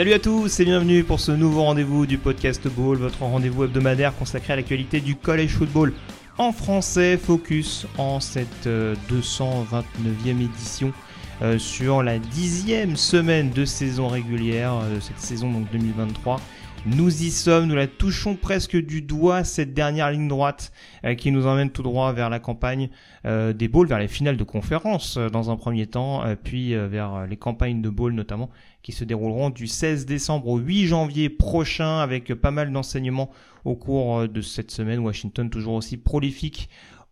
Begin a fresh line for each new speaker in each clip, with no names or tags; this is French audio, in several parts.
Salut à tous et bienvenue pour ce nouveau rendez-vous du podcast Ball, votre rendez-vous hebdomadaire consacré à l'actualité du college football en français, focus en cette euh, 229e édition euh, sur la dixième semaine de saison régulière euh, cette saison donc 2023. Nous y sommes, nous la touchons presque du doigt, cette dernière ligne droite euh, qui nous emmène tout droit vers la campagne euh, des bowls, vers les finales de conférence euh, dans un premier temps, puis vers les campagnes de bowl notamment qui se dérouleront du 16 décembre au 8 janvier prochain avec pas mal d'enseignements au cours de cette semaine. Washington toujours aussi prolifique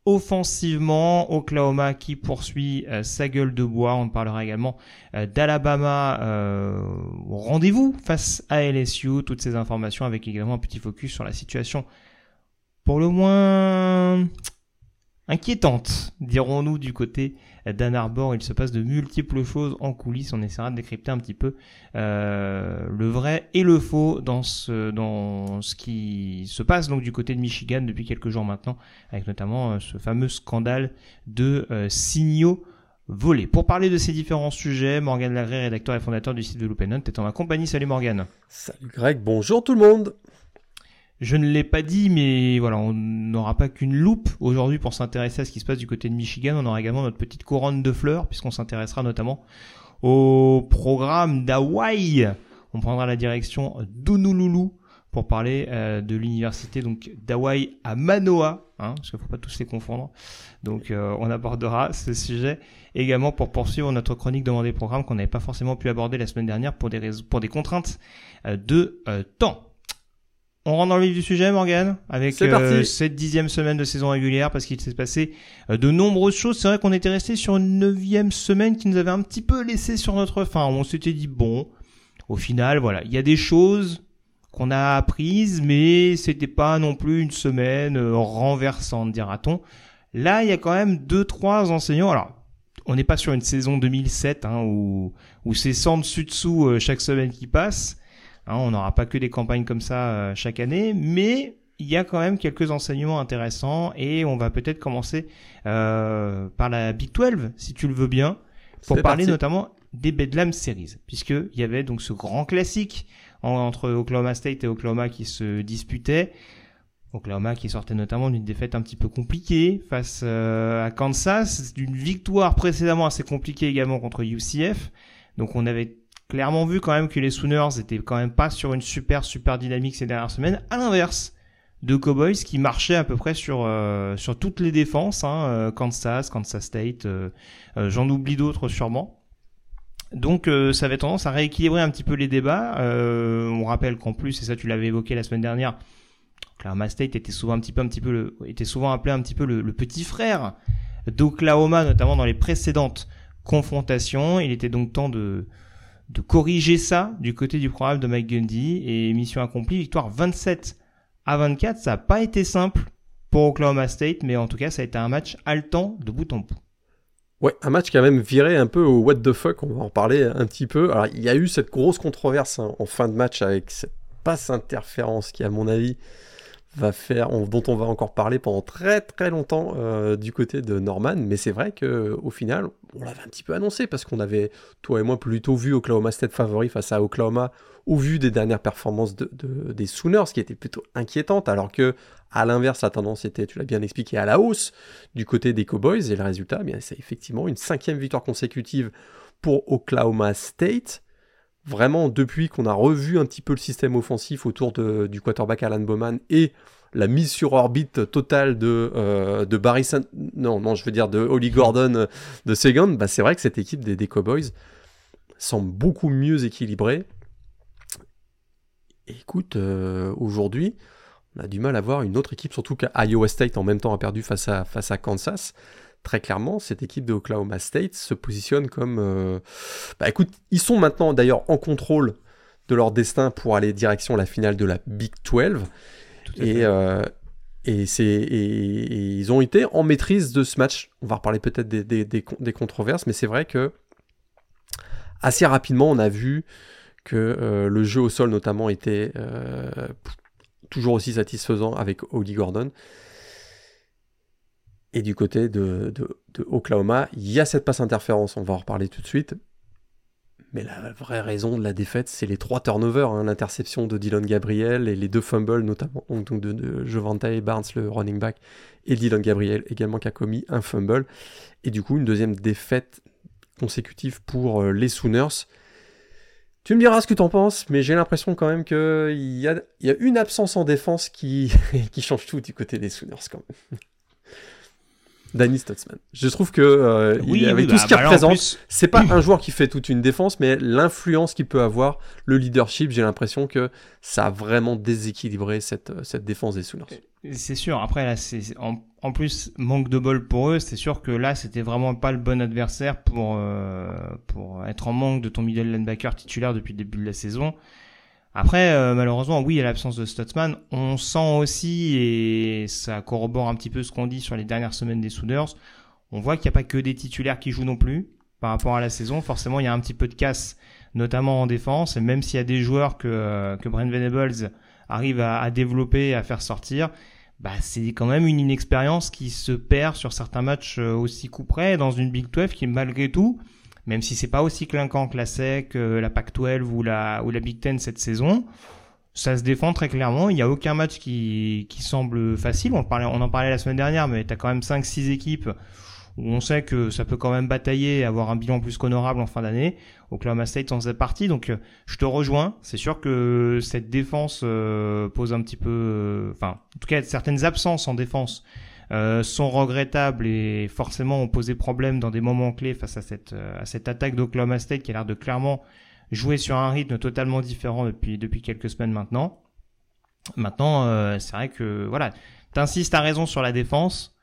offensivement. Oklahoma qui poursuit euh, sa gueule de bois. On parlera également euh, d'Alabama euh, rendez-vous face à LSU. Toutes ces informations avec également un petit focus sur la situation pour le moins inquiétante, dirons-nous, du côté d'Ann Arbor. Il se passe de multiples choses en coulisses. On essaiera de décrypter un petit peu euh, le vrai et le faux dans ce, qui se passe donc du côté de Michigan depuis quelques jours maintenant, avec notamment euh, ce fameux scandale de euh, signaux volés. Pour parler de ces différents sujets, Morgan Lagré, rédacteur et fondateur du site de Loop Note, est en ma compagnie. Salut Morgan.
Salut Greg, bonjour tout le monde.
Je ne l'ai pas dit, mais voilà, on n'aura pas qu'une loupe aujourd'hui pour s'intéresser à ce qui se passe du côté de Michigan. On aura également notre petite couronne de fleurs, puisqu'on s'intéressera notamment au programme d'Hawaï. On prendra la direction d'Honolulu pour parler euh, de l'université donc d'Hawaï à Manoa, hein, parce qu'il ne faut pas tous les confondre. Donc euh, on abordera ce sujet également pour poursuivre notre chronique demandée programme qu'on n'avait pas forcément pu aborder la semaine dernière pour des, pour des contraintes euh, de temps. On rentre dans le vif du sujet, Morgan, avec euh, cette dixième semaine de saison régulière, parce qu'il s'est passé euh, de nombreuses choses. C'est vrai qu'on était resté sur une neuvième semaine qui nous avait un petit peu laissé sur notre fin. On s'était dit bon, au final, voilà, il y a des choses qu'on a apprises, mais c'était pas non plus une semaine euh, renversante, dira-t-on. Là, il y a quand même deux, trois enseignants. Alors, on n'est pas sur une saison 2007 hein, où, où c'est 100 dessus dessous euh, chaque semaine qui passe. Hein, on n'aura pas que des campagnes comme ça euh, chaque année, mais il y a quand même quelques enseignements intéressants et on va peut-être commencer euh, par la Big 12, si tu le veux bien, pour parler
parti.
notamment des Bedlam Series, puisqu'il y avait donc ce grand classique en- entre Oklahoma State et Oklahoma qui se disputaient. Oklahoma qui sortait notamment d'une défaite un petit peu compliquée face euh, à Kansas, d'une victoire précédemment assez compliquée également contre UCF. Donc on avait clairement vu quand même que les Sooners étaient quand même pas sur une super super dynamique ces dernières semaines. À l'inverse de Cowboys qui marchaient à peu près sur euh, toutes les défenses, hein, euh, Kansas, Kansas State, euh, j'en oublie d'autres sûrement. Donc ça avait tendance à rééquilibrer un petit peu les débats. On rappelle qu'en plus, et ça tu l'avais évoqué la semaine dernière, Oklahoma State était souvent appelé un petit peu le petit frère d'Oklahoma, notamment dans les précédentes confrontations. Il était donc temps de de corriger ça du côté du programme de Mike Gundy et mission accomplie, victoire 27 à 24. Ça n'a pas été simple pour Oklahoma State, mais en tout cas ça a été un match haletant de bout en bout.
Ouais, un match qui a même viré un peu au what the fuck, on va en parler un petit peu. Alors, il y a eu cette grosse controverse hein, en fin de match avec cette passe interférence qui, à mon avis, va faire, on- dont on va encore parler pendant très très longtemps euh, du côté de Norman. Mais c'est vrai que au final, on l'avait un petit peu annoncé parce qu'on avait, toi et moi, plutôt vu Oklahoma State favori face à Oklahoma au vu des dernières performances de, de- des Sooners qui étaient plutôt inquiétantes, alors que à l'inverse, la tendance était, tu l'as bien expliqué, à la hausse du côté des Cowboys. Et le résultat, eh bien, c'est effectivement une cinquième victoire consécutive pour Oklahoma State. Vraiment, depuis qu'on a revu un petit peu le système offensif autour du quarterback Alan Bowman et la mise sur orbite totale de, euh, de Barry San- non, non, je veux dire de Holly Gordon de Second, bah, c'est vrai que cette équipe des, des Cowboys semble beaucoup mieux équilibrée. Écoute, euh, aujourd'hui, on a du mal à voir une autre équipe, surtout qu'Iowa State en même temps a perdu face à, face à Kansas. Très clairement, cette équipe de Oklahoma State se positionne comme... Euh, bah écoute, ils sont maintenant d'ailleurs en contrôle de leur destin pour aller direction la finale de la Big 12. Et, euh, et, ils ont été en maîtrise de ce match. On va reparler peut-être des, des, controverses, mais c'est vrai que assez rapidement, on a vu que euh, le jeu au sol notamment était toujours aussi satisfaisant avec Odie Gordon. Et du côté de, Oklahoma, il y a cette passe interférence, on va en reparler tout de suite. Mais la vraie raison de la défaite, c'est les trois turnovers, hein, l'interception de Dylan Gabriel et les deux fumbles, notamment donc de, de Barnes, le running back, et Dylan Gabriel également qui a commis un fumble. Et du coup, une deuxième défaite consécutive pour euh, les Sooners. Tu me diras ce que tu en penses, mais j'ai l'impression quand même qu'il y a, une absence en défense qui change tout du côté des Sooners quand même. Danny Stutzman. Je trouve que euh, oui, avec tout ce bah, qu'il bah représente, c'est pas un joueur qui fait toute une défense, mais l'influence qu'il peut avoir, le leadership, j'ai l'impression que ça a vraiment déséquilibré cette, cette défense des Sooners.
C'est sûr. Après, là, c'est en, plus manque de bol pour eux. C'est sûr que là, c'était vraiment pas le bon adversaire pour euh, pour être en manque de ton middle linebacker titulaire depuis le début de la saison. Après, euh, malheureusement, oui, à l'absence de Stutzman, on sent aussi, et ça corrobore un petit peu ce qu'on dit sur les dernières semaines des Souders, on voit qu'il n'y a pas que des titulaires qui jouent non plus par rapport à la saison. Forcément, il y a un petit peu de casse, notamment en défense, et même s'il y a des joueurs que, euh, que Brent Venables arrive à, à développer, à faire sortir, bah, c'est quand même une inexpérience qui se perd sur certains matchs euh, aussi coup dans une Big 12 qui, malgré tout, même si c'est pas aussi clinquant que la SEC, euh, la Pac-12 ou la, Big Ten cette saison, ça se défend très clairement. Il n'y a aucun match qui, qui semble facile. On, en parlait la semaine dernière, mais tu as quand même 5-6 équipes où on sait que ça peut quand même batailler et avoir un bilan plus qu'honorable en fin d'année. Oklahoma State en faisait partie, donc euh, je te rejoins. C'est sûr que cette défense euh, pose un petit peu... Enfin, en tout cas, certaines absences en défense euh, sont regrettables et forcément ont posé problème dans des moments clés face à cette, euh, à cette attaque d'Oklahoma State qui a l'air de clairement jouer sur un rythme totalement différent depuis, depuis quelques semaines maintenant. Maintenant, euh, c'est vrai que voilà, t'insistes à raison sur la défense.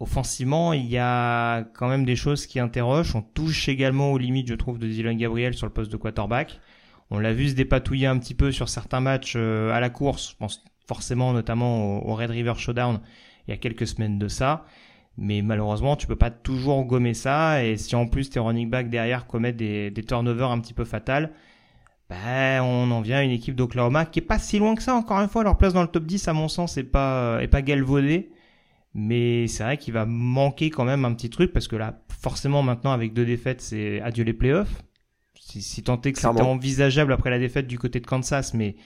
Offensivement, il y a quand même des choses qui interrogent. On touche également aux limites, je trouve, de Dylan Gabriel sur le poste de quarterback. On l'a vu se dépatouiller un petit peu sur certains matchs à la course. Je pense forcément notamment au Red River Showdown il y a quelques semaines de ça. Mais malheureusement, tu peux pas toujours gommer ça. Et si en plus tes running back derrière commettent des, des turnovers un petit peu fatals, ben, on en vient à une équipe d'Oklahoma qui est pas si loin que ça. Encore une fois, leur place dans le top 10, à mon sens, est pas, est pas galvaudée. Mais c'est vrai qu'il va manquer quand même un petit truc parce que là, forcément, maintenant, avec deux défaites, c'est adieu les playoffs. Si, si tant est que c'était envisageable après la défaite du côté de Kansas, mais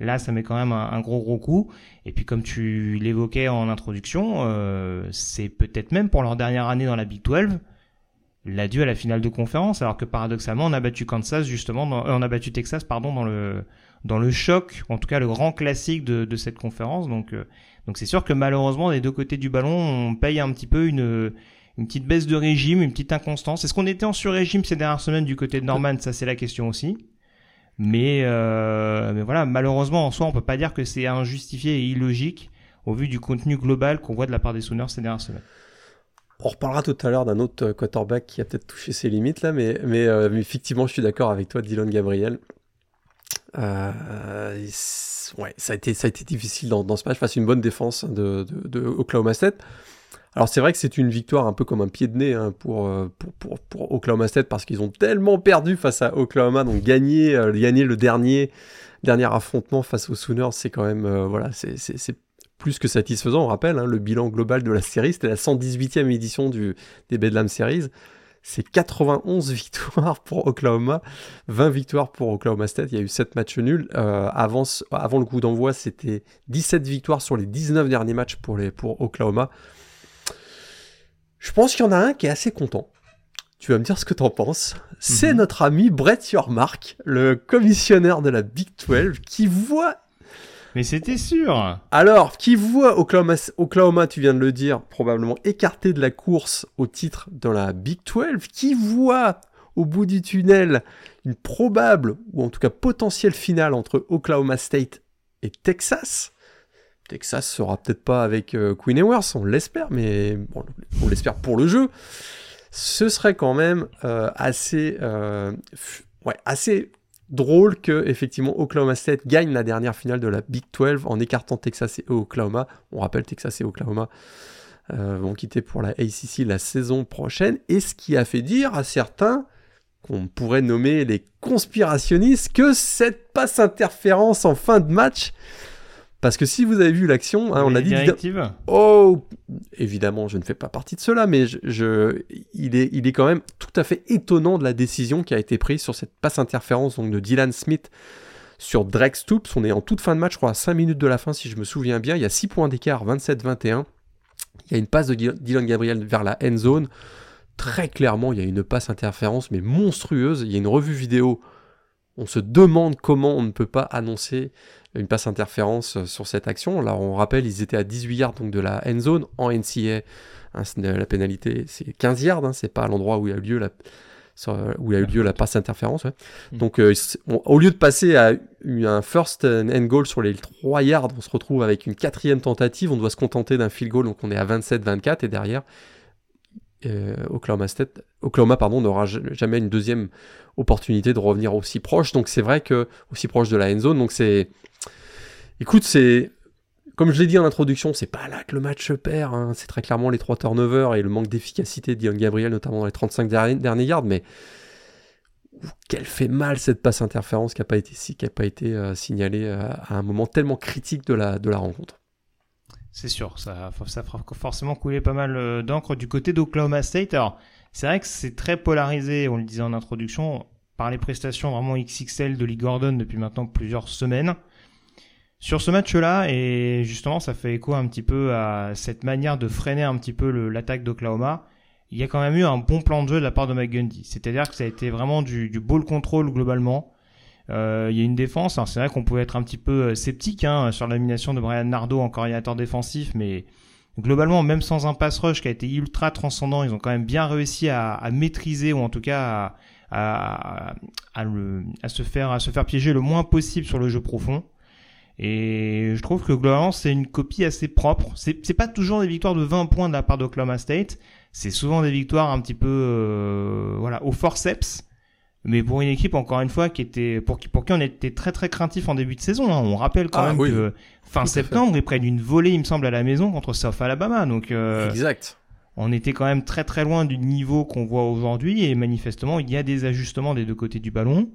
Là, ça met quand même un, gros gros coup. Et puis comme tu l'évoquais en introduction, euh, c'est peut-être même pour leur dernière année dans la Big 12 l'adieu à la finale de conférence, alors que paradoxalement, on a battu Kansas justement, euh, on a battu Texas, pardon, dans le dans le choc, en tout cas le grand classique de, de cette conférence. Donc euh, donc c'est sûr que malheureusement, des deux côtés du ballon, on paye un petit peu une une petite baisse de régime, une petite inconstance. Est-ce qu'on était en sur-régime ces dernières semaines du côté de Norman? Ça, c'est la question aussi. Mais, euh, mais voilà, malheureusement, en soi, on peut pas dire que c'est injustifié et illogique au vu du contenu global qu'on voit de la part des Sooners ces dernières semaines.
On reparlera tout à l'heure d'un autre quarterback qui a peut-être touché ses limites là, mais, euh, effectivement, je suis d'accord avec toi, Dylan Gabriel. Euh, ouais, ça a été, difficile dans, dans ce match face à une bonne défense de, de, de State. Alors c'est vrai que c'est une victoire un peu comme un pied de nez hein, pour, euh, pour, pour, pour, Oklahoma State parce qu'ils ont tellement perdu face à Oklahoma, donc gagner, euh, gagner le dernier, dernier affrontement face aux Sooners, c'est quand même euh, voilà, c'est plus que satisfaisant. On rappelle, hein, le bilan global de la série, c'était la 118e édition du, des Bedlam Series. C'est 91 victoires pour Oklahoma, 20 victoires pour Oklahoma State. Il y a eu 7 matchs nuls. avant, avant le coup d'envoi, c'était 17 victoires sur les 19 derniers matchs pour, les, pour Oklahoma. Je pense qu'il y en a un qui est assez content. Tu vas me dire ce que t'en penses. C'est mhm. notre ami Brett Yormark, le commissionnaire de la Big 12, qui voit.
Mais c'était sûr
Alors, qui voit Oklahoma, Oklahoma, tu viens de le dire, probablement écarté de la course au titre dans la Big 12, qui voit au bout du tunnel une probable, ou en tout cas potentielle finale entre Oklahoma State et Texas. Texas sera peut-être pas avec euh, Queen Ewers, on l'espère, mais on l'espère pour le jeu, ce serait quand même euh, assez, euh, assez drôle que effectivement Oklahoma State gagne la dernière finale de la Big 12 en écartant Texas et Oklahoma. On rappelle Texas et Oklahoma vont quitter pour la ACC la saison prochaine, et ce qui a fait dire à certains qu'on pourrait nommer les conspirationnistes que cette passe interférence en fin de match parce que si vous avez vu l'action, hein, on a dit. Oh, évidemment, je ne fais pas partie de cela, mais je, il, est, il est quand même tout à fait étonnant de la décision qui a été prise sur cette passe interférence donc, de Dylan Smith sur Drake Stoops. On est en toute fin de match, je crois, à 5 minutes de la fin, si je me souviens bien. Il y a 6 points d'écart, 27-21. Il y a une passe de Dylan Gabriel vers la end zone. Très clairement, il y a une passe interférence, mais monstrueuse. Il y a une revue vidéo. On se demande comment on ne peut pas annoncer une passe interférence sur cette action. Là, on rappelle, ils étaient à 18 yards donc de la end zone en NCA. Hein, la pénalité, c'est 15 yards, hein, c'est pas l'endroit où il a eu lieu la, où il a eu lieu la passe interférence. Mm. Donc, euh, au lieu de passer à un first and goal sur les 3 yards, on se retrouve avec une quatrième tentative. On doit se contenter d'un field goal, donc on est à 27-24 et derrière, euh, Oklahoma State, Oklahoma pardon, n'aura jamais une deuxième opportunité de revenir aussi proche. Donc c'est vrai que aussi proche de la end zone. Donc c'est Écoute, c'est. Comme je l'ai dit en introduction, c'est pas là que le match perd. Hein. C'est très clairement les trois turnovers et le manque d'efficacité de Dion Gabriel, notamment dans les 35 derniers, yards. Mais qu'elle fait mal cette passe interférence qui n'a pas été, qui a pas été euh, signalée euh, à un moment tellement critique de la, de la rencontre.
C'est sûr, ça, ça fera forcément couler pas mal euh, d'encre du côté d'Oklahoma State. Alors, c'est vrai que c'est très polarisé, on le disait en introduction, par les prestations vraiment XXL de Lee Gordon depuis maintenant plusieurs semaines. Sur ce match-là, et justement, ça fait écho un petit peu à cette manière de freiner un petit peu l'attaque d'Oklahoma. Il y a quand même eu un bon plan de jeu de la part de McGundy. C'est-à-dire que ça a été vraiment du, ball control globalement. Euh, il y a une défense. C'est vrai qu'on pouvait être un petit peu euh, sceptique hein, sur l'animation de Brian Nardo en coordinateur défensif, mais globalement, même sans un pass rush qui a été ultra transcendant, ils ont quand même bien réussi à, maîtriser ou en tout cas à se faire piéger le moins possible sur le jeu profond. Et je trouve que globalement, c'est une copie assez propre. C'est pas toujours des victoires de 20 points de la part d'Oklahoma State. C'est souvent des victoires un petit peu, euh, voilà, au forceps. Mais pour une équipe, encore une fois, qui était, pour qui, pour qui on était très très craintif en début de saison. Hein. On rappelle quand ah même que fin septembre, ils prennent une volée, il me semble, à la maison contre South Alabama. Donc, euh,
exact.
On était quand même très très loin du niveau qu'on voit aujourd'hui et manifestement, il y a des ajustements des deux côtés du ballon.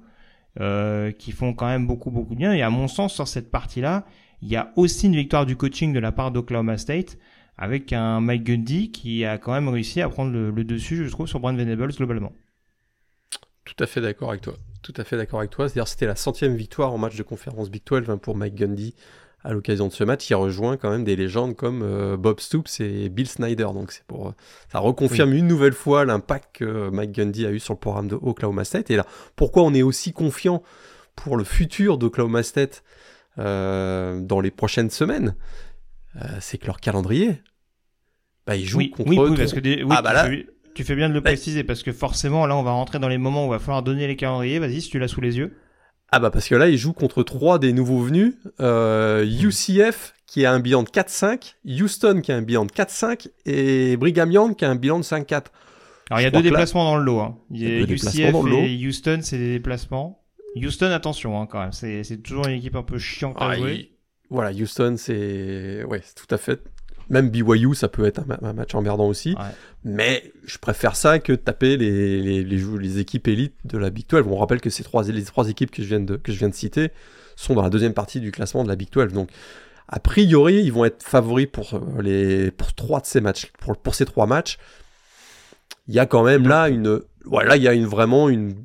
Euh, qui font quand même beaucoup beaucoup bien. Et à mon sens, sur cette partie-là, il y a aussi une victoire du coaching de la part d'Oklahoma State avec un Mike Gundy qui a quand même réussi à prendre le, dessus, je trouve, sur Brand Venables globalement.
Tout à fait d'accord avec toi. Tout à fait d'accord avec toi. C'est-à-dire c'était la centième victoire en match de conférence Big 12 hein, pour Mike Gundy à l'occasion de ce match, il rejoint quand même des légendes comme euh, Bob Stoops et Bill Snyder. Donc c'est pour ça reconfirme une nouvelle fois l'impact que Mike Gundy a eu sur le programme de Oklahoma State. Et là, pourquoi on est aussi confiant pour le futur d'Oklahoma State euh, dans les prochaines semaines euh, C'est que leur calendrier, bah, ils jouent contre.
Oui, parce que ah, bah tu, fais, bien de le préciser parce que forcément là, on va rentrer dans les moments où il va falloir donner les calendriers. Vas-y, si tu l'as sous les yeux.
Ah bah parce que là, il joue contre trois des nouveaux venus. Euh, UCF qui a un bilan de 4-5, Houston qui a un bilan de 4-5 et Brigham Young qui a un bilan de 5-4.
Alors il y a deux déplacements dans le lot. Hein. Il y a UCF et Houston, c'est des déplacements. Houston, attention hein, quand même, c'est toujours une équipe un peu chiante à ah, jouer.
Voilà, Houston, c'est ouais, tout à fait même BYU, ça peut être un, match emmerdant aussi. Mais je préfère ça que taper les, les, les, équipes élites de la Big 12. On rappelle que ces trois, les trois équipes que je, viens de, que je viens de citer sont dans la deuxième partie du classement de la Big 12. Donc, a priori, ils vont être favoris pour, euh, les, pour trois de ces matchs. Pour, pour ces trois matchs, il y a quand même là une. Voilà, il y a une, vraiment une.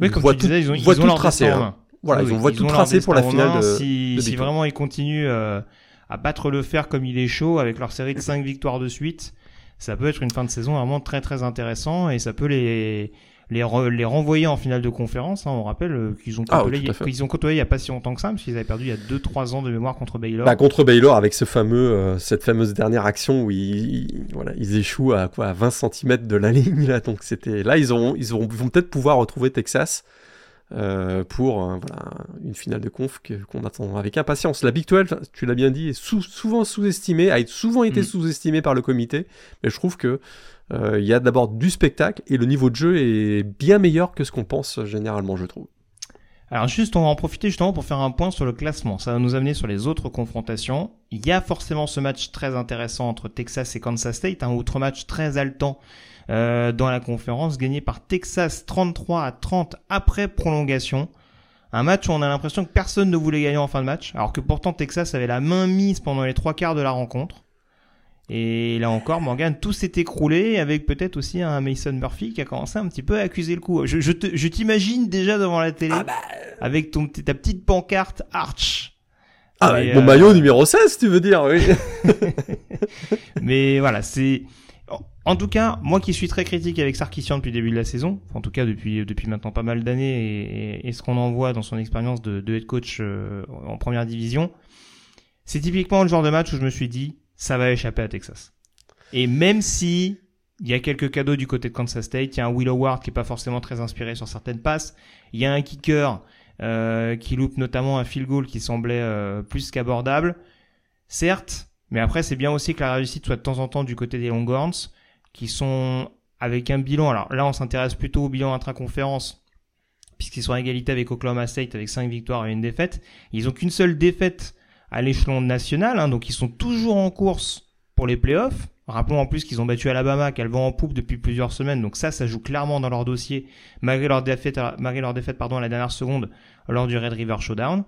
Oui, comme voie tu disais, ils ont, ils ont
tracée. Hein. Voilà, ils ont voie tout tracée pour la finale de.
Si, si vraiment ils continuent. Euh, à battre le fer comme il est chaud avec leur série de 5 victoires de suite. Ça peut être une fin de saison vraiment très très intéressant et ça peut les les, les renvoyer en finale de conférence. Hein. On rappelle euh, qu'ils ont, ah côtoyé, ont côtoyé il n'y a pas si longtemps que ça, parce qu'ils avaient perdu il y a 2-3 ans de mémoire contre Baylor.
Bah, contre Baylor, avec ce fameux, euh, cette fameuse dernière action où ils, voilà, ils échouent à, quoi, à 20 cm de la ligne. Là. Donc c'était, là, ils, ont, ils, vont peut-être pouvoir retrouver Texas. Euh, pour euh, voilà, une finale de conf qu'on attend avec impatience. La Big 12, tu l'as bien dit, est souvent sous-estimée, a souvent été mm. sous-estimée par le comité, mais je trouve que il y a d'abord du spectacle et le niveau de jeu est bien meilleur que ce qu'on pense généralement, je trouve.
Alors juste, on va en profiter justement pour faire un point sur le classement. Ça va nous amener sur les autres confrontations. Il y a forcément ce match très intéressant entre Texas et Kansas State, un autre match très haletant euh, dans la conférence, gagné par Texas 33 à 30 après prolongation. Un match où on a l'impression que personne ne voulait gagner en fin de match, alors que pourtant Texas avait la main mise pendant les trois quarts de la rencontre. Et là encore, Morgan, tout s'est écroulé avec peut-être aussi un Mason Murphy qui a commencé un petit peu à accuser le coup. Je, je, t'imagine déjà devant la télé ah bah, avec ton, ta petite pancarte Arch.
Ah, avec mon euh, maillot numéro 16, tu veux dire, oui.
Mais voilà, c'est... En tout cas, moi qui suis très critique avec Sarkissian depuis le début de la saison, en tout cas depuis, depuis maintenant pas mal d'années, et, ce qu'on en voit dans son expérience de, de head coach euh, en première division, c'est typiquement le genre de match où je me suis dit, ça va échapper à Texas. Et même si il y a quelques cadeaux du côté de Kansas State, il y a un Will Howard qui est pas forcément très inspiré sur certaines passes, il y a un kicker euh, qui loupe notamment un field goal qui semblait euh, plus qu'abordable. Certes, mais après c'est bien aussi que la réussite soit de temps en temps du côté des Longhorns, qui sont avec un bilan. Alors là, on s'intéresse plutôt au bilan intra-conférence, puisqu'ils sont à égalité avec Oklahoma State avec 5 victoires et une défaite. Ils ont qu'une seule défaite à l'échelon national, hein, donc ils sont toujours en course pour les playoffs. Rappelons en plus qu'ils ont battu Alabama, qu'elle va en poupe depuis plusieurs semaines, donc ça, ça joue clairement dans leur dossier, malgré leur défaite, malgré leur défaite pardon, à la dernière seconde lors du Red River Showdown.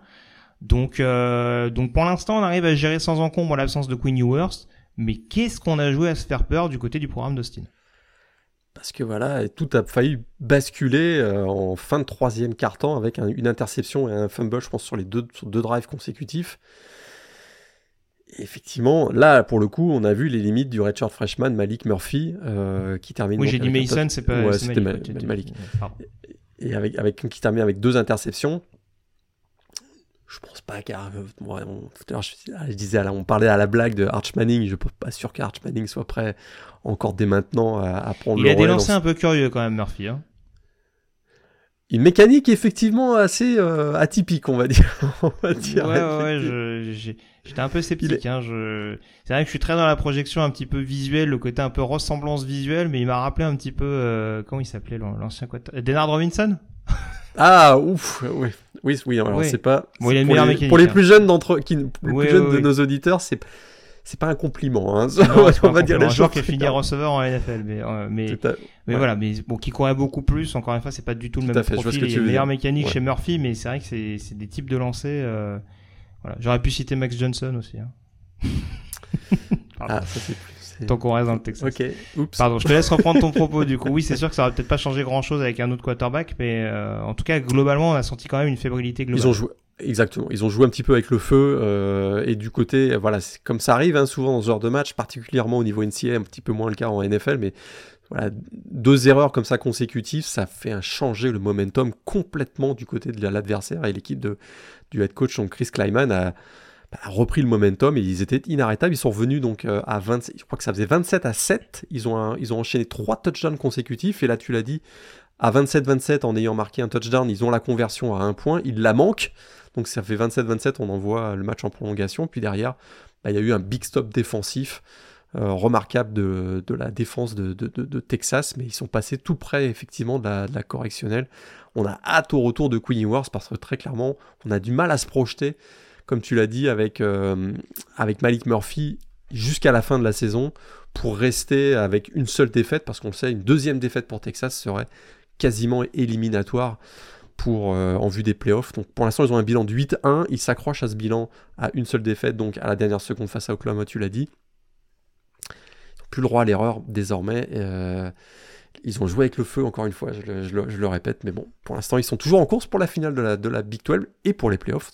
Donc, euh, donc pour l'instant, on arrive à gérer sans encombre l'absence de Queen Ewers, mais qu'est-ce qu'on a joué à se faire peur du côté du programme d'Austin?
Parce que voilà, tout a failli basculer euh, en fin de troisième quart-temps avec une interception et un fumble, je pense, sur les deux, sur deux drives consécutifs effectivement, là, pour le coup, on a vu les limites du redshirt freshman Malik Murphy, euh, qui termine.
Oui, j'ai dit Mason, c'est pas.
Ouais, c'était Malik. Et avec, avec, qui termine avec deux interceptions. Je pense pas car moi, tout à l'heure, je, disais, on parlait à la blague de Arch Manning. Je ne suis pas sûr qu'Arch Manning soit prêt encore dès maintenant à, à prendre
Il
le
a des lancers un peu curieux quand même, Murphy. Hein
une mécanique effectivement assez euh, atypique, on va dire. on va
dire ouais, ouais, j'étais un peu sceptique. Hein, je... C'est vrai que je suis très dans la projection un petit peu visuelle, le côté un peu ressemblance visuelle, mais il m'a rappelé un petit peu euh, comment il s'appellent l'ancien Denard Robinson?
ah ouf, oui, oui, oui. Alors c'est pas.
Bon,
pour,
les,
pour les plus jeunes d'entre, qui, les plus jeunes de nos auditeurs, c'est c'est pas un compliment. Hein.
on va dire les un joueur qui a fini receveur en NFL, mais euh, mais, mais voilà, mais bon, qui courait beaucoup plus. Encore une fois, c'est pas du tout le même profil. Il y a meilleure mécanique chez Murphy, mais c'est vrai que c'est des types de lancers. Euh, voilà, j'aurais pu citer Max Johnson aussi. Hein.
ah, ça c'est plus.
Tant qu'on reste dans le Texas.
Ok, oups.
Pardon, je te laisse reprendre ton propos du coup. Oui, c'est sûr que ça aurait peut-être pas changé grand chose avec un autre quarterback, mais euh, en tout cas, globalement, on a senti quand même une fébrilité globale.
Ils ont joué, Exactement. Ils ont joué un petit peu avec le feu euh, et du côté, voilà, comme ça arrive hein, souvent dans ce genre de match, particulièrement au niveau NCA, un petit peu moins le cas en NFL, mais voilà, deux erreurs comme ça consécutives, ça fait changer le momentum complètement du côté de l'adversaire et l'équipe du head coach, donc Chris Kleiman, a, repris le momentum et ils étaient inarrêtables. Ils sont revenus donc euh, à 20, je crois que ça faisait 27 à 7. Ils ont, ils ont enchaîné trois touchdowns consécutifs et là tu l'as dit, à 27-27 en ayant marqué un touchdown, ils ont la conversion à un point, ils la manquent. Donc ça fait 27-27, on envoie le match en prolongation. Puis derrière, bah, il y a eu un big stop défensif euh, remarquable de, la défense de, Texas, mais ils sont passés tout près effectivement de la, correctionnelle. On a hâte au retour de Queen Wars parce que très clairement, on a du mal à se projeter, comme tu l'as dit, avec, euh, avec Malik Murphy jusqu'à la fin de la saison pour rester avec une seule défaite, parce qu'on le sait, une deuxième défaite pour Texas serait quasiment éliminatoire pour, euh, en vue des playoffs. Donc pour l'instant, ils ont un bilan de 8-1. Ils s'accrochent à ce bilan à une seule défaite, donc à la dernière seconde face à Oklahoma, tu l'as dit. Plus le droit à l'erreur désormais. Euh, ils ont joué avec le feu, encore une fois, je le, répète. Mais bon, pour l'instant, ils sont toujours en course pour la finale de la, de la Big 12 et pour les playoffs.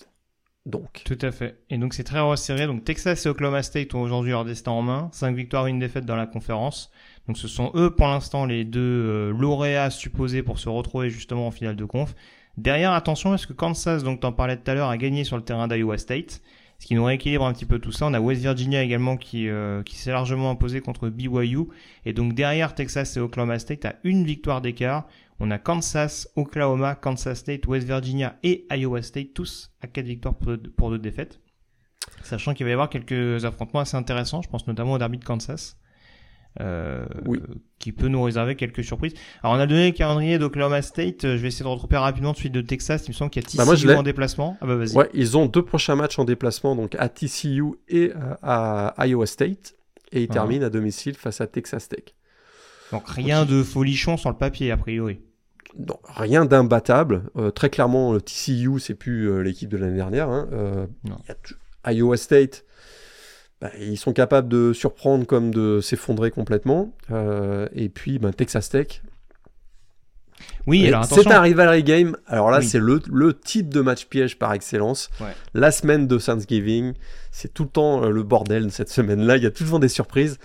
Donc.
Tout à fait. Et donc c'est très resserré. Donc Texas et Oklahoma State ont aujourd'hui leur destin en main. 5 victoires une défaite dans la conférence. Donc ce sont eux pour l'instant les deux euh, lauréats supposés pour se retrouver justement en finale de conf. Derrière, attention, est-ce que Kansas, donc t'en parlais tout à l'heure, a gagné sur le terrain d'Iowa State? Ce qui nous rééquilibre un petit peu tout ça. On a West Virginia également qui, euh, qui s'est largement imposé contre BYU. Et donc derrière Texas et Oklahoma State à une victoire d'écart. On a Kansas, Oklahoma, Kansas State, West Virginia et Iowa State, tous à quatre victoires pour deux, défaites. Sachant qu'il va y avoir quelques affrontements assez intéressants, je pense notamment au derby de Kansas. Euh, oui. qui peut nous réserver quelques surprises. Alors on a donné le calendrier d'Oklahoma State, je vais essayer de retrouver rapidement celui de Texas, il me semble qu'il y a TCU bah, en déplacement.
Ah bah vas-y. Ouais, ils ont deux prochains matchs en déplacement, donc à TCU et euh, à Iowa State, et ils terminent à domicile face à Texas Tech.
Donc rien de folichon sur le papier a priori
rien d'imbattable. Euh, très clairement, le TCU, c'est plus euh, l'équipe de l'année dernière. Hein. Euh, Iowa State, bah, ils sont capables de surprendre comme de s'effondrer complètement. et puis ben, Texas Tech,
oui,
C'est un rivalry game. Alors là, c'est le, type de match piège par excellence. La semaine de Thanksgiving, c'est tout le temps euh, le bordel cette semaine-là. Il y a toujours des surprises.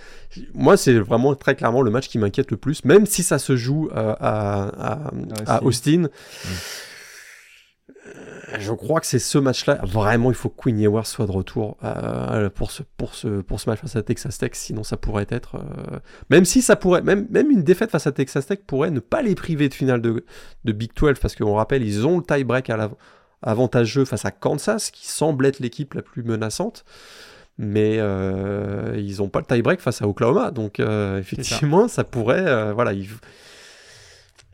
Moi, c'est vraiment très clairement le match qui m'inquiète le plus, même si ça se joue euh, à, à, Austin. Je crois que c'est ce match-là. Vraiment, il faut que Queen Ewers soit de retour euh, pour, ce, pour, ce, pour ce match face à Texas Tech. Sinon, ça pourrait être. Euh, même si ça pourrait. Même, même une défaite face à Texas Tech pourrait ne pas les priver de finale de, de Big 12. Parce qu'on rappelle, ils ont le tie-break à avantageux face à Kansas, qui semble être l'équipe la plus menaçante. Mais ils n'ont pas le tie-break face à Oklahoma. Donc, effectivement, ça. pourrait. voilà, ils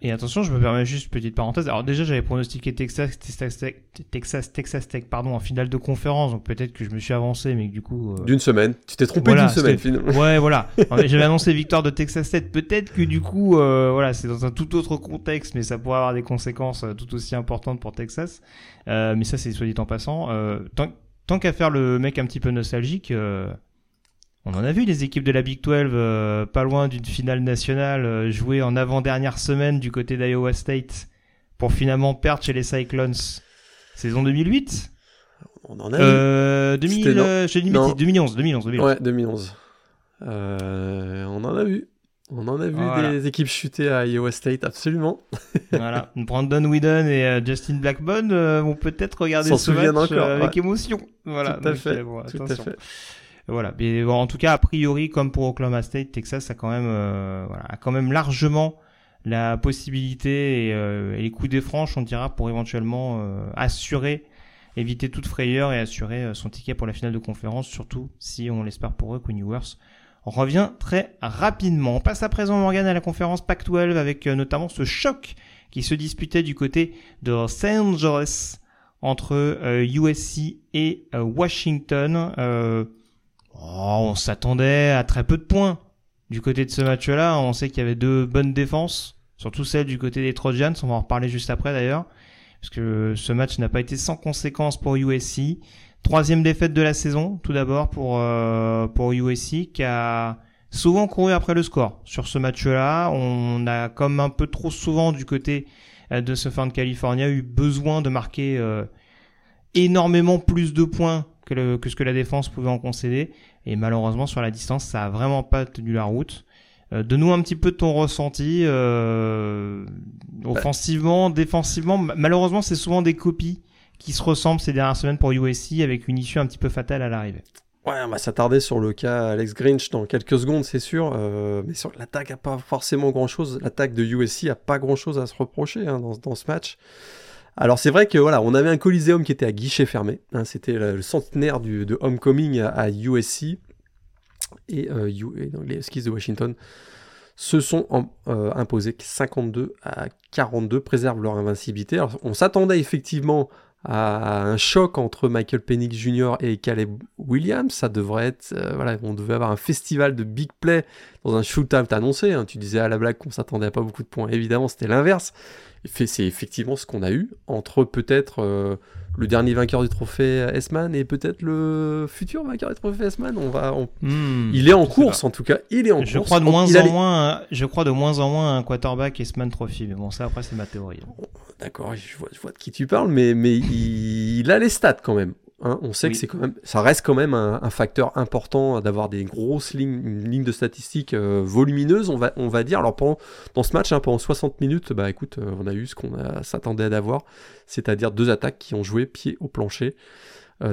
et attention, je me permets juste une petite parenthèse. Alors déjà, j'avais pronostiqué Texas, Texas, Texas, Tech, pardon, en finale de conférence. Donc peut-être que je me suis avancé, mais du coup.
Euh, d'une semaine. Tu t'es trompé d'une semaine finalement.
Ouais, voilà. j'avais annoncé victoire de Texas Tech. Peut-être que du coup, euh, voilà, c'est dans un tout autre contexte, mais ça pourrait avoir des conséquences euh, tout aussi importantes pour Texas. mais ça, c'est soit dit en passant. tant, tant qu'à faire le mec un petit peu nostalgique. On en a vu des équipes de la Big 12 euh, pas loin d'une finale nationale euh, jouée en avant-dernière semaine du côté d'Iowa State pour finalement perdre chez les Cyclones. Saison 2008
On en a euh, vu.
2000, 2011, 2011, 2011.
Ouais, 2011. on en a vu. On en a vu des équipes chuter à Iowa State, absolument.
voilà. Brandon Whedon et Justin Blackburn vont peut-être regarder ce match avec émotion. Voilà.
Tout à fait. Tout à fait.
Voilà. Mais en tout cas, a priori, comme pour Oklahoma State, Texas a quand même, euh, voilà, a quand même largement la possibilité et, euh, les coups des franches, on dira, pour éventuellement euh, assurer, éviter toute frayeur et assurer son ticket pour la finale de conférence, surtout si on l'espère pour eux, Queen Ewers revient très rapidement. On passe à présent, Morgan, à la conférence Pac-12 avec notamment ce choc qui se disputait du côté de Los Angeles entre USC et Washington. Oh, on s'attendait à très peu de points. Du côté de ce match-là, on sait qu'il y avait deux bonnes défenses, surtout celle du côté des Trojans, on va en reparler juste après d'ailleurs, parce que ce match n'a pas été sans conséquence pour USC. Troisième défaite de la saison, tout d'abord pour euh, pour USC qui a souvent couru après le score. Sur ce match-là, on a comme un peu trop souvent du côté euh, de ce fin de California eu besoin de marquer euh, énormément plus de points que, ce que la défense pouvait en concéder. Et malheureusement, sur la distance, ça a vraiment pas tenu la route. Euh, de nous un petit peu de ton ressenti euh, offensivement, défensivement. Malheureusement, c'est souvent des copies qui se ressemblent ces dernières semaines pour USC avec une issue un petit peu fatale à l'arrivée.
Ouais, on va s'attarder sur le cas Alex Grinch dans quelques secondes, c'est sûr. Euh, mais sur l'attaque a pas forcément grand chose. L'attaque de USC a pas grand chose à se reprocher hein, dans, dans, ce match. Alors c'est vrai que voilà, on avait un Coliseum qui était à guichet fermé. Hein, c'était le, centenaire de Homecoming à, USC et, euh, les skis de Washington se sont euh, imposés 52 à 42, préservent leur invincibilité. On s'attendait effectivement à un choc entre Michael Penix Jr. et Caleb Williams. Ça devrait être, euh, voilà, on devait avoir un festival de big play dans un shootout annoncé. Hein. Tu disais à la blague qu'on s'attendait à pas beaucoup de points. Évidemment, c'était l'inverse c'est effectivement ce qu'on a eu entre peut-être euh, le dernier vainqueur du trophée S-Man et peut-être le futur vainqueur du trophée S-Man. On va, hmm, il est en course en tout cas. Il est en
je
course.
Crois de moins en moins, je crois de moins en moins un quarterback S-Man Trophy. Mais bon, ça après c'est ma théorie.
D'accord, je vois, je vois, de qui tu parles, mais, mais il a les stats quand même. Hein, on sait que c'est quand même, ça reste quand même un, facteur important d'avoir des grosses lignes, de statistiques euh, volumineuse, on va, on va dire. Alors pendant, dans ce match, hein, pendant 60 minutes, bah écoute, euh, on a eu ce qu'on s'attendait à avoir, c'est-à-dire deux attaques qui ont joué pied au plancher.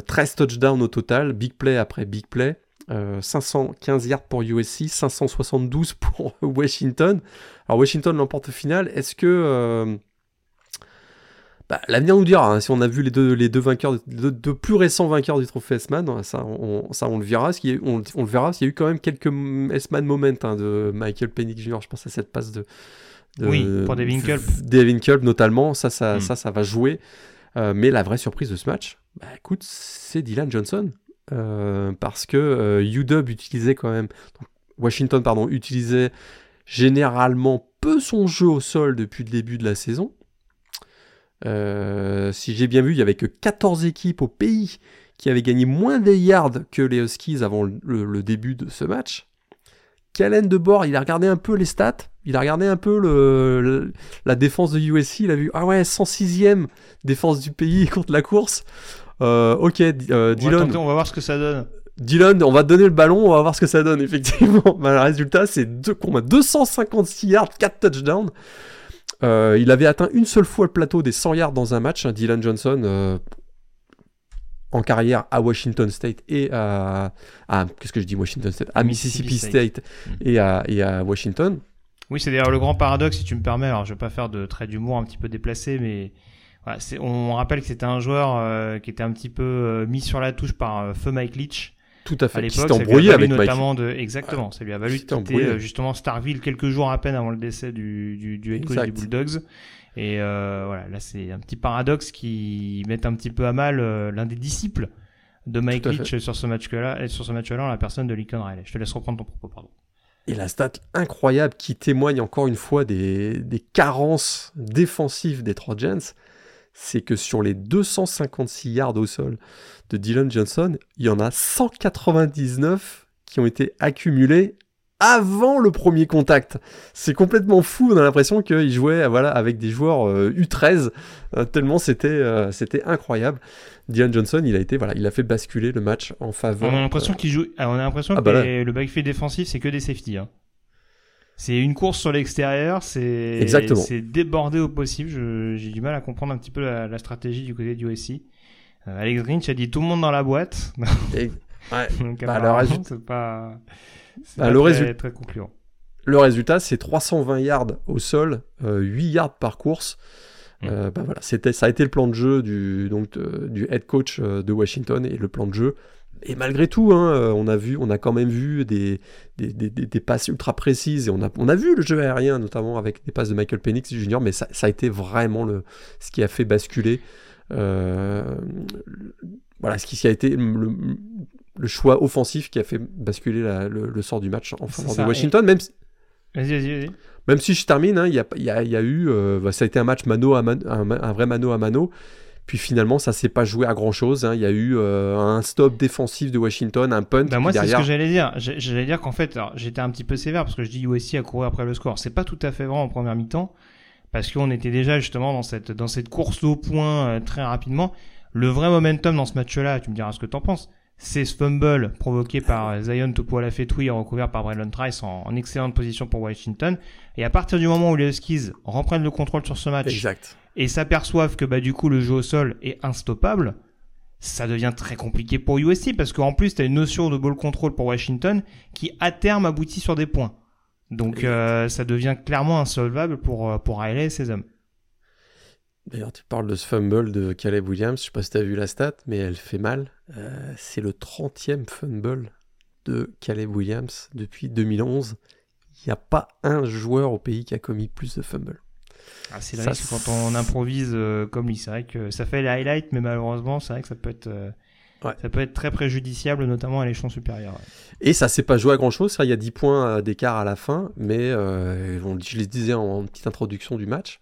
13 touchdowns au total, big play après big play. 515 yards pour USC, 572 pour Washington. Alors Washington l'emporte au final. Est-ce que bah, l'avenir nous dira. Hein, si on a vu les deux, les deux vainqueurs, de deux, plus récents vainqueurs du trophée S-Man, ça on, ça on le verra. Ce on, on, le verra. S'il y a eu quand même quelques S-Man moments hein, de Michael Penix Jr. Je pense à cette passe de,
oui pour Devin Culp.
Devin Culp notamment. Ça, ça, ça, ça va jouer. Euh, mais la vraie surprise de ce match, bah, écoute, c'est Dylan Johnson. Euh, parce que euh, UW utilisait quand même, Washington pardon, utilisait généralement peu son jeu au sol depuis le début de la saison. Euh, si j'ai bien vu, il n'y avait que 14 équipes au pays qui avaient gagné moins de yards que les Huskies avant le, début de ce match. Calen de bord, il a regardé un peu les stats, il a regardé un peu le, la défense de USC, il a vu, ah ouais, 106e défense du pays contre la course. Euh, ok, euh, Dylan.
On va, voir ce que ça donne.
Dylan, on va te donner le ballon, on va voir ce que ça donne, effectivement. Bah, le résultat, c'est 256 yards, 4 touchdowns. Euh, il avait atteint une seule fois le plateau des 100 yards dans un match, hein, Dylan Johnson, euh, en carrière à Washington State et à, qu'est-ce que je dis Washington State, à Mississippi, State, mm. et, à, et, à, Washington.
Oui, c'est d'ailleurs le grand paradoxe, si tu me permets. Alors, je vais pas faire de trait d'humour un petit peu déplacé, mais on rappelle que c'était un joueur euh, qui était un petit peu mis sur la touche par feu Mike Leach
tout à fait. À l'époque, embrouillé avec
notamment de exactement. Ça lui a valu de quitter justement Starville quelques jours à peine avant le décès du, du, du head coach des Bulldogs. Et euh, voilà, là c'est un petit paradoxe qui met un petit peu à mal euh, l'un des disciples de Mike Leach sur ce match-là, sur ce match-là, la personne de Lincoln Riley. Je te laisse reprendre ton propos, pardon.
Et la stat incroyable qui témoigne encore une fois des, des carences défensives des trois Gens, c'est que sur les 256 yards au sol de Dylan Johnson, il y en a 199 qui ont été accumulés avant le premier contact. C'est complètement fou, on a l'impression qu'il jouait voilà, avec des joueurs U13, euh, euh, tellement c'était euh, c'était incroyable. Dylan Johnson, il a été voilà, il a fait basculer le match en faveur.
On a l'impression qu'il joue, on a l'impression ah, que bah le backfield défensif c'est que des safety. Hein. C'est une course sur l'extérieur, c'est c'est débordé au possible. J'ai du mal à comprendre un petit peu la, stratégie du côté du USC. Euh, Alex Grinch a dit tout le monde dans la boîte.
ouais.
Donc, bah, le résultat, c'est pas,
bah, le très, très concluant. Le résultat, c'est 320 yards au sol, 8 euh, yards par course. Mm. Euh, bah voilà, c'était, ça a été le plan de jeu du, donc, du head coach de Washington et le plan de jeu et malgré tout, hein, euh, on, a vu, on a quand même vu des, des, des, passes ultra précises et on a, on a vu le jeu aérien, notamment avec des passes de Michael Penix Jr., mais ça, ça a été vraiment le, ce qui a fait basculer. Euh, voilà, ce qui a été le, le, choix offensif qui a fait basculer le, sort du match en faveur de Washington, même si.
Vas-y, vas-y, vas-y.
Même si je termine, hein, il y, a, y, a, y, a, eu. Euh, bah, ça a été un match mano à un, un, vrai mano à mano. Puis finalement, ça s'est pas joué à grand chose. Hein. Il y a eu euh, un stop défensif de Washington, un punt.
Bah moi, c'est ce que j'allais dire. J'allais dire qu'en fait, j'étais un petit peu sévère parce que je dis USC a couru après le score. C'est pas tout à fait vrai en première mi-temps parce qu'on était déjà justement dans cette dans cette course au point euh, très rapidement. Le vrai momentum dans ce match-là, tu me diras ce que t'en penses. C'est ce fumble provoqué par Zion Tupuola-Fetui recouvert par Braylon Trice en, en, excellente position pour Washington. Et à partir du moment où les Huskies reprennent le contrôle sur ce match,
exact
et s'aperçoivent que bah du coup le jeu au sol est instoppable, ça devient très compliqué pour USC parce qu'en plus tu as une notion de ball control pour Washington qui à terme aboutit sur des points. Donc euh, ça devient clairement insolvable pour euh, pour Riley et ses hommes.
D'ailleurs, tu parles de ce fumble de Caleb Williams, je sais pas si tu as vu la stat, mais elle fait mal. Euh, c'est le 30e fumble de Caleb Williams depuis 2011. Il n'y a pas un joueur au pays qui a commis plus de fumbles.
Ah, c'est le risque quand on improvise euh, comme lui. C'est vrai que ça fait les highlights, mais malheureusement, c'est vrai que ça peut être. Euh, ça peut être très préjudiciable, notamment à l'échelon supérieur.
Et ça s'est pas joué à grand chose. Il y a 10 points d'écart à la fin, mais je les disais en, petite introduction du match.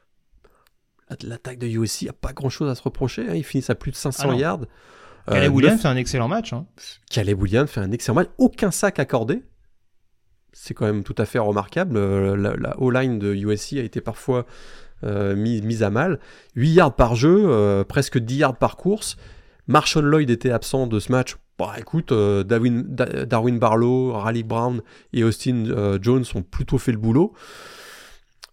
L'attaque de USC a pas grand chose à se reprocher. Hein. Ils finissent à plus de 500 ah yards.
Caleb Williams fait un excellent match. Hein.
Caleb Williams fait un excellent match. Aucun sac accordé. C'est quand même tout à fait remarquable. La, la O-line de USC a été parfois euh, mise, à mal. 8 yards par jeu, euh, presque 10 yards par course. Marshall Lloyd était absent de ce match. Bah écoute, euh, Darwin, Barlow, Raleigh Brown et Austin Jones ont plutôt fait le boulot.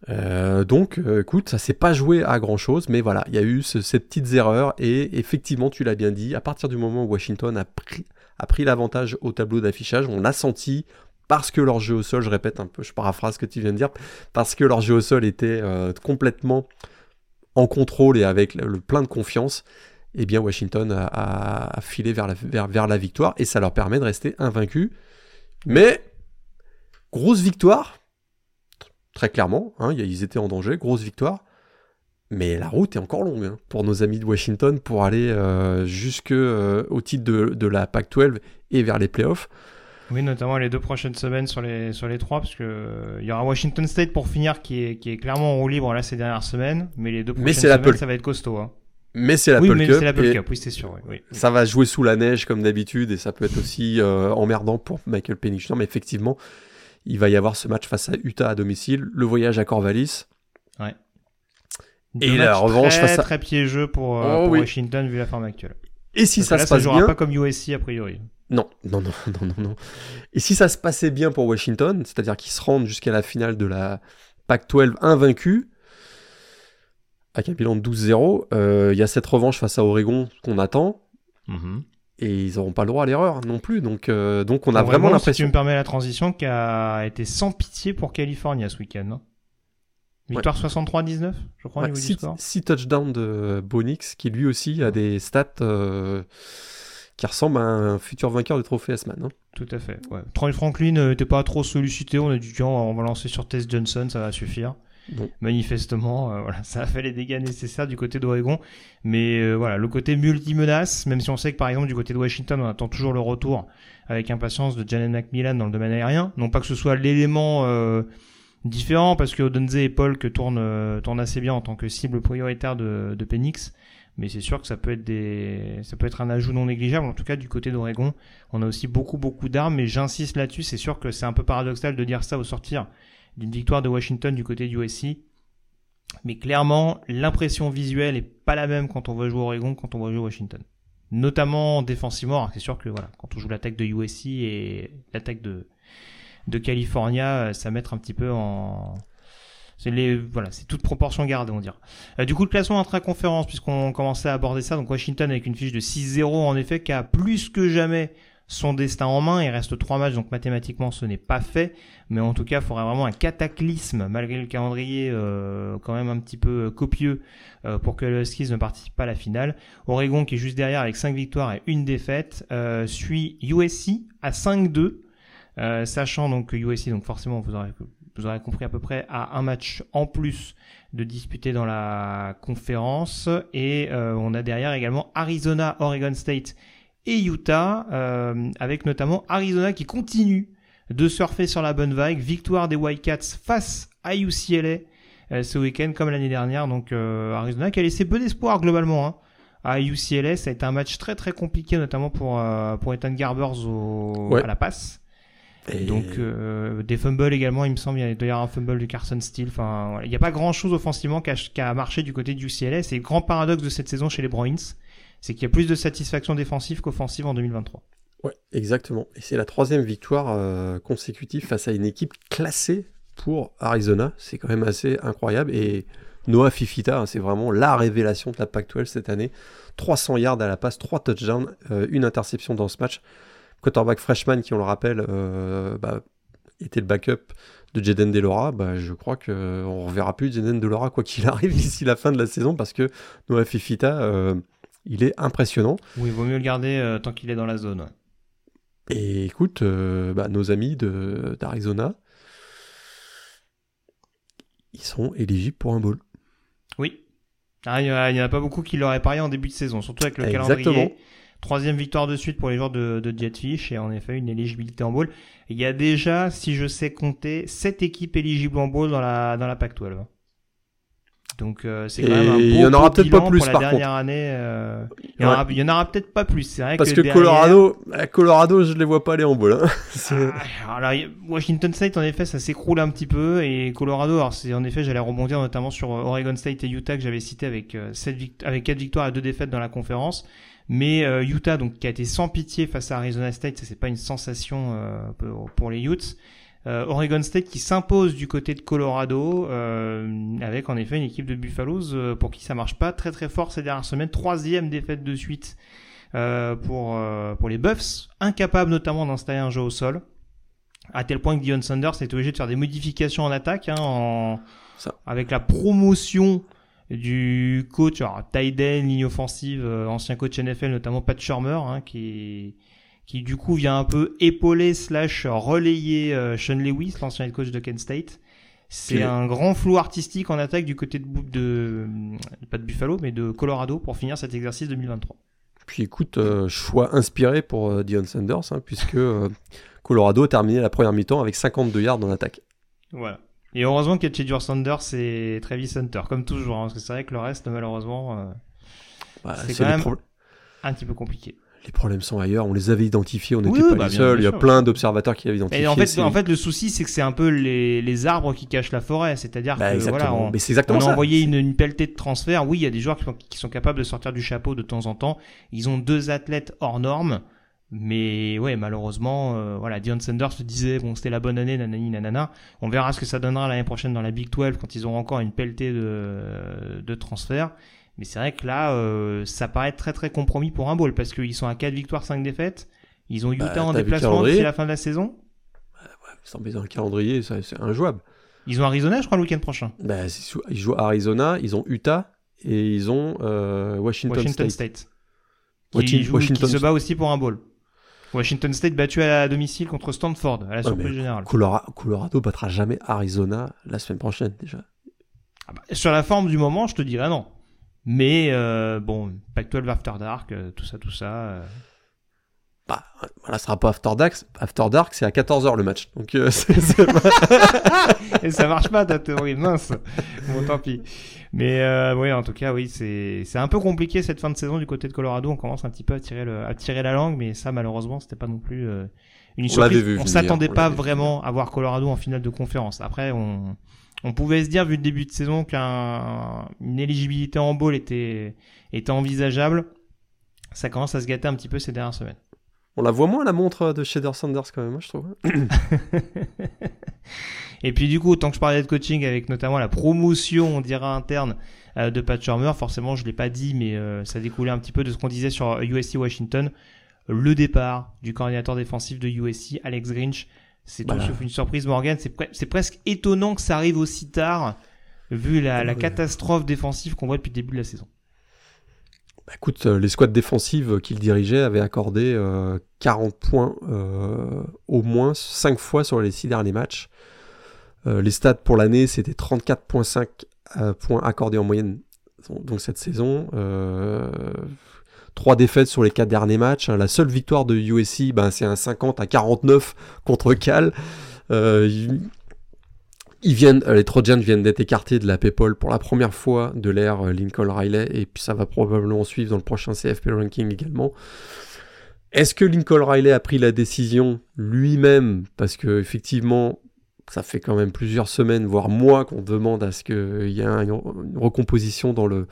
Euh, donc, euh, écoute, ça s'est pas joué à grand chose, mais voilà, il y a eu ce- ces petites erreurs, et effectivement, tu l'as bien dit, à partir du moment où Washington a pris, l'avantage au tableau d'affichage, on l'a senti parce que leur jeu au sol, je répète un peu, je paraphrase ce que tu viens de dire, parce que leur jeu au sol était euh, complètement en contrôle et avec le, le plein de confiance, eh bien Washington a, filé vers la, vers, la victoire et ça leur permet de rester invaincus. Mais grosse victoire, très clairement, hein, ils étaient en danger, grosse victoire. Mais la route est encore longue hein, pour nos amis de Washington pour aller euh, jusque euh, au titre de, de la Pac-12 et vers les playoffs.
Oui, notamment les deux prochaines semaines sur les, sur les trois, parce que euh, il y aura Washington State pour finir qui est, qui est clairement en roue libre là ces dernières semaines, mais les deux prochaines
c'est
semaines ça va être costaud. Hein.
Mais c'est la
oui, mais
Cup.
c'est l'Apple
et
Cup, oui, c'est sûr. Oui, oui.
Ça va jouer sous la neige comme d'habitude et ça peut être aussi euh, emmerdant pour Michael Penix. Mais effectivement, il va y avoir ce match face à Utah à domicile, le voyage à Corvallis.
Deux
Et la revanche
très,
face à-
très piégeux pour, euh,
Oh
pour
oui.
Washington vu la forme actuelle.
Et si
Parce
ça
là,
se
ça
passe
jouera
bien,
pas comme USC a priori.
Non, non, non, non, non, non. Et si ça se passait bien pour Washington, c'est-à-dire qu'ils se rendent jusqu'à la finale de la Pac-12 invaincus, avec un bilan? de 12-0, euh, il y a cette revanche face à Oregon qu'on attend, et ils n'auront pas le droit à l'erreur non plus. Donc, euh, donc on a vraiment
Si tu
l'impression.
me permets la transition, qui a été sans pitié pour California ce week-end. hein. Victoire 63-19, je crois, au
Ouais,
niveau du
six,
score.
six touchdowns de Bonix, qui lui aussi a des stats euh, qui ressemblent à un futur vainqueur du trophée S-Man. hein.
Tout à fait. Ouais. Troy Franklin n'était pas trop sollicité. On a dit, tiens, on va lancer sur Tess Johnson, ça va suffire. Manifestement, euh, ça a fait les dégâts nécessaires du côté d'Oregon. Mais euh, voilà, le côté multi-menace, même si on sait que par exemple du côté de Washington, on attend toujours le retour avec impatience de Janet McMillan dans le domaine aérien. Non pas que ce soit l'élément euh, différent, parce que Odenze et Polk tournent, tournent assez bien en tant que cible prioritaire de, de Penix. Mais c'est sûr que ça peut être des, ça peut être un ajout non négligeable. En tout cas, du côté d'Oregon, on a aussi beaucoup beaucoup d'armes. Mais j'insiste là-dessus. C'est sûr que c'est un peu paradoxal de dire ça au sortir d'une victoire de Washington du côté du USC. Mais clairement, l'impression visuelle est pas la même quand on va jouer Oregon quand on va jouer Washington. Notamment défensivement. Alors, C'est sûr que voilà, quand on joue l'attaque de USC et l'attaque de de California, euh, ça mettre un petit peu en c'est les voilà, c'est toute proportion gardée, on dirait. Euh, du coup, le classement intra-conférence, puisqu'on commençait à aborder ça, donc Washington avec une fiche de 6-0 en effet, qui a plus que jamais son destin en main. Il reste trois matchs, donc mathématiquement ce n'est pas fait, mais en tout cas, il faudrait vraiment un cataclysme malgré le calendrier euh, quand même un petit peu euh, copieux euh, pour que le Huskies ne participe pas à la finale. Oregon qui est juste derrière avec 5 victoires et une défaite suit USC à 5-2. Euh, sachant donc que USC, donc forcément vous aurez, vous aurez compris à peu près, a un match en plus de disputer dans la conférence. Et on a derrière également Arizona, Oregon State et Utah, euh, avec notamment Arizona qui continue de surfer sur la bonne vague. Victoire des Wildcats face à UCLA euh, ce week-end comme l'année dernière. Donc euh, Arizona qui a laissé peu d'espoir globalement. Hein. À UCLA, ça a été un match très très compliqué, notamment pour, euh, pour Ethan Garbers au,
Ouais.
à la passe.
Et
Donc euh, des fumbles également, il me semble, il y a d'ailleurs un fumble de Carson Steele. Enfin, voilà. il n'y a pas grand chose offensivement qui a, qui a marché du côté du UCLA. C'est le grand paradoxe de cette saison chez les Bruins, c'est qu'il y a plus de satisfaction défensive qu'offensive en 2023.
Ouais, exactement. Et c'est la troisième victoire euh, consécutive face à une équipe classée pour Arizona. C'est quand même assez incroyable. Et Noah Fifita, hein, c'est vraiment la révélation de la Pac-12 cette année. 300 yards à la passe, 3 touchdowns, euh, une interception dans ce match. Quarterback freshman, qui on le rappelle, euh, bah, était le backup de Jaden Delora. Bah, je crois qu'on ne reverra plus Jaden Delora quoi qu'il arrive d'ici la fin de la saison parce que Noah Fifita, euh, il est impressionnant.
Oui, il vaut mieux le garder euh, tant qu'il est dans la zone. ouais.
Et écoute, euh, bah, nos amis d'Arizona, ils sont éligibles pour un bowl.
Oui. Ah, il n'y en a pas beaucoup qui l'auraient parié en début de saison, surtout avec le
Exactement.
calendrier. Troisième victoire de suite pour les joueurs de, de Jetfish et en effet une éligibilité en bowl. Il y a déjà, si je sais compter, sept équipes éligibles en bowl dans la, dans la Pac-12. Donc euh, c'est quand même un
il y en aura peut-être pas plus, par
dernière année. euh, il y en
Ouais.
aura, il y en aura peut-être pas plus. C'est vrai
Parce
que,
que
derrière-
Colorado, à Colorado, je les vois pas aller en bowl. hein.
Ah, alors, Washington State, en effet, ça s'écroule un petit peu. Et Colorado, alors c'est en effet, j'allais rebondir notamment sur euh, Oregon State et Utah que j'avais cité avec, euh, sept vict- avec 4 victoires et 2 défaites dans la conférence. Mais euh, Utah, donc, qui a été sans pitié face à Arizona State, ça c'est pas une sensation pour, pour les Utes. Oregon State qui s'impose du côté de Colorado, avec en effet une équipe de Buffaloes pour qui ça marche pas très très fort ces dernières semaines. Troisième défaite de suite pour pour les Buffs, incapables notamment d'installer un jeu au sol à tel point que Dion Sanders est obligé de faire des modifications en attaque, hein, en... avec la promotion du coach, alors Tyden, ligne offensive, euh, ancien coach NFL, notamment Pat Shermer, hein, qui qui du coup vient un peu épauler slash relayer euh, Sean Lewis, l'ancien head coach de Kent State. C'est un grand flou artistique en attaque du côté de, de, pas de Buffalo, mais de Colorado pour finir cet exercice 2023.
Puis écoute, euh, choix inspiré pour Dion Sanders, hein, puisque Colorado a terminé la première mi-temps avec 52 yards en attaque.
Voilà. Et heureusement qu'il y a Chedjur Sanders et Travis Hunter, comme toujours, hein, parce que c'est vrai que le reste, malheureusement, euh, bah, c'est quand même un petit peu compliqué.
Les problèmes sont ailleurs, on les avait identifiés, on n'était pas bah, les seuls, il y a plein d'observateurs qui l'avaient identifié.
Et en fait, en fait, le souci, c'est que c'est un peu les, les, arbres qui cachent la forêt, c'est-à-dire bah, que voilà, on, on a envoyé une, une, pelletée de transfert. Oui, il y a des joueurs qui sont, qui sont capables de sortir du chapeau de temps en temps. Ils ont deux athlètes hors normes. Mais ouais, malheureusement, euh, voilà, Dion Sanders se disait bon, c'était la bonne année, nanani, nanana. On verra ce que ça donnera l'année prochaine dans la Big 12 quand ils auront encore une pelletée de, de transferts. Mais c'est vrai que là, euh, ça paraît très très compromis pour un bowl parce qu'ils sont à 4 victoires, 5 défaites. Ils ont Utah bah, en déplacement d'ici la fin de la saison.
Bah, ouais, sans dans le calendrier, c'est injouable.
Ils ont Arizona, je crois, le week-end prochain.
Bah, ils jouent Arizona, ils ont Utah et ils ont euh, Washington,
Washington State. Qui, Washington... qui se bat aussi pour un bowl. Washington State battu à domicile contre Stanford, à la surprise générale.
Colorado, battra jamais Arizona la semaine prochaine déjà.
Ah bah, sur la forme du moment, je te dirais non. Mais euh, bon, Pac-12 After Dark, euh, tout ça, tout ça. Euh.
Bah, voilà, ce sera pas After Dark. After Dark, c'est à 14h le match. Donc,
Et ça marche pas ta théorie, mince. Bon, tant pis. Mais euh, oui, en tout cas, oui, c'est c'est un peu compliqué cette fin de saison du côté de Colorado. On commence un petit peu à tirer le à tirer la langue, mais ça malheureusement, c'était pas non plus euh, une surprise. On, s'attendait pas vraiment à voir Colorado en finale de conférence. Après, on on pouvait se dire vu le début de saison qu'une éligibilité en bowl était était envisageable. Ça commence à se gâter un petit peu ces dernières semaines.
On la voit moins la montre de Shader Sanders quand même, hein, je trouve.
Et puis du coup, tant que je parlais de coaching avec notamment la promotion, on dira interne euh, de Pat Shermer, forcément je l'ai pas dit, mais euh, ça découlait un petit peu de ce qu'on disait sur USC Washington. Le départ du coordinateur défensif de USC, Alex Grinch, c'est tout sauf une surprise, Morgan. C'est presque étonnant que ça arrive aussi tard, vu la, la catastrophe défensive qu'on voit depuis le début de la saison.
Bah, écoute, euh, les squads défensives qu'il dirigeait avaient accordé 40 points au moins 5 fois sur les 6 derniers matchs. Euh, les stats pour l'année, c'était 34,5 euh, points accordés en moyenne donc cette saison. Euh, trois défaites sur les quatre derniers matchs. La seule victoire de USC, ben, c'est un 50 à 49 contre Cal. ils, viennent, les Trojans viennent d'être écartés de la PayPal pour la première fois de l'ère Lincoln Riley, et puis ça va probablement suivre dans le prochain CFP ranking également. Est-ce que Lincoln Riley a pris la décision lui-même? Parce que effectivement, ça fait quand même plusieurs semaines, voire mois, qu'on demande à ce qu'il y ait une recomposition dans le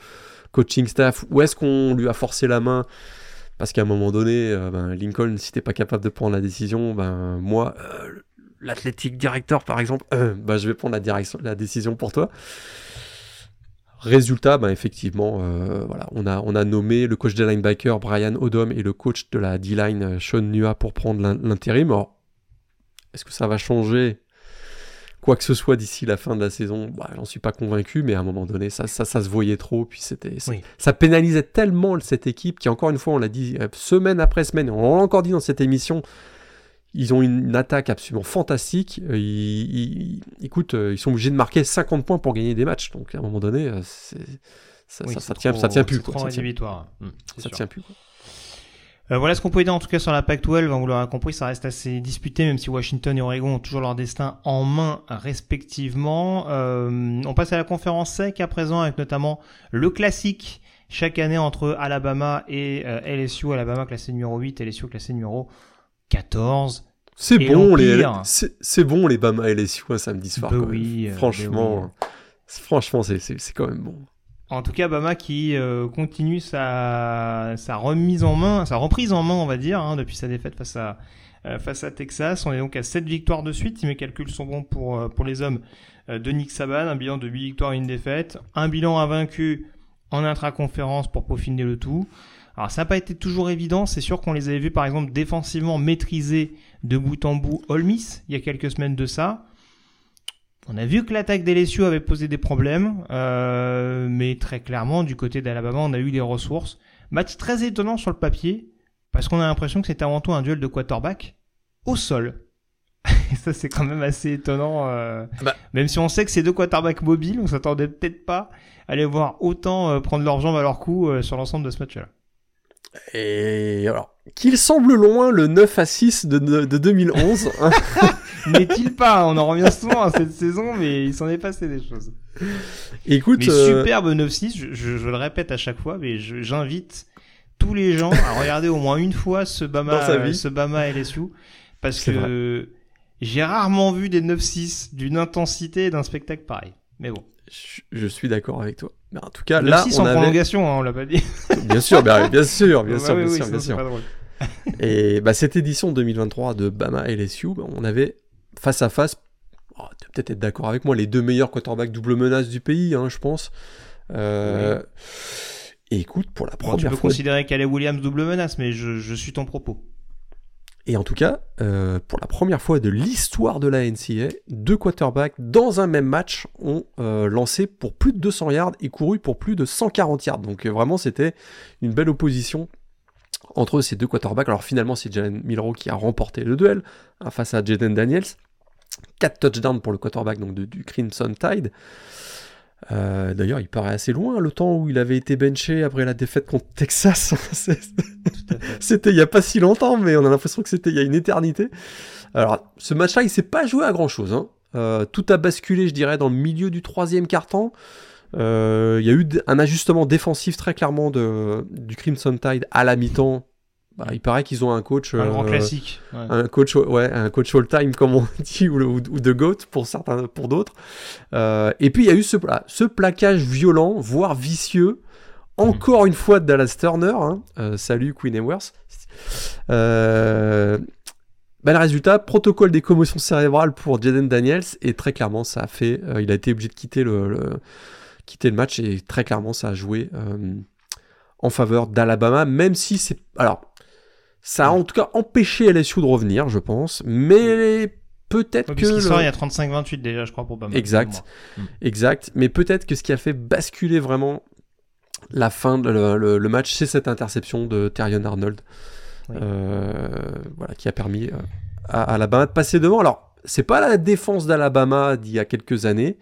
coaching staff, ou est-ce qu'on lui a forcé la main? Parce qu'à un moment donné, euh, ben, Lincoln, si t'es pas capable de prendre la décision, ben moi, euh, l'athlétique directeur par exemple, euh, ben, je vais prendre la, décision pour toi. Résultat, ben, effectivement, voilà, on a, on nommé le coach des linebackers Brian Odom et le coach de la D-line Sean Nua pour prendre l'intérim. Est-ce que ça va changer? Quoi que ce soit d'ici la fin de la saison, bah, j'en suis pas convaincu, mais à un moment donné, ça, ça, ça se voyait trop, puis c'était, ça pénalisait tellement cette équipe qui, encore une fois, on l'a dit euh, semaine après semaine, on l'a encore dit dans cette émission, ils ont une attaque absolument fantastique. Euh, ils, écoute, euh, ils sont obligés de marquer 50 points pour gagner des matchs. Donc à un moment donné, ça, ça, tient, ça tient plus.
Quoi. Ça, tient,
mmh, ça tient plus. Quoi.
Euh, voilà ce qu'on peut dire en tout cas sur la Pac-12. Vous l'aurez compris, ça reste assez disputé, même si Washington et Oregon ont toujours leur destin en main respectivement. Euh, on passe à la conférence SEC à présent, avec notamment le classique chaque année entre Alabama et euh, LSU. Alabama classé numéro 8, LSU classé numéro 14.
C'est bon, les, c'est bon les Bama LSU un samedi soir.
Bah oui,
franchement,
bah
franchement, c'est quand même bon.
En tout cas, Bama qui euh, continue sa, sa remise en main, sa reprise en main, on va dire, hein, depuis sa défaite face à, face à Texas. On est donc à 7 victoires de suite, si mes calculs sont bons pour, pour les hommes de Nick Saban, un bilan de 8 victoires et une défaite, un bilan invaincu en intra-conférence pour peaufiner le tout. Alors ça n'a pas été toujours évident, c'est sûr qu'on les avait vus par exemple défensivement maîtriser de bout en bout Miss il y a quelques semaines de ça. On a vu que l'attaque des LSU avait posé des problèmes, euh, mais très clairement du côté d'Alabama on a eu les ressources. Match très étonnant sur le papier, parce qu'on a l'impression que c'est avant tout un duel de quarterback au sol. Et ça c'est quand même assez étonnant, euh, bah. même si on sait que c'est deux quarterbacks mobiles, on s'attendait peut-être pas à les voir autant euh, prendre leurs jambes à leur cou sur l'ensemble de ce match-là.
Et alors, qu'il semble loin le 9 à 6 de, de 2011.
N'est-il pas On en revient souvent à cette saison, mais il s'en est passé des choses.
Écoute,
mais euh, superbe 9-6, je, je, je, le répète à chaque fois, mais j'invite tous les gens à regarder au moins une fois ce Bama, ce Bama LSU, parce que j'ai rarement vu des 9-6 d'une intensité et d'un spectacle pareil. Mais bon.
Je, suis d'accord avec toi. Mais en tout cas, là,
on en prolongation, hein, on l'a pas dit.
bien sûr, bien, bien sûr, bien sûr, bien sûr, bien sûr. Et bah, cette édition 2023 de Bama LSU, bah, on avait face à face, oh, tu vas peut-être être, d'accord avec moi, les deux meilleurs quarterbacks double menace du pays, hein, je pense. Euh, et écoute, pour la première fois. Tu
peux considérer qu'elle est Williams double menace, mais je, suis ton propos.
Et en tout cas, euh, pour la première fois de l'histoire de la NCA, deux quarterbacks dans un même match ont euh, lancé pour plus de 200 yards et couru pour plus de 140 yards. Donc vraiment, c'était une belle opposition entre ces deux quarterbacks. Alors finalement, c'est Jalen Milrow qui a remporté le duel hein, face à Jaden Daniels. 4 touchdowns pour le quarterback donc du Crimson Tide. Euh, d'ailleurs, il paraît assez loin le temps où il avait été benché après la défaite contre Texas. c'était il n'y a pas si longtemps, mais on a l'impression que c'était il y a une éternité. Alors, ce match-là, il s'est pas joué à grand chose. Hein. Euh, tout a basculé, je dirais, dans le milieu du troisième quart-temps. Euh, il y a eu un ajustement défensif très clairement de, du Crimson Tide à la mi-temps. Bah, il paraît qu'ils ont un coach.
Un grand euh.
Un coach, ouais, un coach all-time, comme on dit, ou, ou, de GOAT pour certains, pour d'autres. Euh, et puis il y a eu ce, ce plaquage violent, voire vicieux, encore une fois de Dallas Turner. Hein. salut Queen Emworth. Bah, le résultat, protocole des commotions cérébrales pour Jaden Daniels, et très clairement, ça a fait. il a été obligé de quitter le quitter le match et très clairement ça a joué euh, en faveur d'Alabama, même si c'est... Alors, ça a en tout cas empêché LSU de revenir, je pense, mais peut-être que...
Le... Sort, il y a 35-28 déjà, je crois, pour Bama.
Exact, hmm. exact, mais peut-être que ce qui a fait basculer vraiment la fin de le, match, c'est cette interception de Terrion Arnold, euh, voilà, qui a permis euh, à Alabama de passer devant. Alors, c'est pas la défense d'Alabama d'il y a quelques années,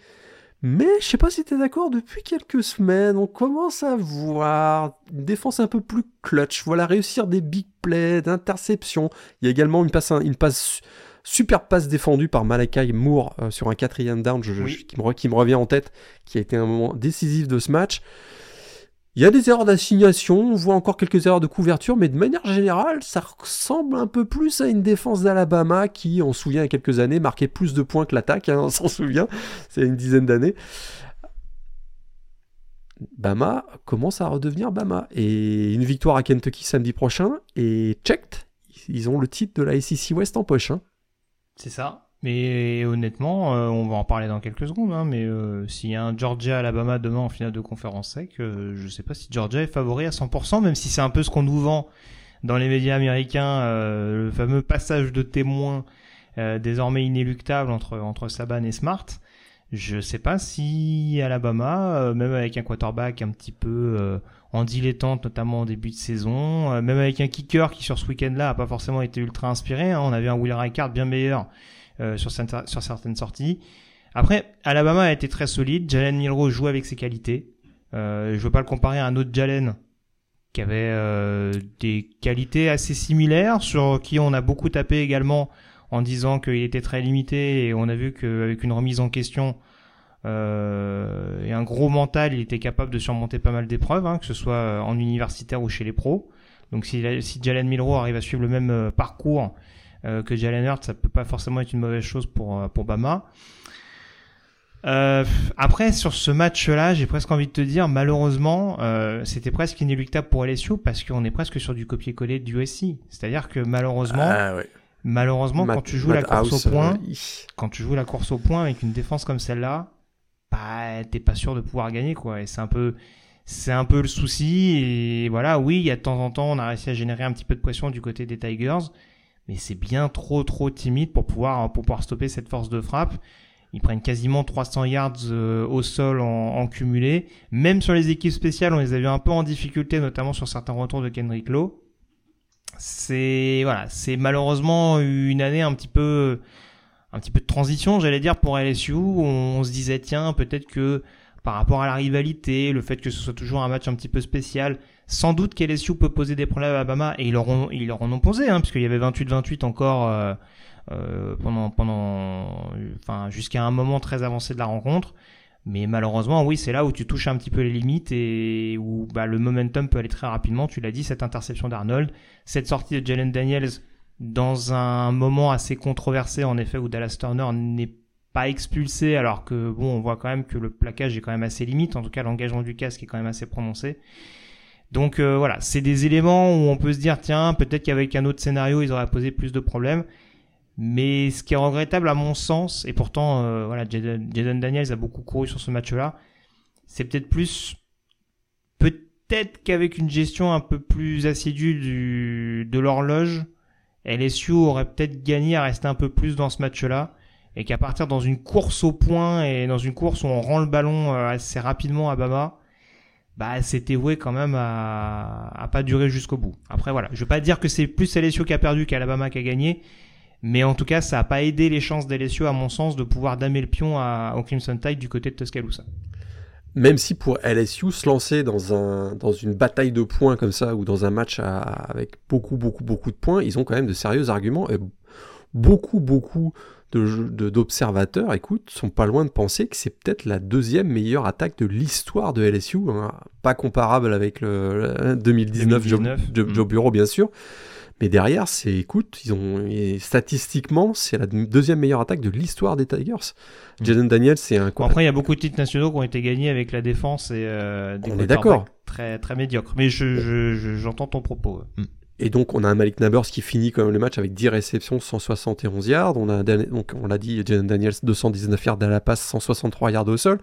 mais je sais pas si tu es d'accord, depuis quelques semaines, on commence à voir une défense un peu plus clutch. Voilà, réussir des big plays, d'interception. Il y a également une passe, une passe super passe défendue par Malakai Moore euh, sur un quatrième down qui, me, qui me revient en tête, qui a été un moment décisif de ce match. Il y a des erreurs d'assignation, on voit encore quelques erreurs de couverture, mais de manière générale, ça ressemble un peu plus à une défense d'Alabama qui, on se souvient, il y a quelques années, marquait plus de points que l'attaque, hein, on s'en souvient, c'est une dizaine d'années. Bama commence à redevenir Bama. Et une victoire à Kentucky samedi prochain, et checked, ils ont le titre de la SEC West en poche. Hein.
C'est ça. Mais honnêtement, euh, on va en parler dans quelques secondes, hein, mais euh, s'il y a un Georgia-Alabama demain en finale de conférence sec, euh, je sais pas si Georgia est favori à 100%, même si c'est un peu ce qu'on nous vend dans les médias américains, le fameux passage de témoin désormais inéluctable entre, entre Saban et Smart. Je sais pas si Alabama, même avec un quarterback un petit peu en dilettante, notamment en début de saison, même avec un kicker qui sur ce week-end-là a pas forcément été ultra inspiré, hein, on avait un Will Ricard bien meilleur euh, sur, sur certaines sorties. Après, Alabama a été très solide. Jalen Milrow joue avec ses qualités. Euh, je veux pas le comparer à un autre Jalen qui avait euh, des qualités assez similaires, sur qui on a beaucoup tapé également en disant qu'il était très limité et on a vu qu'avec une remise en question euh, et un gros mental, il était capable de surmonter pas mal d'épreuves, hein, que ce soit en universitaire ou chez les pros. Donc si, Jalen Milrow arrive à suivre le même euh, parcours euh, que Jalen Hurts, ça peut pas forcément être une mauvaise chose pour, euh, pour Bama. Euh, après, sur ce match-là, j'ai presque envie de te dire, malheureusement, euh, c'était presque inéluctable pour LSU parce qu'on est presque sur du copier-coller du USC. C'est-à-dire que malheureusement, ah, Malheureusement,
Matt-
quand tu joues
Matt
la course
House,
au point,
euh,
quand tu joues la course au point avec une défense comme celle-là, bah t'es pas sûr de pouvoir gagner quoi. Et c'est un peu, c'est un peu le souci. Et voilà, oui, il y a de temps en temps, on a réussi à générer un petit peu de pression du côté des Tigers, mais c'est bien trop trop timide pour pouvoir pour pouvoir stopper cette force de frappe. Ils prennent quasiment 300 yards euh, au sol en, cumulé. Même sur les équipes spéciales, on les a vu un peu en difficulté, notamment sur certains retours de Kendrick Lowe. C'est voilà, c'est malheureusement une année un petit peu un petit peu de transition, j'allais dire, pour LSU. On, on se disait, tiens, peut-être que par rapport à la rivalité, le fait que ce soit toujours un match un petit peu spécial, sans doute qu'LSU peut poser des problèmes à Alabama, et ils leur, ont, ils en ont posé, hein, puisqu'il y avait 28-28 encore euh, euh, pendant, pendant, enfin, jusqu'à un moment très avancé de la rencontre. Mais malheureusement, oui, c'est là où tu touches un petit peu les limites et où bah, le momentum peut aller très rapidement. Tu l'as dit, cette interception d'Arnold, cette sortie de Jalen Daniels dans un moment assez controversé en effet où Dallas Turner n'est pas expulsé alors que bon on voit quand même que le plaquage est quand même assez limite en tout cas l'engagement du casque est quand même assez prononcé donc euh, voilà c'est des éléments où on peut se dire tiens peut-être qu'avec un autre scénario ils auraient posé plus de problèmes. Mais ce qui est regrettable à mon sens et pourtant euh, voilà Jaden, Daniels a beaucoup couru sur ce match là c'est peut-être plus peut-être qu'avec une gestion un peu plus assidue du, de l'horloge LSU aurait peut-être gagné à rester un peu plus dans ce match-là et qu'à partir dans une course au point et dans une course où on rend le ballon euh, assez rapidement à Bama, bah c'était voué quand même à, pas durer jusqu'au bout. Après voilà, je veux pas dire que c'est plus LSU qui a perdu qu'Alabama qui a gagné, mais en tout cas ça a pas aidé les chances d'LSU à mon sens de pouvoir damer le pion au Crimson Tide du côté de Tuscaloosa.
Même si pour LSU, se lancer dans, un, dans une bataille de points comme ça, ou dans un match avec beaucoup, beaucoup, beaucoup de points, ils ont quand même de sérieux arguments. Et beaucoup, beaucoup de- de- d'observateurs, écoute, sont pas loin de penser que c'est peut-être la deuxième meilleure attaque de l'histoire de LSU. hein. Pas comparable avec le, le 2019, Joe,
2019,
Joe-
mm.
Joe Bureau, bien sûr. Mais derrière, c'est, écoute, ils ont, et statistiquement, c'est la deuxième meilleure attaque de l'histoire des Tigers.
Mm.
Jaden Daniels, c'est un
Bon, après, il y a beaucoup de titres nationaux qui ont été gagnés avec la défense et euh, des
On est d'accord.
Très, très médiocres. Mais je, je, je- j'entends ton propos. ouais.
Et donc, on a un Malik Nabers qui finit quand même le match avec 10 réceptions, 171 yards. On a, donc, on l'a dit, Jalen Daniels, 219 yards à la passe, 163 yards au sol.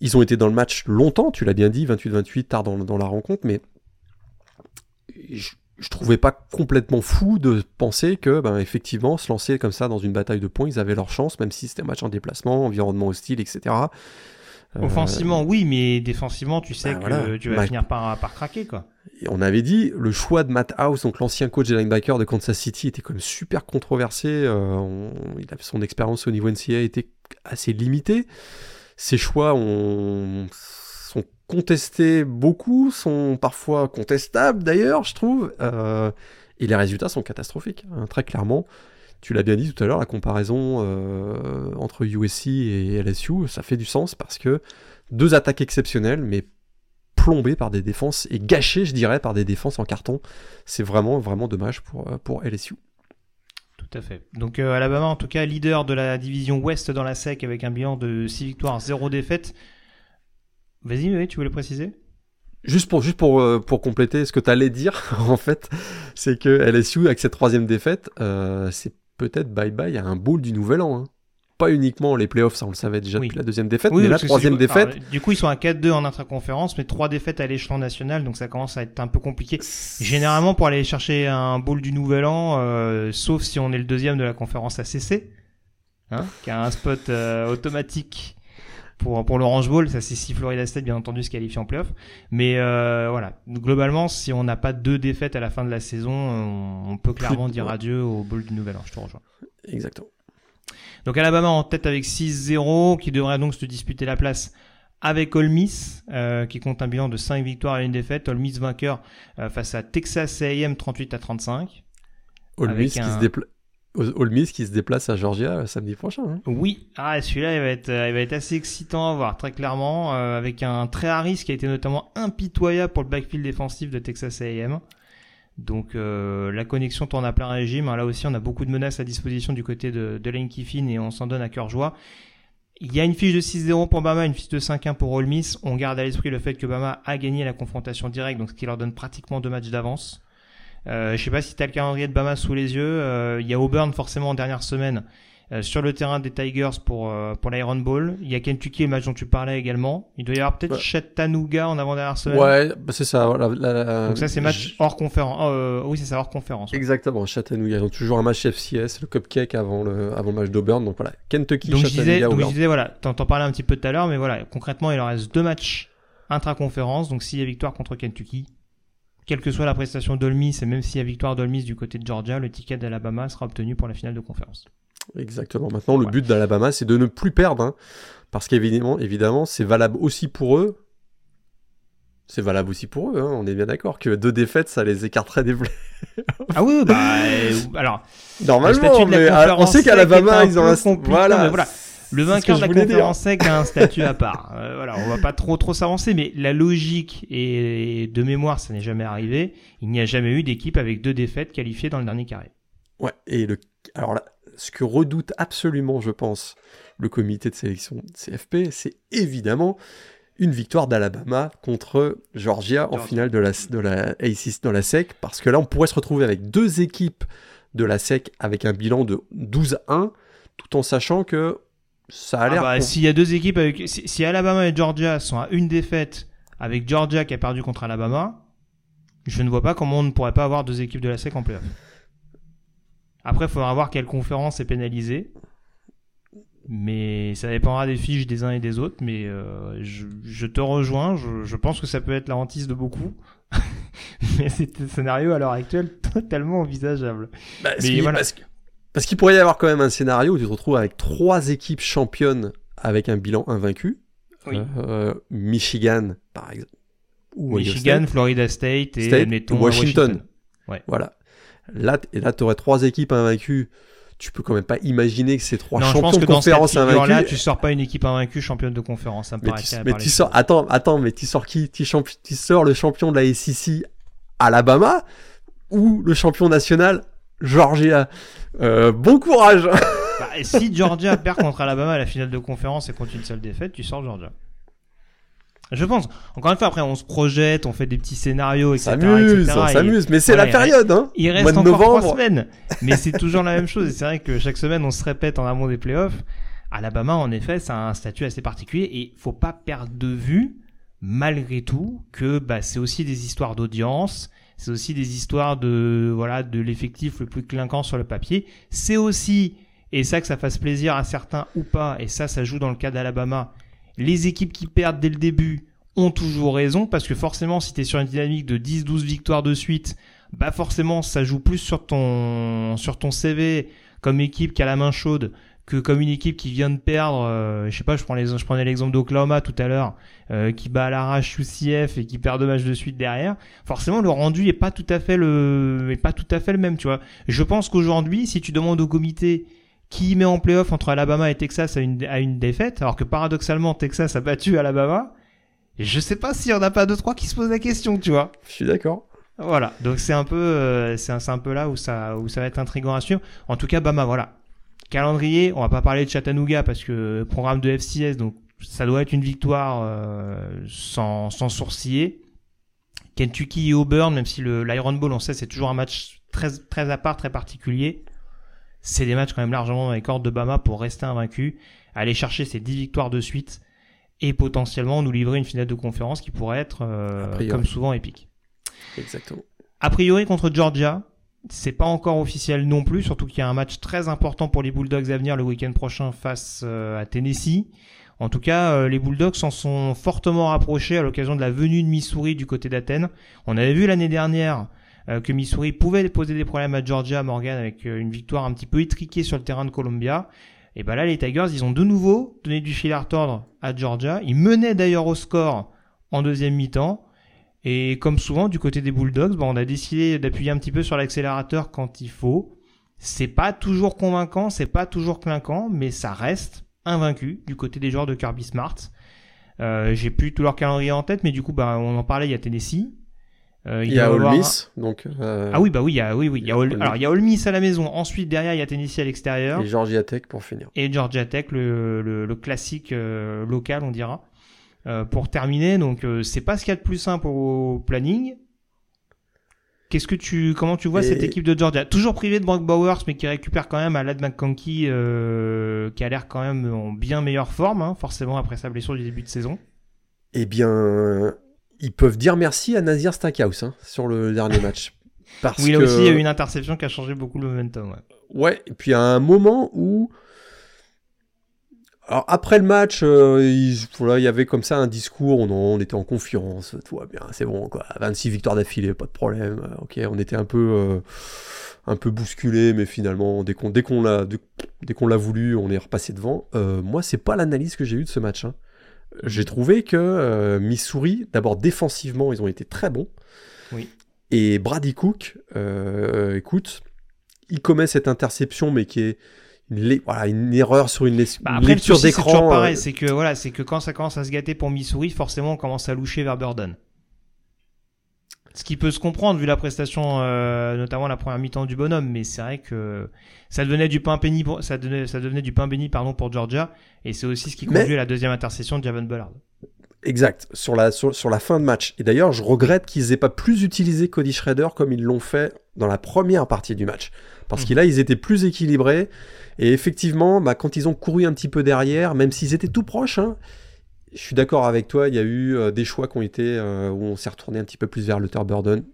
Ils ont été dans le match longtemps, tu l'as bien dit, 28-28 tard dans, dans la rencontre, mais je, je trouvais pas complètement fou de penser que, ben, effectivement, se lancer comme ça dans une bataille de points, ils avaient leur chance, même si c'était un match en déplacement, environnement hostile, etc. Euh,
Offensivement, oui, mais défensivement, tu sais
bah,
que
voilà.
tu vas finir par, par craquer, quoi.
Et on avait dit, le choix de Matt House, donc l'ancien coach des linebackers de Kansas City, était quand même super controversé. euh, on- il avait son expérience au niveau NCAA était assez limitée. Ses choix ont- sont contestés beaucoup, sont parfois contestables d'ailleurs, je trouve. euh, et les résultats sont catastrophiques, hein, très clairement. Tu l'as bien dit tout à l'heure, la comparaison euh, entre USC et LSU, ça fait du sens parce que deux attaques exceptionnelles, mais plombées par des défenses et gâchées, je dirais, par des défenses en carton. C'est vraiment, vraiment dommage pour, euh, pour LSU.
Tout à fait. Donc euh, Alabama, en tout cas, leader de la division Ouest dans la SEC avec un bilan de 6 victoires, 0 défaites. Vas-y, tu voulais préciser?
Juste pour, juste pour, euh, pour compléter ce que tu allais dire, en fait, c'est que LSU, avec cette troisième défaite, euh, c'est peut-être bye-bye à un bowl du nouvel an. hein. Pas uniquement les playoffs, ça on le savait déjà
Oui.
depuis la deuxième défaite,
Oui,
mais la troisième défaite,
alors, du coup, ils sont à 4-2 en intraconférence, mais 3 défaites à l'échelon national, donc ça commence à être un peu compliqué. Généralement, pour aller chercher un bowl du Nouvel An, euh, sauf si on est le deuxième de la conférence ACC, hein, qui a un spot euh, automatique pour, pour l'Orange Bowl, ça c'est si Florida State, bien entendu, se qualifie en playoff. Mais euh, voilà, globalement, si on n'a pas deux défaites à la fin de la saison, on, on peut clairement dire adieu au bowl du Nouvel An, je te rejoins.
exactement.
Donc Alabama en tête avec 6-0, qui devrait donc se disputer la place avec Ole Miss, euh, qui compte un bilan de 5 victoires et une défaite. Ole Miss vainqueur euh, face à Texas A&M 38 à 35.
Ole Miss, qui se dépla- Ole Miss qui se déplace à Georgia euh, samedi prochain. hein.
Oui, ah, celui-là, il va être, euh, il va être assez excitant à voir, très clairement, euh, avec un très Harris qui a été notamment impitoyable pour le backfield défensif de Texas A&M. Donc la connexion tourne à plein régime. hein. Là aussi, on a beaucoup de menaces à disposition du côté de, Lane Kiffin et on s'en donne à cœur joie. Il y a une fiche de 6-0 pour Bama, une fiche de 5-1 pour Ole. On garde à l'esprit le fait que Bama a gagné la confrontation directe, donc ce qui leur donne pratiquement deux matchs d'avance. Euh, je sais pas si tu as le calendrier de Bama sous les yeux. Il y a Auburn forcément en dernière semaine. Euh, sur le terrain des Tigers pour, euh, pour l'Iron Bowl. Il y a Kentucky, le match dont tu parlais également. Il doit y avoir peut-être Chattanooga en avant-dernière semaine.
Ouais, bah, c'est ça. Donc
ça, c'est match hors conférence. Euh, oui, c'est ça, hors conférence.
Exactement, Chattanooga. Ils ont toujours un match FCS, le cupcake avant le, avant le match d'Auburn. Donc voilà, Kentucky,
donc,
Chattanooga,
je disais,
Donc
je disais, voilà, t'en parlais un petit peu tout à l'heure, mais voilà, concrètement, il en reste deux matchs intra-conférence. Donc s'il y a victoire contre Kentucky, quelle que soit la prestation d'Olmis, et même s'il y a victoire d'Olmis du côté de Georgia, le ticket d'Alabama sera obtenu pour la finale de conférence.
Exactement. Maintenant, le but d'Alabama, c'est de ne plus perdre. Hein, parce qu'évidemment, évidemment, c'est valable aussi pour eux. C'est valable aussi pour eux, hein, on est bien d'accord que deux défaites, ça les écarterait des
ah oui, bah euh, alors.
Normalement, mais ah, on sait qu'Alabama, ils ont un. Voilà.
voilà. Le vainqueur de la conférence sec a un statut à part. Euh, voilà, on va pas trop trop s'avancer, mais la logique et de mémoire, ça n'est jamais arrivé. Il n'y a jamais eu d'équipe avec deux défaites qualifiées dans le dernier carré.
Ouais, et le alors là, ce que redoute absolument, je pense, le comité de sélection CFP, c'est évidemment une victoire d'Alabama contre Georgia en finale de la, de la A6 dans la SEC, parce que là, on pourrait se retrouver avec deux équipes de la SEC avec un bilan de 12-1, tout en sachant que ça a ah l'air...
bah, S'il y a deux équipes, avec, si, Alabama et Georgia sont à une défaite, avec Georgia qui a perdu contre Alabama, je ne vois pas comment on ne pourrait pas avoir deux équipes de la SEC en playoff. Après, il faudra voir quelle conférence est pénalisée. Mais ça dépendra des fiches des uns et des autres. Mais euh, je, te rejoins. Je, pense que ça peut être la hantise de beaucoup. mais c'est un scénario à l'heure actuelle totalement envisageable.
Bah, parce qu'il pourrait y avoir quand même un scénario où tu te retrouves avec trois équipes championnes avec un bilan invaincu. Euh, Michigan, par exemple.
Michigan, Florida State et
Washington. Washington. Ouais. Voilà. Là, et là, tu aurais trois équipes invaincues. Tu peux quand même pas imaginer que ces trois champions de conférence invaincus.
Là, tu sors pas une équipe invaincue championne de conférence. Ça me
mais tu, mais tu sors, attends, attends, mais tu sors qui? Tu, tu sors le champion de la SEC Alabama ou le champion national Georgia. Euh, bon courage.
Bah, si Georgia perd contre Alabama à la finale de conférence et contre une seule défaite, tu sors Georgia. Je pense. Encore une fois, après, on se projette, on fait des petits scénarios, etc.
S'amuse, on s'amuse. Mais c'est la période, hein.
Il reste encore trois semaines. Mais c'est toujours la même chose. Et c'est vrai que chaque semaine, on se répète en amont des playoffs. Alabama, en effet, ça a un statut assez particulier et faut pas perdre de vue, malgré tout, que bah, c'est aussi des histoires d'audience. C'est aussi des histoires de voilà de l'effectif le plus clinquant sur le papier. C'est aussi et ça que ça fasse plaisir à certains ou pas. Et ça, ça joue dans le cas d'Alabama les équipes qui perdent dès le début ont toujours raison parce que forcément si tu es sur une dynamique de 10-12 victoires de suite, bah forcément ça joue plus sur ton sur ton CV comme équipe qui a la main chaude que comme une équipe qui vient de perdre, euh, je sais pas, je prends les, je prenais l'exemple d'Oklahoma tout à l'heure, euh, qui bat à l'arrache UCF et qui perd deux matchs de suite derrière. Forcément, le rendu est pas tout à fait le, est pas tout à fait le même, tu vois. Je pense qu'aujourd'hui, si tu demandes au comité qui met en playoff entre Alabama et Texas à une, à une défaite, alors que paradoxalement Texas a battu Alabama. Je sais pas s'il y en a pas deux trois qui se posent la question, tu vois.
Je suis d'accord.
Voilà, donc c'est un peu, euh, c'est un, un, peu là où ça, où ça va être intriguant à suivre. En tout cas, Bama, voilà. Calendrier, on va pas parler de Chattanooga parce que programme de FCS, donc ça doit être une victoire euh, sans, sans sourciller. Kentucky et Auburn, même si le l'Iron Bowl, on sait, c'est toujours un match très, très à part, très particulier c'est des matchs quand même largement dans les cordes de Bama pour rester invaincu, aller chercher ses 10 victoires de suite et potentiellement nous livrer une finale de conférence qui pourrait être euh, comme souvent épique.
Exactement.
A priori contre Georgia, c'est pas encore officiel non plus, surtout qu'il y a un match très important pour les Bulldogs à venir le week-end prochain face euh, à Tennessee. En tout cas, euh, les Bulldogs s'en sont fortement rapprochés à l'occasion de la venue de Missouri du côté d'Athènes. On avait vu l'année dernière euh, que Missouri pouvait poser des problèmes à Georgia Morgan avec une victoire un petit peu étriquée sur le terrain de Columbia. Et ben là, les Tigers, ils ont de nouveau donné du fil à retordre à Georgia. Ils menaient d'ailleurs au score en deuxième mi-temps. Et comme souvent, du côté des Bulldogs, ben, on a décidé d'appuyer un petit peu sur l'accélérateur quand il faut. C'est pas toujours convaincant, c'est pas toujours clinquant, mais ça reste invaincu du côté des joueurs de Kirby Smart. Euh, j'ai plus tout leur calendrier en tête, mais du coup, ben, on en parlait, il y a Tennessee,
euh, il, y a Ole Miss, donc.
Euh, ah oui, bah oui, il y a, oui, oui, il y a alors il y a Ole Miss à la maison. Ensuite, derrière, il y a Tennessee à l'extérieur.
Et Georgia Tech pour finir.
Et Georgia Tech, le, le, classique local, on dira. Pour terminer, donc c'est pas ce qu'il y a de plus simple au planning. Qu'est-ce que tu, comment tu vois cette équipe de Georgia? Toujours privé de Brock Bowers, mais qui récupère quand même à Lad McConkey, euh, qui a l'air quand même en bien meilleure forme, hein, forcément après sa blessure du début de saison.
Eh bien, ils peuvent dire merci à Nazir Stackhouse hein, sur le dernier match.
Parce oui, là aussi, il y a eu une interception qui a changé beaucoup le momentum.
Ouais, ouais et puis à un moment où alors après le match, euh, il, voilà, il y avait comme ça un discours, on, on était en confiance, tout va bien, c'est bon quoi. 26 victoires d'affilée, pas de problème. Euh, ok, on était un peu, euh, un peu bousculé, mais finalement dès qu'on, dès qu'on l'a, dès, qu'on l'a voulu, on est repassé devant. moi, c'est pas l'analyse que j'ai eue de ce match. Hein. J'ai trouvé que Missouri, d'abord défensivement, ils ont été très bons.
Oui.
Et Brady Cook, écoute, il commet cette interception, mais qui est une, voilà, une erreur sur une,
bah lecture d'écran. C'est toujours pareil, euh, c'est que voilà, c'est que quand ça commence à se gâter pour Missouri, forcément on commence à loucher vers Burden. Ce qui peut se comprendre vu la prestation, euh, notamment la première mi-temps du bonhomme, mais c'est vrai que ça devenait du pain béni, pour, ça devenait, ça devenait du pain béni pardon pour Georgia, et c'est aussi ce qui conduit à la deuxième intercession de Javon Bullard.
Exact, sur la, sur, sur, la fin de match. Et d'ailleurs, je regrette qu'ils aient pas plus utilisé Cody Schrader comme ils l'ont fait dans la première partie du match. Parce mmh. que là, ils étaient plus équilibrés. Et effectivement, bah, quand ils ont couru un petit peu derrière, même s'ils étaient tout proches, hein, je suis d'accord avec toi, il y a eu euh, des choix qui ont été euh, où on s'est retourné un petit peu plus vers le Burden.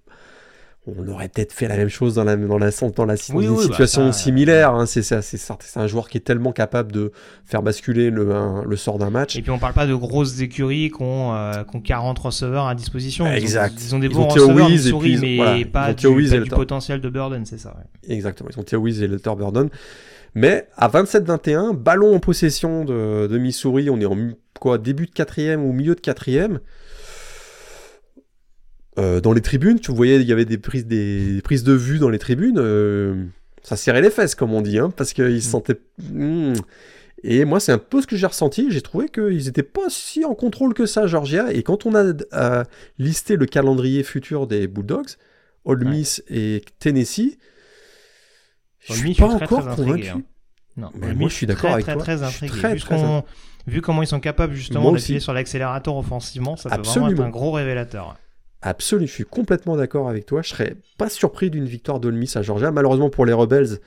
On aurait peut-être fait la même chose dans la, dans la, dans la bah, situation similaire. Hein. C'est un joueur qui est tellement capable de faire basculer le, le sort d'un match.
Et puis on parle pas de grosses écuries qui ont, euh, 40 receveurs à disposition.
exact.
Ils ont, des bons receveurs, souris, mais pas du, du potentiel de Burden, c'est ça.
Exactement. Ils ont et le Burden. Mais à 27-21, ballon en possession de, Missouri, on est en quoi, début de quatrième ou milieu de quatrième. Euh, dans les tribunes, tu voyais, il y avait des prises, des, prises de vue dans les tribunes. Euh, ça serrait les fesses, comme on dit, hein, parce qu'ils se mm. sentaient. Hmm. Et moi, c'est un peu ce que j'ai ressenti. J'ai trouvé qu'ils n'étaient pas si en contrôle que ça, Georgia. Et quand on a euh, listé le calendrier futur des Bulldogs, Ole Miss et Tennessee, je suis pas encore convaincu. Hein.
Non, mais moi je suis d'accord avec très, toi. Très intrigué. Très, vu, très vu, comment ils sont capables justement d'appuyer sur l'accélérateur offensivement, ça peut vraiment être un gros révélateur.
Absolument, je suis complètement d'accord avec toi. Je serais pas surpris d'une victoire d'Olmis à Georgia. Malheureusement pour les Rebels,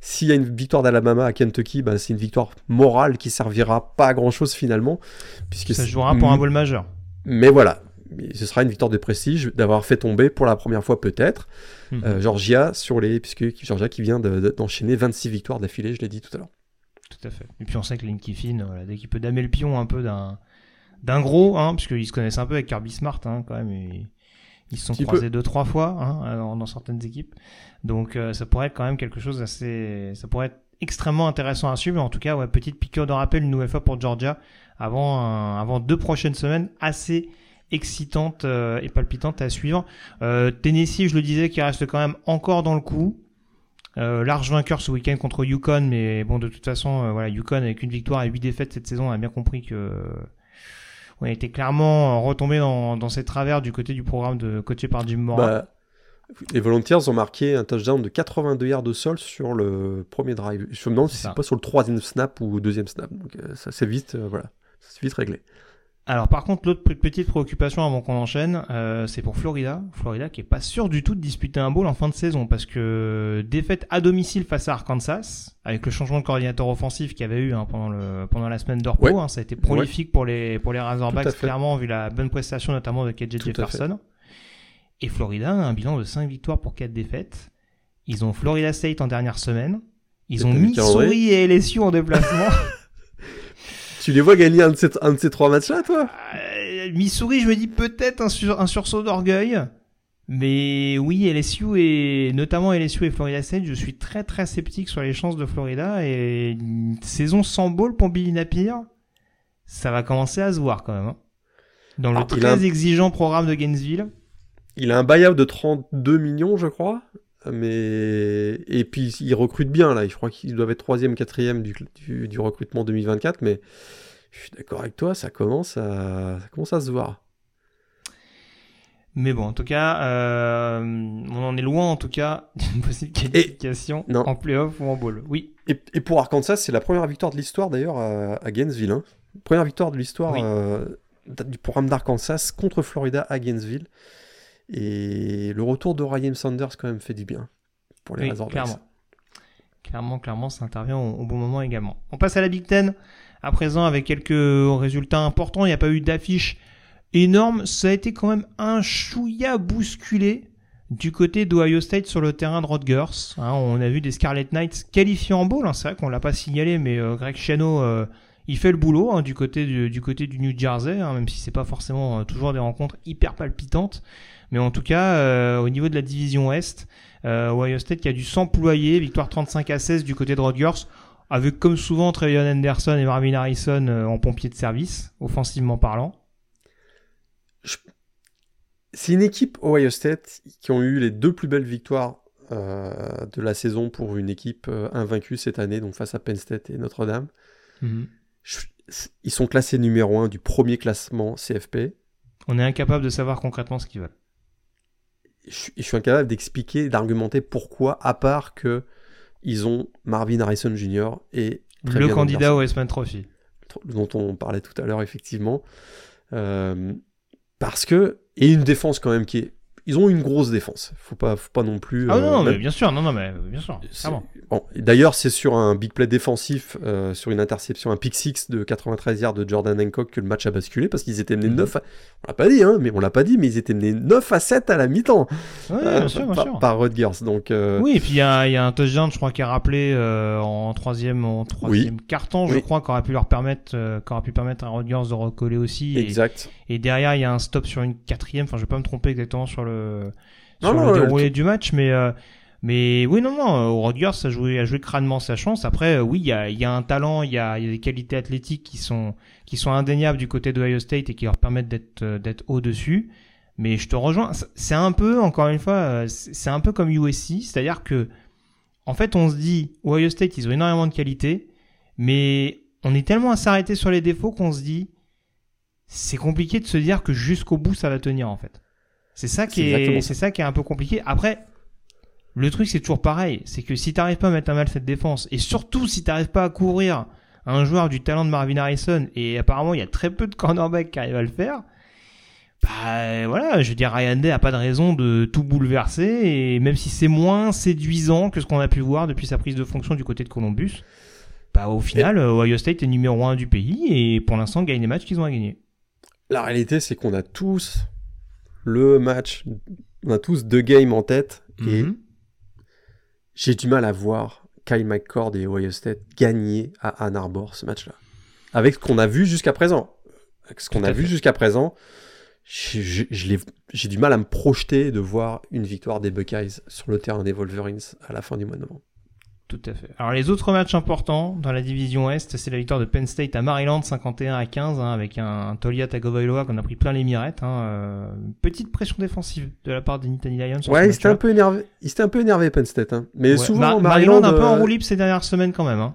s'il y a une victoire d'Alabama à Kentucky, ben c'est une victoire morale qui servira pas à grand chose finalement.
Puisque ça se jouera pour un bowl majeur.
Mais voilà, ce sera une victoire de prestige d'avoir fait tomber pour la première fois peut-être mhm. euh, Georgia sur les puisque Georgia qui vient d'enchaîner 26 victoires d'affilée, je l'ai dit tout à l'heure.
Tout à fait. Et puis on sait que Lane Kiffin, voilà, dès qu'il peut damer le pion un peu d'un d'un gros, hein, puisqu'ils se connaissent un peu avec Kirby Smart hein, quand même. ils se sont croisés deux trois fois hein, dans, certaines équipes, donc euh, ça pourrait être quand même quelque chose d'assez, ça pourrait être extrêmement intéressant à suivre. En tout cas, ouais, petite piqûre de rappel une nouvelle fois pour Georgia avant avant deux prochaines semaines assez excitante euh, et palpitante à suivre. Euh, Tennessee, je le disais, qui reste quand même encore dans le coup. Euh, large vainqueur ce week-end contre Yukon, mais bon, de toute façon, voilà, Yukon avec une victoire et huit défaites cette saison, a bien compris que on était clairement retombé dans, dans ces travers du côté du programme de coaché par Jim Mora. Bah,
les Volunteers ont marqué un touchdown de 82 yards de sol sur le premier drive. Je me demande si c'est pas sur le troisième snap ou deuxième snap. Donc ça c'est vite, voilà, c'est vite réglé.
Alors par contre, l'autre petite préoccupation avant qu'on enchaîne, euh, c'est pour Florida. Florida qui est pas sûr du tout de disputer un bowl en fin de saison parce que défaite à domicile face à Arkansas, avec le changement de coordinateur offensif qu'il y avait eu hein, pendant, le, pendant la semaine d'Orpo, hein, ça a été prolifique pour les, pour les Razorbacks clairement vu la bonne prestation notamment de KJ Jefferson. Et Florida a un bilan de 5 victoires pour 4 défaites. Ils ont Florida State en dernière semaine. Ils ont Missouri et LSU en déplacement.
Tu les vois gagner un de ces, trois matchs-là, toi?
Euh, Missouri, je me dis peut-être un, un sursaut d'orgueil. Mais oui, LSU et notamment LSU et Florida State, je suis très très sceptique sur les chances de Florida et une saison sans ball pour Billy Napier, ça va commencer à se voir quand même. Hein. Dans le ah, très exigeant programme de Gainesville.
Il a un buyout de 32 millions, je crois. Mais et puis ils recrutent bien là. Je crois qu'ils doivent être troisième, quatrième du, du, recrutement 2024. Mais je suis d'accord avec toi, ça commence à ça commence à se voir.
Mais bon, en tout cas, euh, on en est loin en tout cas d'une possible qualification en playoff ou en bowl. Oui.
Et, pour Arkansas, c'est la première victoire de l'histoire d'ailleurs à, Gainesville. Hein. Première victoire de l'histoire euh, du programme d'Arkansas contre Florida à Gainesville. Et le retour de Ryan Sanders quand même fait du bien pour les
Oui,
Razorbacks.
clairement. Clairement, clairement, ça intervient au, au bon moment également. On passe à la Big Ten. À présent, avec quelques résultats importants, il n'y a pas eu d'affiche énorme. Ça a été quand même un chouïa bousculé du côté d'Ohio State sur le terrain de Rutgers. Hein, on a vu des Scarlet Knights qualifiés en bowl. hein. C'est vrai qu'on l'a pas signalé, mais euh, Greg Schiano, euh, il fait le boulot hein, du côté du, du côté du New Jersey, même si c'est pas forcément euh, toujours des rencontres hyper palpitantes. Mais en tout cas, euh, au niveau de la division Ouest, euh, Ohio State qui a dû s'employer, victoire 35 à 16 du côté de Rutgers, avec comme souvent Trevion Anderson et Marvin Harrison euh, en pompier de service, offensivement parlant.
C'est une équipe Ohio State qui ont eu les deux plus belles victoires euh, de la saison pour une équipe euh, invaincue cette année, donc face à Penn State et Notre-Dame. Je- Ils sont classés numéro 1 du premier classement CFP.
On est incapable de savoir concrètement ce qu'ils veulent.
Je, suis- je suis incapable d'expliquer, d'argumenter pourquoi, à part que ils ont Marvin Harrison Jr. et
le candidat au Westman Trophy.
dont on parlait tout à l'heure, effectivement. Euh, parce que. Et une défense quand même qui est. Ils ont une grosse défense. Faut pas, faut pas non plus.
Ah
euh,
non, non, mais bien sûr, non, non, mais bien sûr,
bon, et D'ailleurs, c'est sur un big play défensif, euh, sur une interception, un pick six de 93 yards de Jordan Hancock que le match a basculé parce qu'ils étaient menés
Mhm.
9 à... On l'a pas dit, hein, mais on l'a pas dit, mais ils étaient menés 9 à 7 à la mi-temps
Ouais,
euh,
bien sûr, bien
par,
sûr.
par Rutgers. Donc, euh,
Oui, et puis il y, a y a un touchdown, je crois, qui est rappelé euh, en troisième, en troisième carton, je
Oui.
crois, qui aurait pu leur permettre, euh, qui aurait pu permettre à Rodgers de recoller aussi. Et,
exact.
et derrière, il y a un stop sur une quatrième. Enfin, je vais pas me tromper exactement sur le, sur
non,
le déroulé
le-
du match, mais euh, mais oui, non, non. euh, Rodgers a joué, a joué crânement sa chance. Après, euh, oui, il y a, il y a un talent, il y a, il y a des qualités athlétiques qui sont qui sont indéniables du côté d'Ohio State et qui leur permettent d'être euh, d'être au dessus. Mais je te rejoins. C'est- un peu, encore une fois, euh, c'est un peu comme USC, c'est-à-dire que en fait, on se dit, Ohio State, ils ont énormément de qualité, mais on est tellement à s'arrêter sur les défauts qu'on se dit, c'est compliqué de se dire que jusqu'au bout, ça va tenir, en fait. C'est ça qui est, c'est ça qui est un peu compliqué. Après, le truc, c'est toujours pareil. C'est que si t'arrives pas à mettre à mal cette défense, et surtout si t'arrives pas à couvrir un joueur du talent de Marvin Harrison, et apparemment, il y a très peu de cornerbacks qui arrivent à le faire, bah voilà, je veux dire, Ryan Day a pas de raison de tout bouleverser, et même si c'est moins séduisant que ce qu'on a pu voir depuis sa prise de fonction du côté de Columbus, bah au final, Ohio State est numéro 1 du pays, et pour l'instant, gagne les matchs qu'ils ont à gagner.
La réalité, c'est qu'on a tous le match, on a tous deux games en tête, et
Mhm.
j'ai du mal à voir Kyle McCord et Ohio State gagner à Ann Arbor ce match-là. Avec ce qu'on a vu jusqu'à présent. Avec ce qu'on a vu jusqu'à présent, j'ai du mal à me projeter de voir une victoire des Buckeyes sur le terrain des Wolverines à la fin du mois de novembre.
Tout à fait. Alors les autres matchs importants dans la division Est, c'est la victoire de Penn State à Maryland 51 à 15 hein, avec un, un Tolia Tagovailoa qu'on a pris plein les mirettes. Hein, euh, petite pression défensive de la part des Nittany Lions.
Ouais, il s'était un peu énervé. Il s'était un peu énervé Penn State. hein. Mais
Ouais.
souvent,
Ma-
Maryland,
un peu en
euh,
roue libre ces dernières semaines quand même. Hein.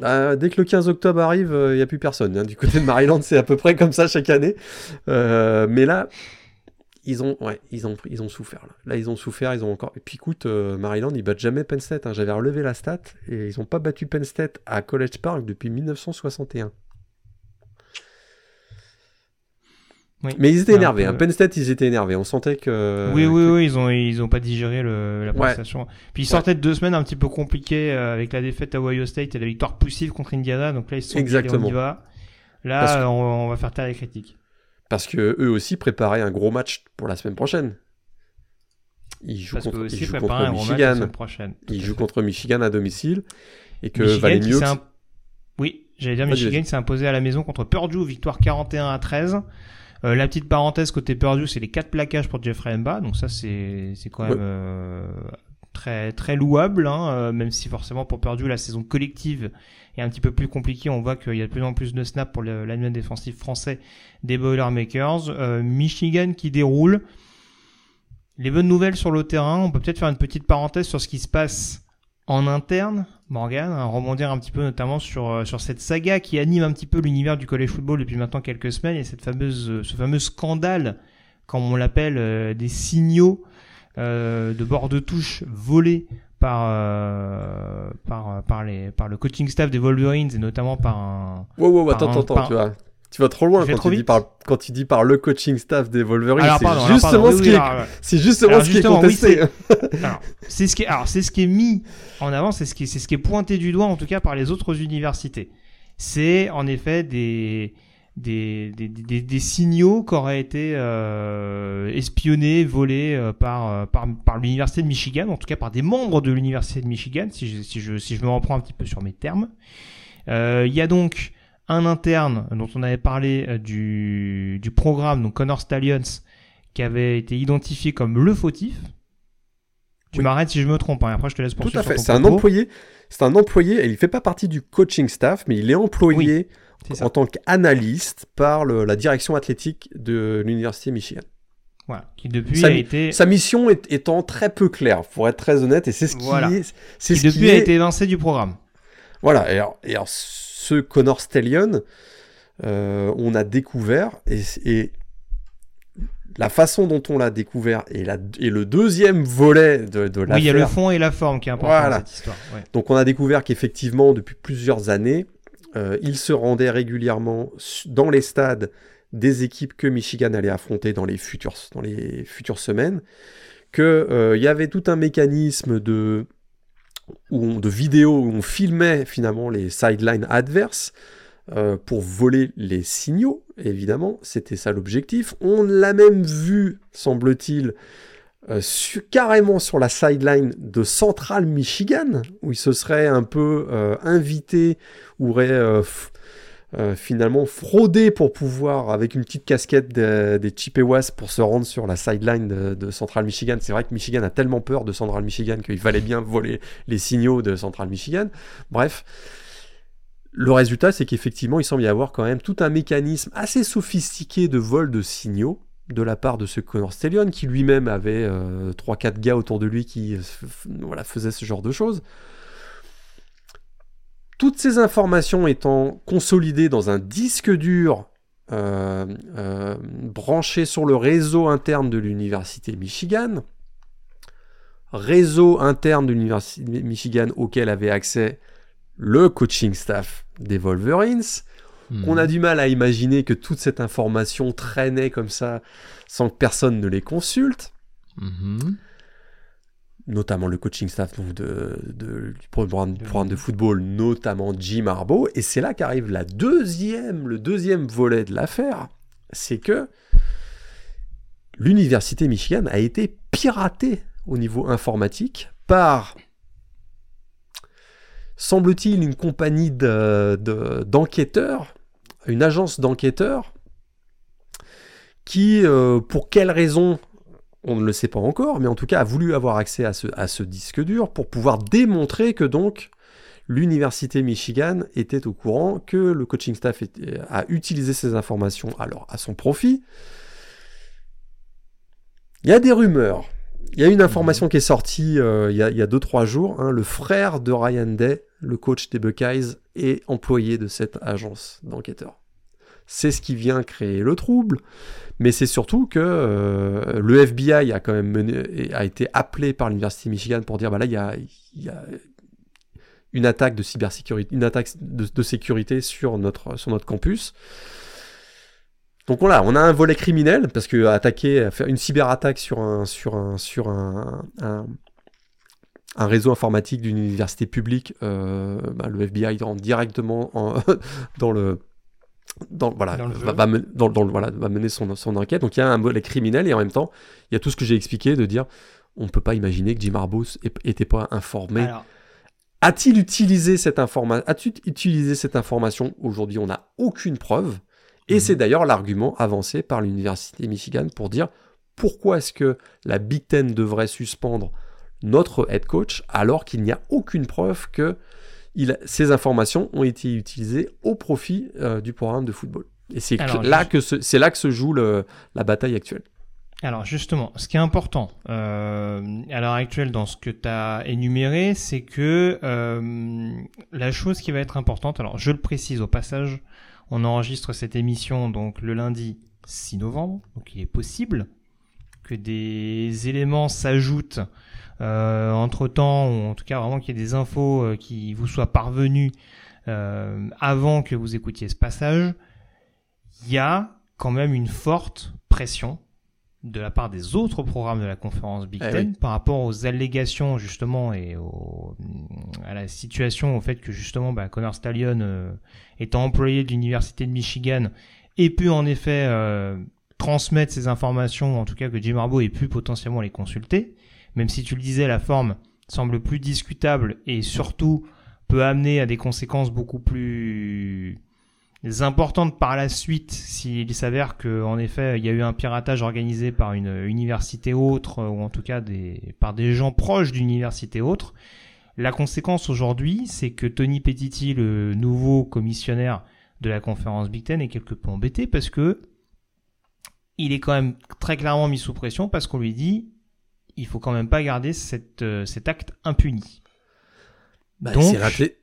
bah, dès que le 15 octobre arrive, il n'y a plus personne. hein. Du côté de Maryland, c'est à peu près comme ça chaque année. Euh, mais là, ils ont, ouais, ils ont, ils ont souffert. Là. Là, ils ont souffert. Ils ont encore. Et puis, écoute, euh, Maryland, ils battent jamais Penn State. hein. J'avais relevé la stat et ils n'ont pas battu Penn State à College Park depuis 1961.
Oui.
Mais ils étaient énervés.
peu-
hein. Penn State, ils étaient énervés. On sentait que.
oui, oui,
que-
oui, ils ont ils ont pas digéré le, la
Ouais.
prestation. Puis ils sortaient de deux semaines un petit peu compliquées euh, avec la défaite à Ohio State et la victoire poussive contre Indiana. Donc là ils se sont dit,
Exactement.
on y va. Là
Parce que-
on, on va faire taire les critiques.
Parce que eux aussi préparaient un gros match pour la semaine prochaine. Ils jouent
Parce
contre, ils jouent
un
Michigan.
prochaine.
Ils jouent
fait.
contre Michigan à domicile. Et que
Michigan
valait mieux.
imp- Oui, j'allais dire Michigan s'est imposé à la maison contre Purdue, victoire 41 à 13. Euh, la petite parenthèse côté Purdue, c'est les quatre plaquages pour Jeffrey Mba, donc ça c'est c'est quand même
Ouais.
euh, très très louable, hein, euh, même si forcément pour Purdue la saison collective est un petit peu plus compliquée. On voit qu'il y a de plus en plus de snaps pour l'annuel défensif français des Boilermakers. Euh, Michigan qui déroule. Les bonnes nouvelles sur le terrain, on peut peut-être faire une petite parenthèse sur ce qui se passe en interne, Morgan, hein, rebondir un petit peu notamment sur, euh, sur cette saga qui anime un petit peu l'univers du college football depuis maintenant quelques semaines et cette fameuse, euh, ce fameux scandale, comme on l'appelle, des signaux de bord de touche volés par, euh, par, euh, par, les, par le coaching staff des Wolverines et notamment par un,
Wow, wow, attends,
un-
attends,
par-
tu vois. Tu vas trop loin quand
trop
tu, dis par, quand tu dis par le coaching staff des Wolverines. C'est justement, ce, qui est, c'est justement ce qui est
oui,
contesté.
C'est ce qui est, alors, c'est ce qui est mis en avant, c'est ce qui, est- c'est ce qui est pointé du doigt, en tout cas, par les autres universités. C'est, en effet, des, des, des, des, des signaux qui auraient été euh, espionnés, volés euh, par, euh, par, par l'université de Michigan, en tout cas par des membres de l'université de Michigan, si je, si je, si je me reprends un petit peu sur mes termes. Euh, Il y a donc un interne dont on avait parlé du, du programme, donc Connor Stallions, qui avait été identifié comme le fautif. Tu
Oui.
m'arrêtes si je me trompe, hein, après je te laisse
Tout
poursuivre.
à
sur
fait. C'est un employé. C'est un employé et il fait pas partie du coaching staff, mais il est employé. En tant qu'analyste par le- la direction athlétique de l'université Michigan.
Voilà, qui depuis
Ça
a été,
Sa mission est- étant très peu claire, pour être très honnête, et c'est ce qui
Voilà.
est, c'est
qui
ce
depuis
qui
a
est-
été évincé du programme.
Voilà. Et alors, et alors, ce Connor Stallion, euh, on a découvert et, et la façon dont on l'a découvert et, la, et le deuxième volet de, de
Oui, il y a le fond et la forme qui est important
Voilà.
dans cette histoire. ouais.
Donc on a découvert qu'effectivement, depuis plusieurs années, euh, il se rendait régulièrement dans les stades des équipes que Michigan allait affronter dans les futures, semaines, qu'il y avait tout un mécanisme de, où vidéos où on filmait finalement les sidelines adverses euh, pour voler les signaux, évidemment, c'était ça l'objectif. On l'a même vu, semble-t-il, euh, carrément sur la sideline de Central Michigan, où il se serait un peu euh, invité, aurait euh, finalement fraudé pour pouvoir, avec une petite casquette de- des Chippewas, pour se rendre sur la sideline de, de Central Michigan. C'est vrai que Michigan a tellement peur de Central Michigan qu'il fallait bien voler les signaux de Central Michigan. Bref. Le résultat, c'est qu'effectivement, il semble y avoir quand même tout un mécanisme assez sophistiqué de vol de signaux de la part de ce Connor Stallion, qui lui-même avait euh, 3-4 gars autour de lui qui euh, voilà, faisaient ce genre de choses. Toutes ces informations étant consolidées dans un disque dur euh, euh, branché sur le réseau interne de l'université Michigan, réseau interne de l'université Michigan auquel avait accès le coaching staff des Wolverines, on a du mal à imaginer que toute cette information traînait comme ça sans que personne ne les consulte,
Mhm.
notamment le coaching staff donc, de, de- du programme, du programme de football, notamment Jim Harbaugh. Et c'est là qu'arrive la deuxième, le deuxième volet de l'affaire, c'est que l'université Michigan a été piratée au niveau informatique par semble-t-il, une compagnie de- de- d'enquêteurs, une agence d'enquêteurs, qui, euh, pour quelle raison, on ne le sait pas encore, mais en tout cas a voulu avoir accès à ce, disque dur pour pouvoir démontrer que donc l'université Michigan était au courant que le coaching staff a utilisé ces informations alors à son profit. Il y a des rumeurs. Il y a une information qui est sortie euh, il y a- il y a 2-3 jours. hein. le frère de Ryan Day, le coach des Buckeyes, est employé de cette agence d'enquêteurs. C'est ce qui vient créer le trouble, mais c'est surtout que euh, le FBI a quand même a été appelé par l'université Michigan pour dire bah là il y a, il y a une attaque de cybersécurité, une attaque de, de sécurité sur notre sur notre campus. Donc voilà, on a un volet criminel parce que attaquer, faire une cyberattaque sur un sur un sur un, un, un réseau informatique d'une université publique, euh, bah, le FBI rentre directement en- dans le dans, voilà,
Dans le
va,
jeu.
va men- dans- dans le- voilà, va mener son, son enquête. Donc il y a un volet criminel et en même temps, il y a tout ce que j'ai expliqué de dire on ne peut pas imaginer que Jim Harbaugh n'était pas informé.
Alors,
A-t-il utilisé cette information A-t-il utilisé cette information? Aujourd'hui, on n'a aucune preuve. Et
Mhm.
c'est d'ailleurs l'argument avancé par l'université Michigan pour dire pourquoi est-ce que la Big Ten devrait suspendre notre head coach alors qu'il n'y a aucune preuve que il- ces informations ont été utilisées au profit euh, du programme de football. Et c'est là, que c'est là que se joue le- la bataille actuelle.
Alors justement, ce qui est important euh, à l'heure actuelle dans ce que tu as énuméré, c'est que euh, la chose qui va être importante, alors je le précise au passage, on enregistre cette émission donc le lundi 6 novembre, donc il est possible que des éléments s'ajoutent euh, entre temps, ou en tout cas vraiment qu'il y ait des infos euh, qui vous soient parvenues euh, avant que vous écoutiez ce passage. il y a quand même une forte pression de la part des autres programmes de la conférence Big
Eh
Ten
oui.
par rapport aux allégations justement et au- à la situation au fait que justement bah, Connor Stallion euh, étant employé de l'université de Michigan ait pu en effet euh, transmettre ces informations, ou en tout cas que Jim Harbaugh ait pu potentiellement les consulter, même si tu le disais la forme semble plus discutable et surtout peut amener à des conséquences beaucoup plus importantes par la suite s'il s'avère que en effet il y a eu un piratage organisé par une université autre ou en tout cas des, par des gens proches d'une université autre. La conséquence aujourd'hui, c'est que Tony Petiti, le nouveau commissionnaire de la conférence Big Ten, est quelque peu embêté parce que il est quand même très clairement mis sous pression parce qu'on lui dit il faut quand même pas garder cette, euh, cet acte impuni.
Bah,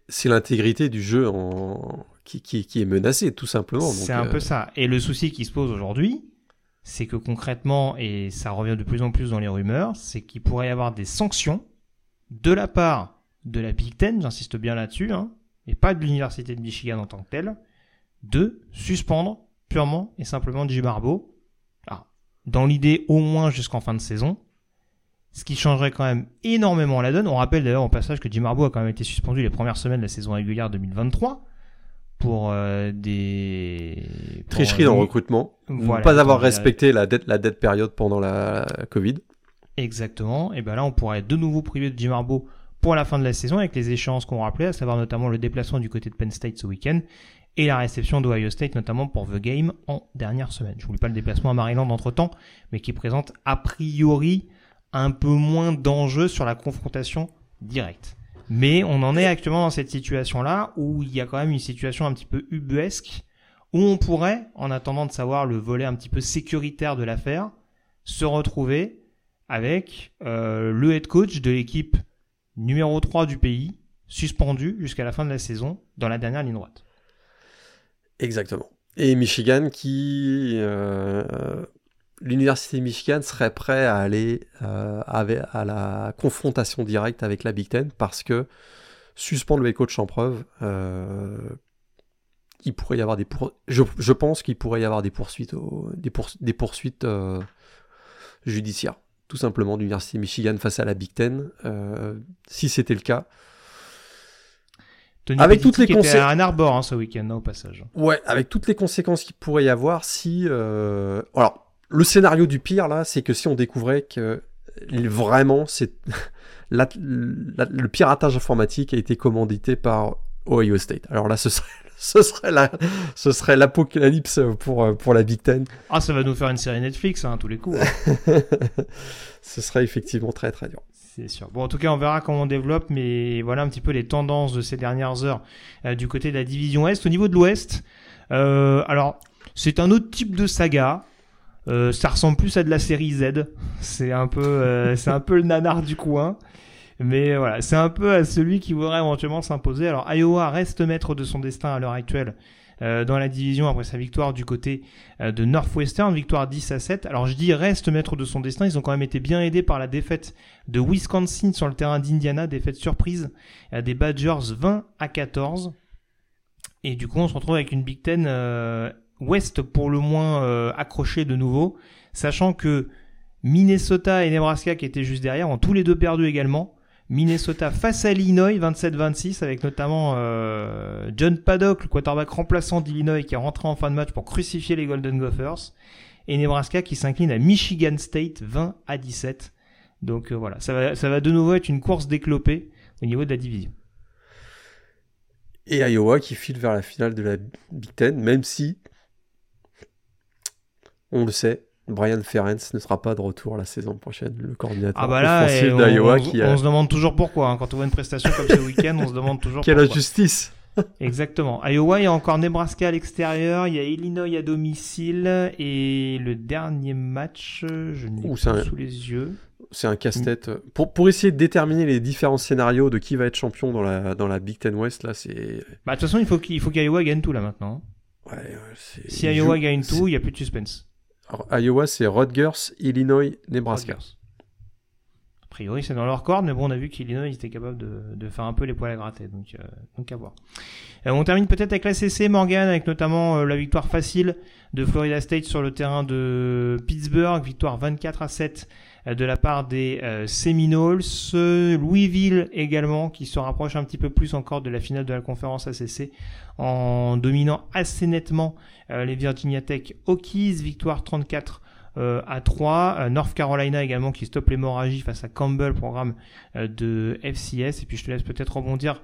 c'est l'intégrité du jeu en... qui, qui, qui est menacée, tout simplement.
C'est un
euh,
peu ça. Et le souci qui se pose aujourd'hui, c'est que concrètement, et ça revient de plus en plus dans les rumeurs, c'est qu'il pourrait y avoir des sanctions de la part de la Big Ten, j'insiste bien là-dessus, hein, et pas de l'Université de Michigan en tant que telle, de suspendre purement et simplement Jim Harbaugh. Alors, dans l'idée au moins jusqu'en fin de saison, ce qui changerait quand même énormément la donne. On rappelle d'ailleurs au passage que Jim Harbaugh a quand même été suspendu les premières semaines de la saison régulière 2023 pour euh, des pour,
Tricherie
euh,
dans le recrutement.
voilà,
pas avoir respecté la dette, la dette période pendant la Covid.
Exactement. Et ben là, on pourrait être de nouveau privé de Jim Harbaugh pour la fin de la saison avec les échéances qu'on rappelait, à savoir notamment le déplacement du côté de Penn State ce week-end et la réception d'Ohio State, notamment pour The Game en dernière semaine. Je voulais pas le déplacement à Maryland entre temps, mais qui présente a priori un peu moins d'enjeux sur la confrontation directe. Mais on en est actuellement dans cette situation-là où il y a quand même une situation un petit peu ubuesque où on pourrait, en attendant de savoir le volet un petit peu sécuritaire de l'affaire, se retrouver avec euh, le head coach de l'équipe numéro 3 du pays, suspendu jusqu'à la fin de la saison dans la dernière ligne droite.
Exactement. Et Michigan qui... euh, L'université de Michigan serait prêt à aller euh, avec- à la confrontation directe avec la Big Ten parce que suspendre le head coach en preuve, euh, il pourrait y avoir des pour... je, je pense qu'il pourrait y avoir des poursuites, au- des, pour- des poursuites euh, judiciaires, tout simplement de l'université de Michigan face à la Big Ten. Si c'était le cas,
Tony
Avec toutes les
à Ann Arbor hein, ce week-end, hein, au passage.
Ouais, avec toutes les conséquences qu'il pourrait y avoir si. euh, Alors, le scénario du pire là, c'est que si on découvrait que vraiment c'est le piratage informatique a été commandité par Ohio State. Alors là, ce serait ce serait la ce serait l'apocalypse pour euh, pour la Big Ten.
Ah, ça va nous faire une série Netflix, hein, tous les coups. hein.
ce serait effectivement très très dur.
C'est sûr. Bon, en tout cas, on verra comment on développe, mais voilà un petit peu les tendances de ces dernières heures euh, du côté de la division Est. Au niveau de l'Ouest, euh, alors, c'est un autre type de saga. Euh, ça ressemble plus à de la série Z. C'est un peu, euh, c'est un peu le nanar du coin. Mais voilà, c'est un peu à celui qui voudrait éventuellement s'imposer. Alors, Iowa reste maître de son destin à l'heure actuelle euh, dans la division après sa victoire du côté euh, de Northwestern, victoire 10 à 7. Alors, je dis reste maître de son destin. Ils ont quand même été bien aidés par la défaite de Wisconsin sur le terrain d'Indiana, défaite surprise euh, des Badgers 20 à 14. Et du coup, on se retrouve avec une Big Ten euh, Ouest pour le moins euh, accrochée de nouveau, sachant que Minnesota et Nebraska qui étaient juste derrière ont tous les deux perdu également. Minnesota face à l'Illinois 27-26 avec notamment euh, John Paddock, le quarterback remplaçant d'Illinois qui est rentré en fin de match pour crucifier les Golden Gophers et Nebraska qui s'incline à Michigan State 20 à 17. Donc euh, voilà, ça va, ça va de nouveau être une course déclopée au niveau de la division.
Et Iowa qui file vers la finale de la Big Ten, même si on le sait, Brian Ferentz ne sera pas de retour la saison prochaine, le coordinateur
Ah bah là,
offensif d'Iowa
on-
qui
on
a...
se demande toujours pourquoi. hein. Quand on voit une prestation comme ce week-end, on se demande toujours
Quelle
pourquoi.
injustice
Exactement. Iowa, il y a encore Nebraska à l'extérieur, il y a Illinois à domicile, et le dernier match, je ne l'ai
Ouh,
pas
un-
sous les yeux.
C'est un casse-tête. Pour, pour essayer de déterminer les différents scénarios de qui va être champion dans la, dans la Big Ten West, là, c'est...
Bah, de toute façon, il faut qu'Iowa gagne tout là maintenant. hein.
Ouais,
Si Iowa
joue-
gagne tout, il n'y a plus de suspense.
Iowa, c'est Rutgers, Illinois, Nebraska.
Rutgers. priori, c'est dans leur corde, mais bon, on a vu qu'Illinois était capable de, de, faire un peu les poils à gratter, donc, euh, à voir. Euh, on termine peut-être avec la CC Morgan, avec notamment euh, la victoire facile de Florida State sur le terrain de Pittsburgh, victoire 24 à 7 de la part des Seminoles. Louisville également, qui se rapproche un petit peu plus encore de la finale de la conférence ACC, en dominant assez nettement les Virginia Tech Hokies, victoire 34 euh, à 3. Euh, North Carolina également qui stoppe l'hémorragie face à Campbell, programme euh, de FCS. Et puis je te laisse peut-être rebondir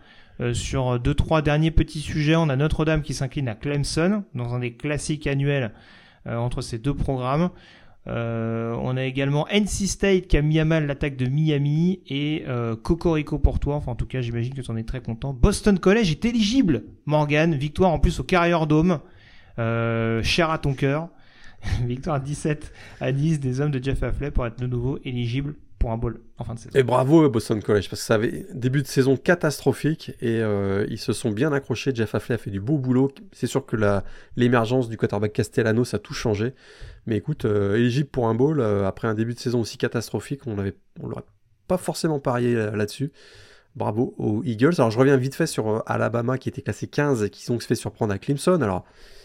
sur deux trois derniers petits sujets. On a Notre-Dame qui s'incline à Clemson dans un des classiques annuels entre ces deux programmes. On a également NC State qui a mis à mal l'attaque de Miami et Cocorico pour toi. Enfin, en tout cas, j'imagine que tu en es très content. Boston College est éligible, Morgan. Victoire en plus au Carrier Dome. cher à ton cœur. Victoire 17 à 10 des hommes de Jeff Affley pour être de nouveau éligible pour un bowl en fin de saison.
Et bravo Boston College, parce que ça avait début de saison catastrophique et euh, ils se sont bien accrochés. Jeff Affley a fait du beau boulot. C'est sûr que l'émergence du quarterback Castellano, ça a tout changé. Mais écoute, euh, éligible pour un bowl, euh, après un début de saison aussi catastrophique, on ne on l'aurait pas forcément parié là-dessus. Bravo aux Eagles. Alors je reviens vite fait sur Alabama qui était classé 15 et qui se fait surprendre à Clemson.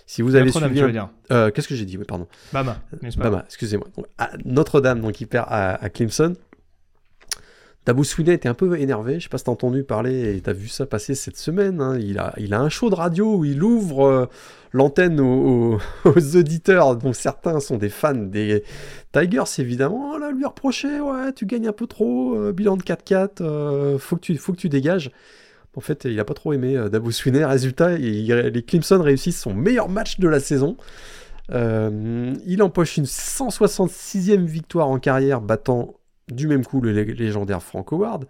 Si vous avez suivi, euh, qu'est-ce que j'ai dit? Pardon.
Bama.
Bama. Excusez-moi. Notre-Dame, donc il perd à, Clemson. Dabo Sweeney était un peu énervé. Je sais pas si t'as entendu parler et t'as vu ça passer cette semaine. Hein. Il, a, il a un show de radio où il ouvre euh, l'antenne aux, auditeurs, dont certains sont des fans des Tigers, évidemment. Oh là, lui reprocher, ouais, tu gagnes un peu trop, euh, bilan de 4-4, faut, que tu, faut que tu dégages. En fait, il n'a pas trop aimé euh, Dabo. Résultat, les Clemson réussissent son meilleur match de la saison. Euh, il empoche une 166e victoire en carrière, battant du même coup le légendaire Frank Howard.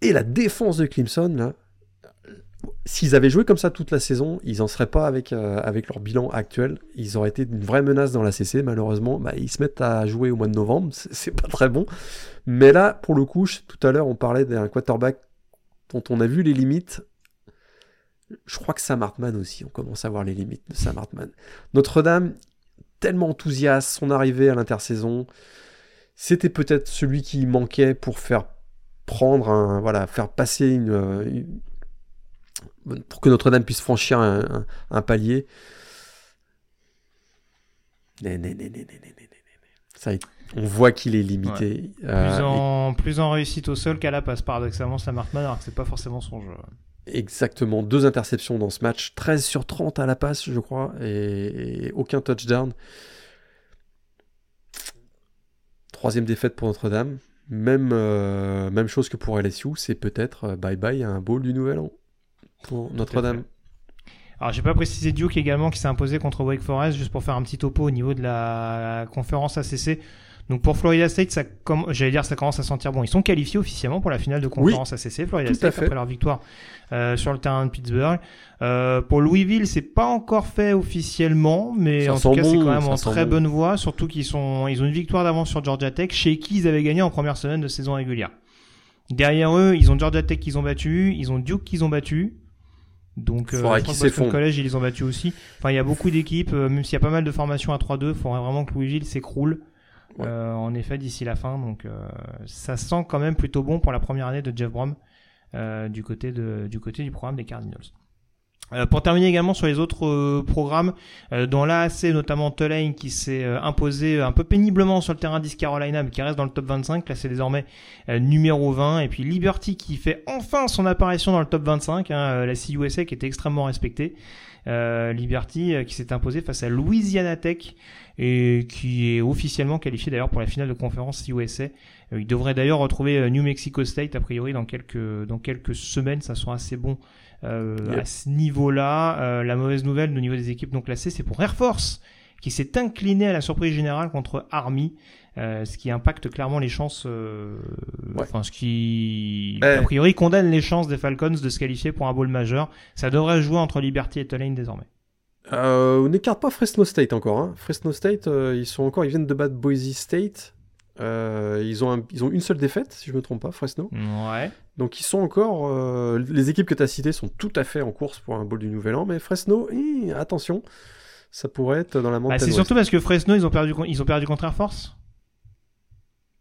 Et la défense de Clemson, s'ils avaient joué comme ça toute la saison, ils n'en seraient pas avec, euh, avec leur bilan actuel. Ils auraient été une vraie menace dans la CC. Malheureusement, bah, ils se mettent à jouer au mois de novembre. C'est pas très bon. Mais là, pour le coup, tout à l'heure, on parlait d'un quarterback on a vu les limites. Je crois que Sam Hartman aussi, on commence à voir les limites de Sam Hartman. Notre-Dame, tellement enthousiaste, son arrivée à l'intersaison, c'était peut-être celui qui manquait pour faire prendre un, voilà, faire passer une, pour que Notre-Dame puisse franchir un, palier. Ça on voit qu'il est limité.
Euh, plus, en, plus en réussite au sol qu'à la passe, paradoxalement, ça marque alors que c'est pas forcément son jeu.
Exactement, deux interceptions dans ce match, 13 sur 30 à la passe, je crois, et, aucun touchdown. Troisième défaite pour Notre-Dame. Même, euh, même chose que pour LSU, c'est peut-être euh, bye bye à un bowl du Nouvel An pour Notre-Dame.
Alors j'ai pas précisé Duke également qui s'est imposé contre Wake Forest juste pour faire un petit topo au niveau de la conférence ACC. Donc pour Florida State, ça j'allais dire ça commence à sentir bon. Ils sont qualifiés officiellement pour la finale de conférence ACC, Florida State après leur victoire euh, sur le terrain de Pittsburgh. Euh, pour Louisville, c'est pas encore fait officiellement, mais en tout cas c'est quand même en très bonne voie. Surtout qu'ils sont, ils ont une victoire d'avance sur Georgia Tech, chez qui ils avaient gagné en première semaine de saison régulière. Derrière eux, ils ont Georgia Tech qu'ils ont battu, ils ont Duke qu'ils ont battu. Donc, euh, crois Collège, ils les ont battus aussi. Enfin, il y a beaucoup d'équipes, euh, même s'il y a pas mal de formations à 3-2, il faudrait vraiment que Louisville s'écroule. Euh, en effet d'ici la fin. Donc euh, ça sent quand même plutôt bon pour la première année de Jeff Brom euh, du, côté du programme des Cardinals. pour terminer également sur les autres programmes, dans l'AAC notamment Tulane qui s'est imposé un peu péniblement sur le terrain d'East Carolina mais qui reste dans le top 25, là c'est désormais numéro 20, et puis Liberty qui fait enfin son apparition dans le top 25, hein, la CUSA qui était extrêmement respectée, Liberty qui s'est imposé face à Louisiana Tech et qui est officiellement qualifié d'ailleurs pour la finale de conférence USA. Euh, il devrait d'ailleurs retrouver euh, New Mexico State a priori dans quelques dans quelques semaines. Ça sera assez bon euh, à ce niveau-là. la mauvaise nouvelle au niveau des équipes non classées, c'est pour Air Force qui s'est incliné à la surprise générale contre Army. Ce qui impacte clairement les chances, enfin ce qui a priori condamne les chances des Falcons de se qualifier pour un bowl majeur. Ça devrait jouer entre Liberty et Tulane désormais.
Euh, on n'écarte pas Fresno State encore. Hein. Fresno State, euh, ils sont encore, ils viennent de battre Boise State. Euh, ils, ont ils ont une seule défaite, si je me trompe pas, Fresno.
Ouais.
Donc ils sont encore. les équipes que tu as citées sont tout à fait en course pour un bowl du Nouvel An, mais Fresno, attention, ça pourrait être dans la
montagne. Bah, c'est surtout parce que Fresno, ils ont perdu, ils ont perdu contre Air Force?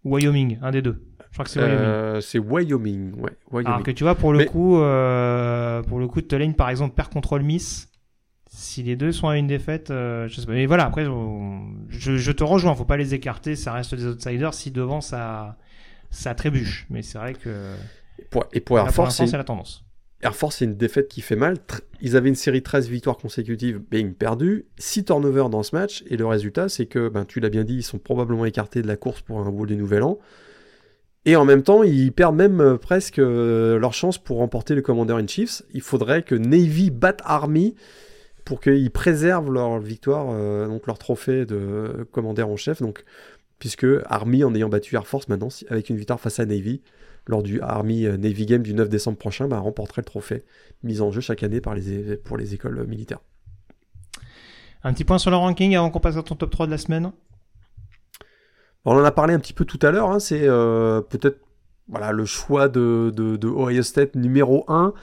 Wyoming, un des deux. Je crois que c'est Wyoming.
Euh, c'est Wyoming, ouais. Wyoming.
Alors que tu vois, pour le
Mais-
coup, euh, pour le coup, Tulane, par exemple, perd contre Ole Miss. Si les deux sont à une défaite, euh, je sais pas. Mais voilà, après, on- je, je te rejoins. Faut pas les écarter. Ça reste des outsiders. Si devant, ça, ça trébuche. Mais c'est vrai que
Pour- et pour Air
pour
Force, c'est
la tendance.
Air Force, c'est une défaite qui fait mal. Ils avaient une série de 13 victoires consécutives, bing, perdu. 6 turnovers dans ce match. Et le résultat, c'est que, ben, tu l'as bien dit, ils sont probablement écartés de la course pour un bowl du Nouvel An. Et en même temps, ils perdent même euh, presque euh, leur chance pour remporter le Commander in Chiefs. Il faudrait que Navy batte Army pour qu'ils préservent leur victoire, euh, donc leur trophée de Commander en chef. Donc, puisque Army, en ayant battu Air Force maintenant, avec une victoire face à Navy, lors du Army euh, Navy Game du 9 décembre prochain, bah, remporterait le trophée mis en jeu chaque année par les, pour les écoles euh, militaires.
Un petit point sur le ranking avant qu'on passe à ton top 3 de la semaine.
On en a parlé un petit peu tout à l'heure, hein, c'est euh, peut-être voilà, le choix de, de, de Ohio State numéro 1.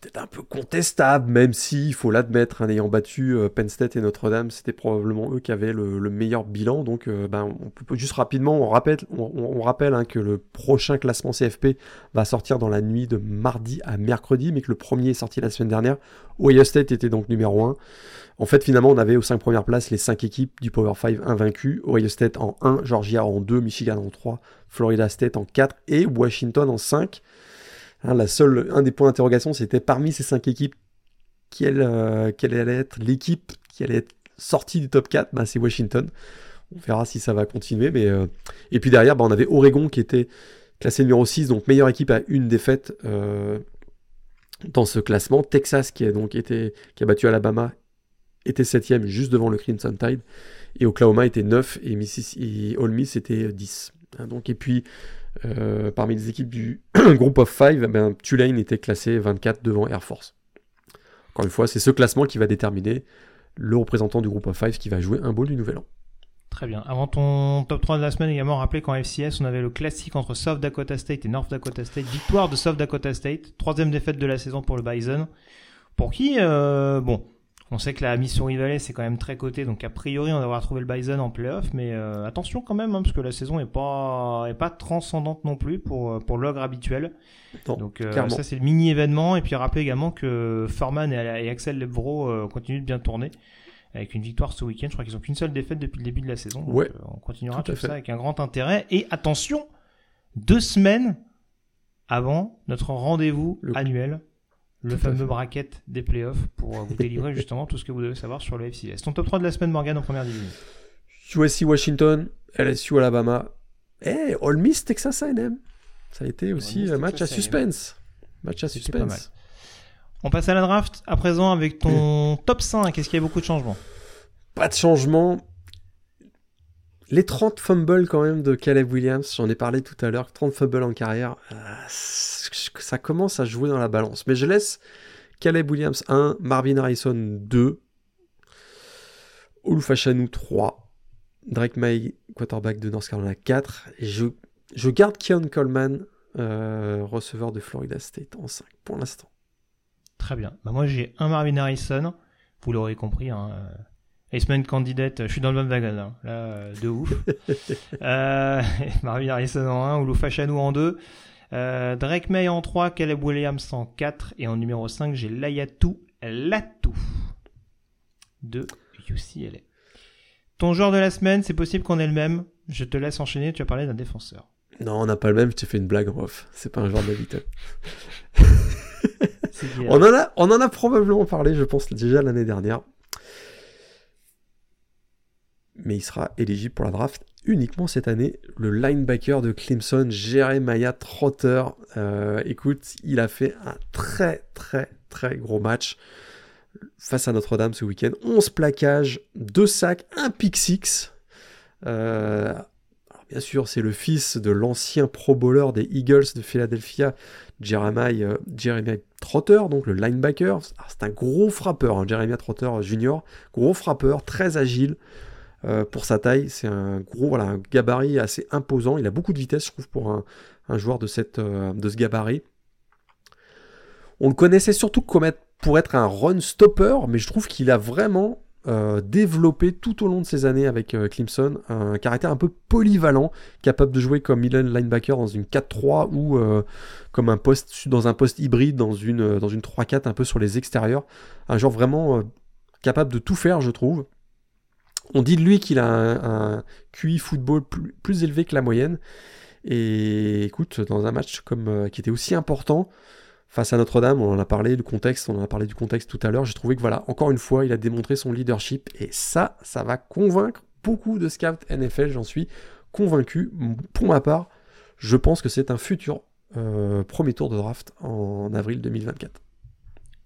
Peut-être un peu contestable, même si, il faut l'admettre, en ayant battu euh, Penn State et Notre-Dame, c'était probablement eux qui avaient le, le meilleur bilan. Donc, euh, ben, juste rapidement, on rappelle hein, que le prochain classement CFP va sortir dans la nuit de mardi à mercredi, mais que le premier est sorti la semaine dernière. Ohio State était donc numéro 1. En fait, finalement, on avait aux 5 premières places les 5 équipes du Power 5 invaincues. Ohio State en 1, Georgia en 2, Michigan en 3, Florida State en 4 et Washington en 5. Hein, la seule, un des points d'interrogation, c'était parmi ces 5 équipes, quelle, euh, allait être l'équipe qui allait être sortie du top 4 bah, C'est Washington. On verra si ça va continuer. Mais, euh, Et puis derrière, bah, on avait Oregon qui était classé numéro 6, donc meilleure équipe à une défaite euh, dans ce classement. Texas qui a donc été, qui a battu Alabama était 7 juste devant le Crimson Tide. Et Oklahoma était 9 et, Mississippi, et Ole Miss était 10. Hein, et puis, euh, parmi les équipes du groupe of 5, ben, Tulane était classé 24 devant Air Force. Encore une fois, c'est ce classement qui va déterminer le représentant du groupe of 5 qui va jouer un bowl du Nouvel An.
Très bien. Avant ton top 3 de la semaine, également rappelé qu'en FCS, on avait le classique entre South Dakota State et North Dakota State. Victoire de South Dakota State. Troisième défaite de la saison pour le Bison. Pour qui, euh, bon, on sait que la Missouri Valley, c'est quand même très coté. Donc, a priori, on devra trouver le Bison en playoff. Mais euh, attention quand même, hein, parce que la saison est pas, est pas transcendante non plus pour, euh, pour l'ogre habituel.
Non,
Donc, euh, ça, c'est le mini-événement. Et puis, rappelez également que Furman et, et Axel Lebro euh, continuent de bien tourner avec une victoire ce week-end. Je crois qu'ils ont qu'une seule défaite depuis le début de la saison. Donc,
Ouais,
euh, on continuera
tout
ça avec un grand intérêt. Et attention, deux semaines avant notre rendez-vous
Le-
annuel, le
Tout
fameux bracket des playoffs, pour euh, vous délivrer justement tout ce que vous devez savoir sur le FCS. Ton top 3 de la semaine, Morgan, en première division.
USC Washington, LSU Alabama, et Ole Miss Texas A&M. Ça a été aussi un match à suspense. Match à
C'était pas mal.
suspense.
On passe à la draft à présent avec ton top 5. Est-ce qu'il y a beaucoup de changements?
Pas de changement. Les 30 fumbles quand même de Caleb Williams, j'en ai parlé tout à l'heure, 30 fumbles en carrière, euh, ça commence à jouer dans la balance. Mais je laisse Caleb Williams 1, Marvin Harrison 2, Olufachanou 3, Drake May, quarterback de North Carolina 4, et je, je garde Keon Coleman, euh, receveur de Florida State en 5 pour l'instant.
Très bien. Bah, moi, j'ai un Marvin Harrison. Vous l'aurez compris. Hein, euh, Aceman candidate. Je suis dans le même wagon. hein, là, euh, de ouf. euh, Marvin Harrison en 1. Olofa Chanou en 2. Euh, Drake May en 3. Caleb Williams en 4. Et en numéro 5, j'ai Layatou Latou de UCLA. Ton joueur de la semaine, c'est possible qu'on ait le même. Je te laisse enchaîner. Tu as parlé d'un défenseur.
Non, on n'a pas le même, je t'ai fait une blague en off. C'est pas un joueur de la Little.
C'est qui,
On en, a, on en a probablement parlé, je pense, déjà l'année dernière. Mais il sera éligible pour la draft uniquement cette année. Le linebacker de Clemson, Jeremiah Trotter. Euh, écoute, il a fait un très, très, très gros match face à Notre-Dame ce week-end. 11 plaquages, 2 sacs, 1 pick six. Euh, bien sûr, c'est le fils de l'ancien pro bowler des Eagles de Philadelphia, Jeremiah, euh, Jeremiah Trotter, donc le linebacker. Alors, C'est un gros frappeur, hein, Jeremiah Trotter Jr. Gros frappeur, très agile euh, pour sa taille. C'est un gros, voilà, un gabarit assez imposant. Il a beaucoup de vitesse, je trouve, pour un, joueur de, cette, euh, ce gabarit. On le connaissait surtout pour être un run stopper, mais je trouve qu'il a vraiment euh, développé tout au long de ces années avec Clemson un caractère un peu polyvalent, capable de jouer comme middle linebacker dans une 4-3 ou comme un poste dans un poste hybride dans une, dans une 3-4 un peu sur les extérieurs. Un joueur vraiment capable de tout faire, je trouve. On dit de lui qu'il a un, QI football plus, élevé que la moyenne. Et écoute, dans un match comme qui était aussi important, face à Notre-Dame, on en a parlé du contexte, on en a parlé du contexte tout à l'heure. J'ai trouvé que voilà, encore une fois, il a démontré son leadership et ça, ça va convaincre beaucoup de scouts NFL, j'en suis convaincu. Pour ma part, je pense que c'est un futur euh, premier tour de draft en avril 2024.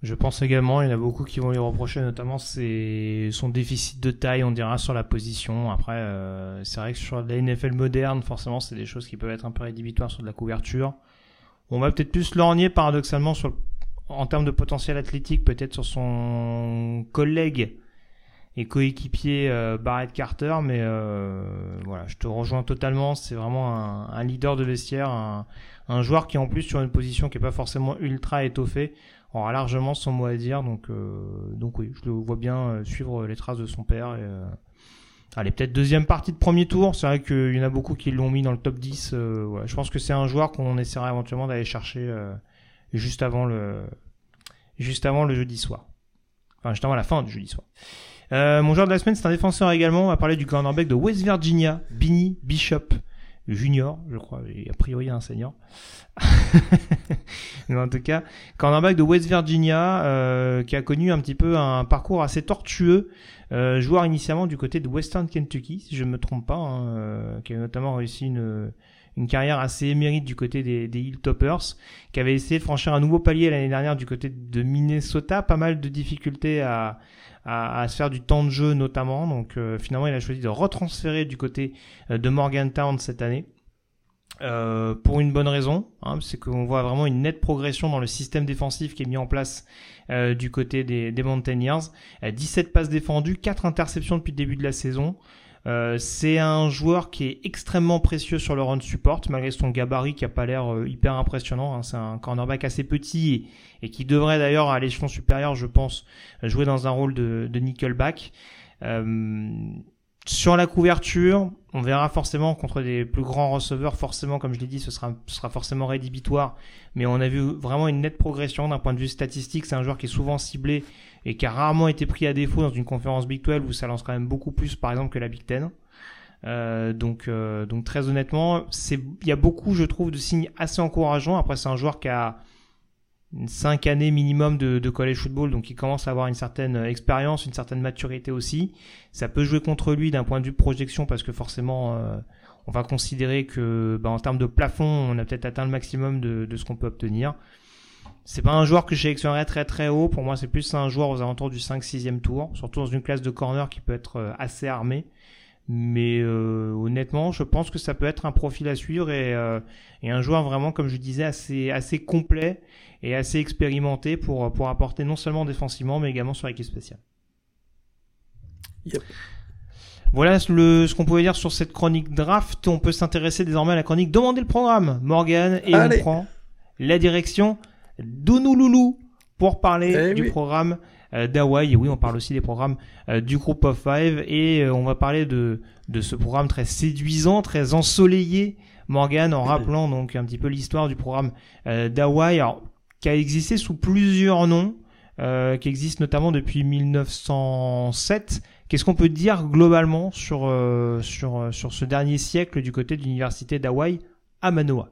Je pense également, il y en a beaucoup qui vont lui reprocher, notamment son déficit de taille, on dira, sur la position. Après, euh, c'est vrai que sur la NFL moderne, forcément, c'est des choses qui peuvent être un peu rédhibitoires sur de la couverture. On va peut-être plus lorgner paradoxalement sur, en termes de potentiel athlétique, peut-être sur son collègue et coéquipier euh, Barrett Carter, mais euh, voilà, je te rejoins totalement. C'est vraiment un, leader de vestiaire, un, joueur qui en plus sur une position qui est pas forcément ultra étoffée aura largement son mot à dire. Donc, euh, donc oui, je le vois bien suivre les traces de son père. Et, Allez, peut-être deuxième partie de premier tour. C'est vrai qu'il y en a beaucoup qui l'ont mis dans le top 10. Euh, Je pense que c'est un joueur qu'on essaiera éventuellement d'aller chercher euh, juste avant le juste avant le jeudi soir. Enfin, juste avant la fin du jeudi soir. Euh, mon joueur de la semaine, c'est un défenseur également. On va parler du cornerback de West Virginia, Binny Bishop junior, je crois, et a priori un senior. Mais en tout cas, cornerback de West Virginia, euh, qui a connu un petit peu un parcours assez tortueux, euh, joueur initialement du côté de Western Kentucky, si je ne me trompe pas, hein, euh, qui a notamment réussi une, une carrière assez émérite du côté des, des Hilltoppers, qui avait essayé de franchir un nouveau palier l'année dernière du côté de Minnesota, pas mal de difficultés à, à, se faire du temps de jeu notamment. Donc euh, finalement, il a choisi de retransférer du côté euh, de Morgantown cette année. Euh, pour une bonne raison, hein, c'est qu'on voit vraiment une nette progression dans le système défensif qui est mis en place du côté des, des Mountaineers. 17 passes défendues, 4 interceptions depuis le début de la saison. Euh, c'est un joueur qui est extrêmement précieux sur le run support, malgré son gabarit qui a pas l'air euh, hyper impressionnant. Hein. C'est un cornerback assez petit et, qui devrait d'ailleurs à l'échelon supérieur, je pense, jouer dans un rôle de, nickelback. Euh, sur la couverture, on verra forcément contre des plus grands receveurs, forcément, comme je l'ai dit, ce sera, ce sera forcément rédhibitoire. Mais on a vu vraiment une nette progression d'un point de vue statistique. C'est un joueur qui est souvent ciblé et qui a rarement été pris à défaut dans une conférence Big 12 où ça lance quand même beaucoup plus, par exemple, que la Big 10. Euh, donc, euh, donc très honnêtement, il y a beaucoup, je trouve, de signes assez encourageants. Après, c'est un joueur qui a 5 années minimum de, college football, donc il commence à avoir une certaine expérience, une certaine maturité aussi. Ça peut jouer contre lui d'un point de vue projection parce que forcément, euh, on va considérer que bah, en termes de plafond, on a peut-être atteint le maximum de ce qu'on peut obtenir. C'est pas un joueur que je sélectionnerais très très haut. Pour moi, c'est plus un joueur aux alentours du 5-6e tour, surtout dans une classe de corner qui peut être euh, assez armée. Mais euh, honnêtement, je pense que ça peut être un profil à suivre et, euh, et, un joueur vraiment, comme je disais, assez, assez complet et assez expérimenté pour, pour apporter non seulement défensivement, mais également sur l'équipe spéciale. Voilà le, ce qu'on pouvait dire sur cette chronique draft. On peut s'intéresser désormais à la chronique Demandez le programme, Morgan, et on prend la direction d'Honolulu pour parler eh du programme euh, d'Hawaï. Oui, on parle aussi des programmes euh, du Group of Five. Et euh, on va parler de, de ce programme très séduisant, très ensoleillé, Morgan, en rappelant donc un petit peu l'histoire du programme d'Hawaï, qui a existé sous plusieurs noms, qui existe notamment depuis 1907. Qu'est-ce qu'on peut dire globalement sur, sur, sur ce dernier siècle du côté de l'université d'Hawaï à Manoa?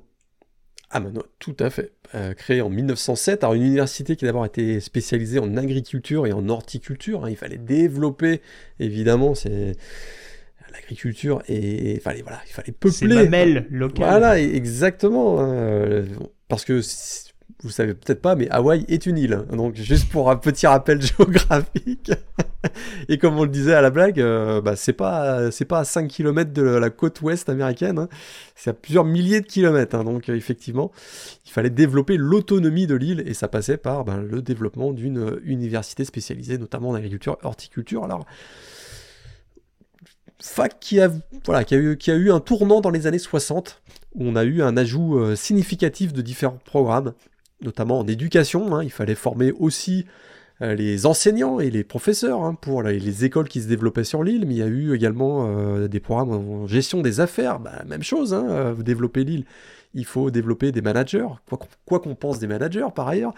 Ah non, tout à fait. Euh, créé en 1907, alors une université qui d'abord été spécialisée en agriculture et en horticulture. Hein. il fallait développer, évidemment, c'est l'agriculture et il fallait voilà, il fallait peupler.
mamelles locales.
Voilà, exactement. Hein. parce que vous savez peut-être pas, mais Hawaï est une île. Donc juste pour un petit rappel géographique. et comme on le disait à la blague, euh, bah, c'est pas c'est pas à 5 km de la côte ouest américaine, hein. c'est à plusieurs milliers de kilomètres. Hein. donc effectivement, il fallait développer l'autonomie de l'île et ça passait par ben, le développement d'une université spécialisée notamment en agriculture, horticulture. Alors fac qui a, voilà, qui a, eu, qui a eu un tournant dans les années 60, où on a eu un ajout euh, significatif de différents programmes, notamment en éducation. Hein. il fallait former aussi les enseignants et les professeurs hein, pour les, écoles qui se développaient sur l'île, mais il y a eu également des programmes en gestion des affaires, bah, même chose, hein, développer l'île il faut développer des managers, quoi qu'on pense des managers par ailleurs.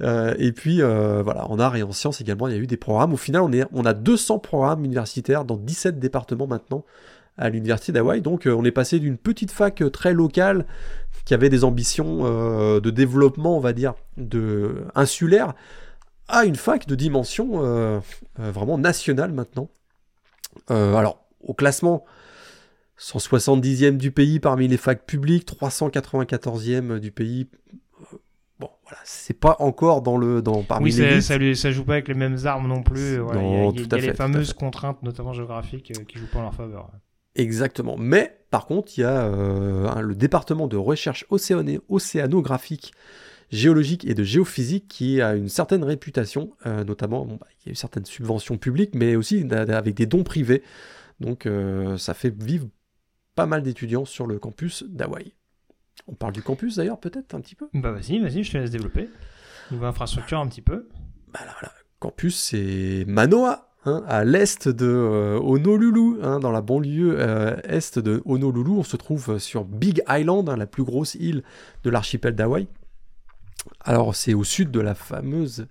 Euh, et puis euh, voilà, en art et en sciences également, il y a eu des programmes. Au final, on, on a 200 programmes universitaires dans 17 départements maintenant à l'université d'Hawaï. Donc euh, on est passé d'une petite fac très locale qui avait des ambitions de développement, on va dire, de insulaire, à une fac de dimension vraiment nationale maintenant. alors, au classement, 170e du pays parmi les facs publiques, 394e du pays. Bon, voilà, c'est pas encore dans le dans parmi
oui, les ça, ça joue pas avec les mêmes armes non plus. il y a, les fameuses contraintes, notamment géographiques, euh, qui jouent pas en leur faveur.
Exactement. Mais par contre, il y a euh, le département de recherche océanographique, géologique et de géophysique qui a une certaine réputation, euh, notamment, bah, il y a eu certaines subventions publiques, mais aussi avec des dons privés. Donc ça fait vivre pas mal d'étudiants sur le campus d'Hawaï. On parle du campus d'ailleurs, peut-être un petit peu?
Bah vas-y, vas-y, je te laisse développer. Nouvelle infrastructure un petit peu.
Bah là, là. Campus, c'est Manoa, Hein, à l'est de euh, Honolulu, hein, dans la banlieue euh, est de Honolulu. On se trouve sur Big Island, hein, la plus grosse île de l'archipel d'Hawaï. Alors c'est au sud de la fameuse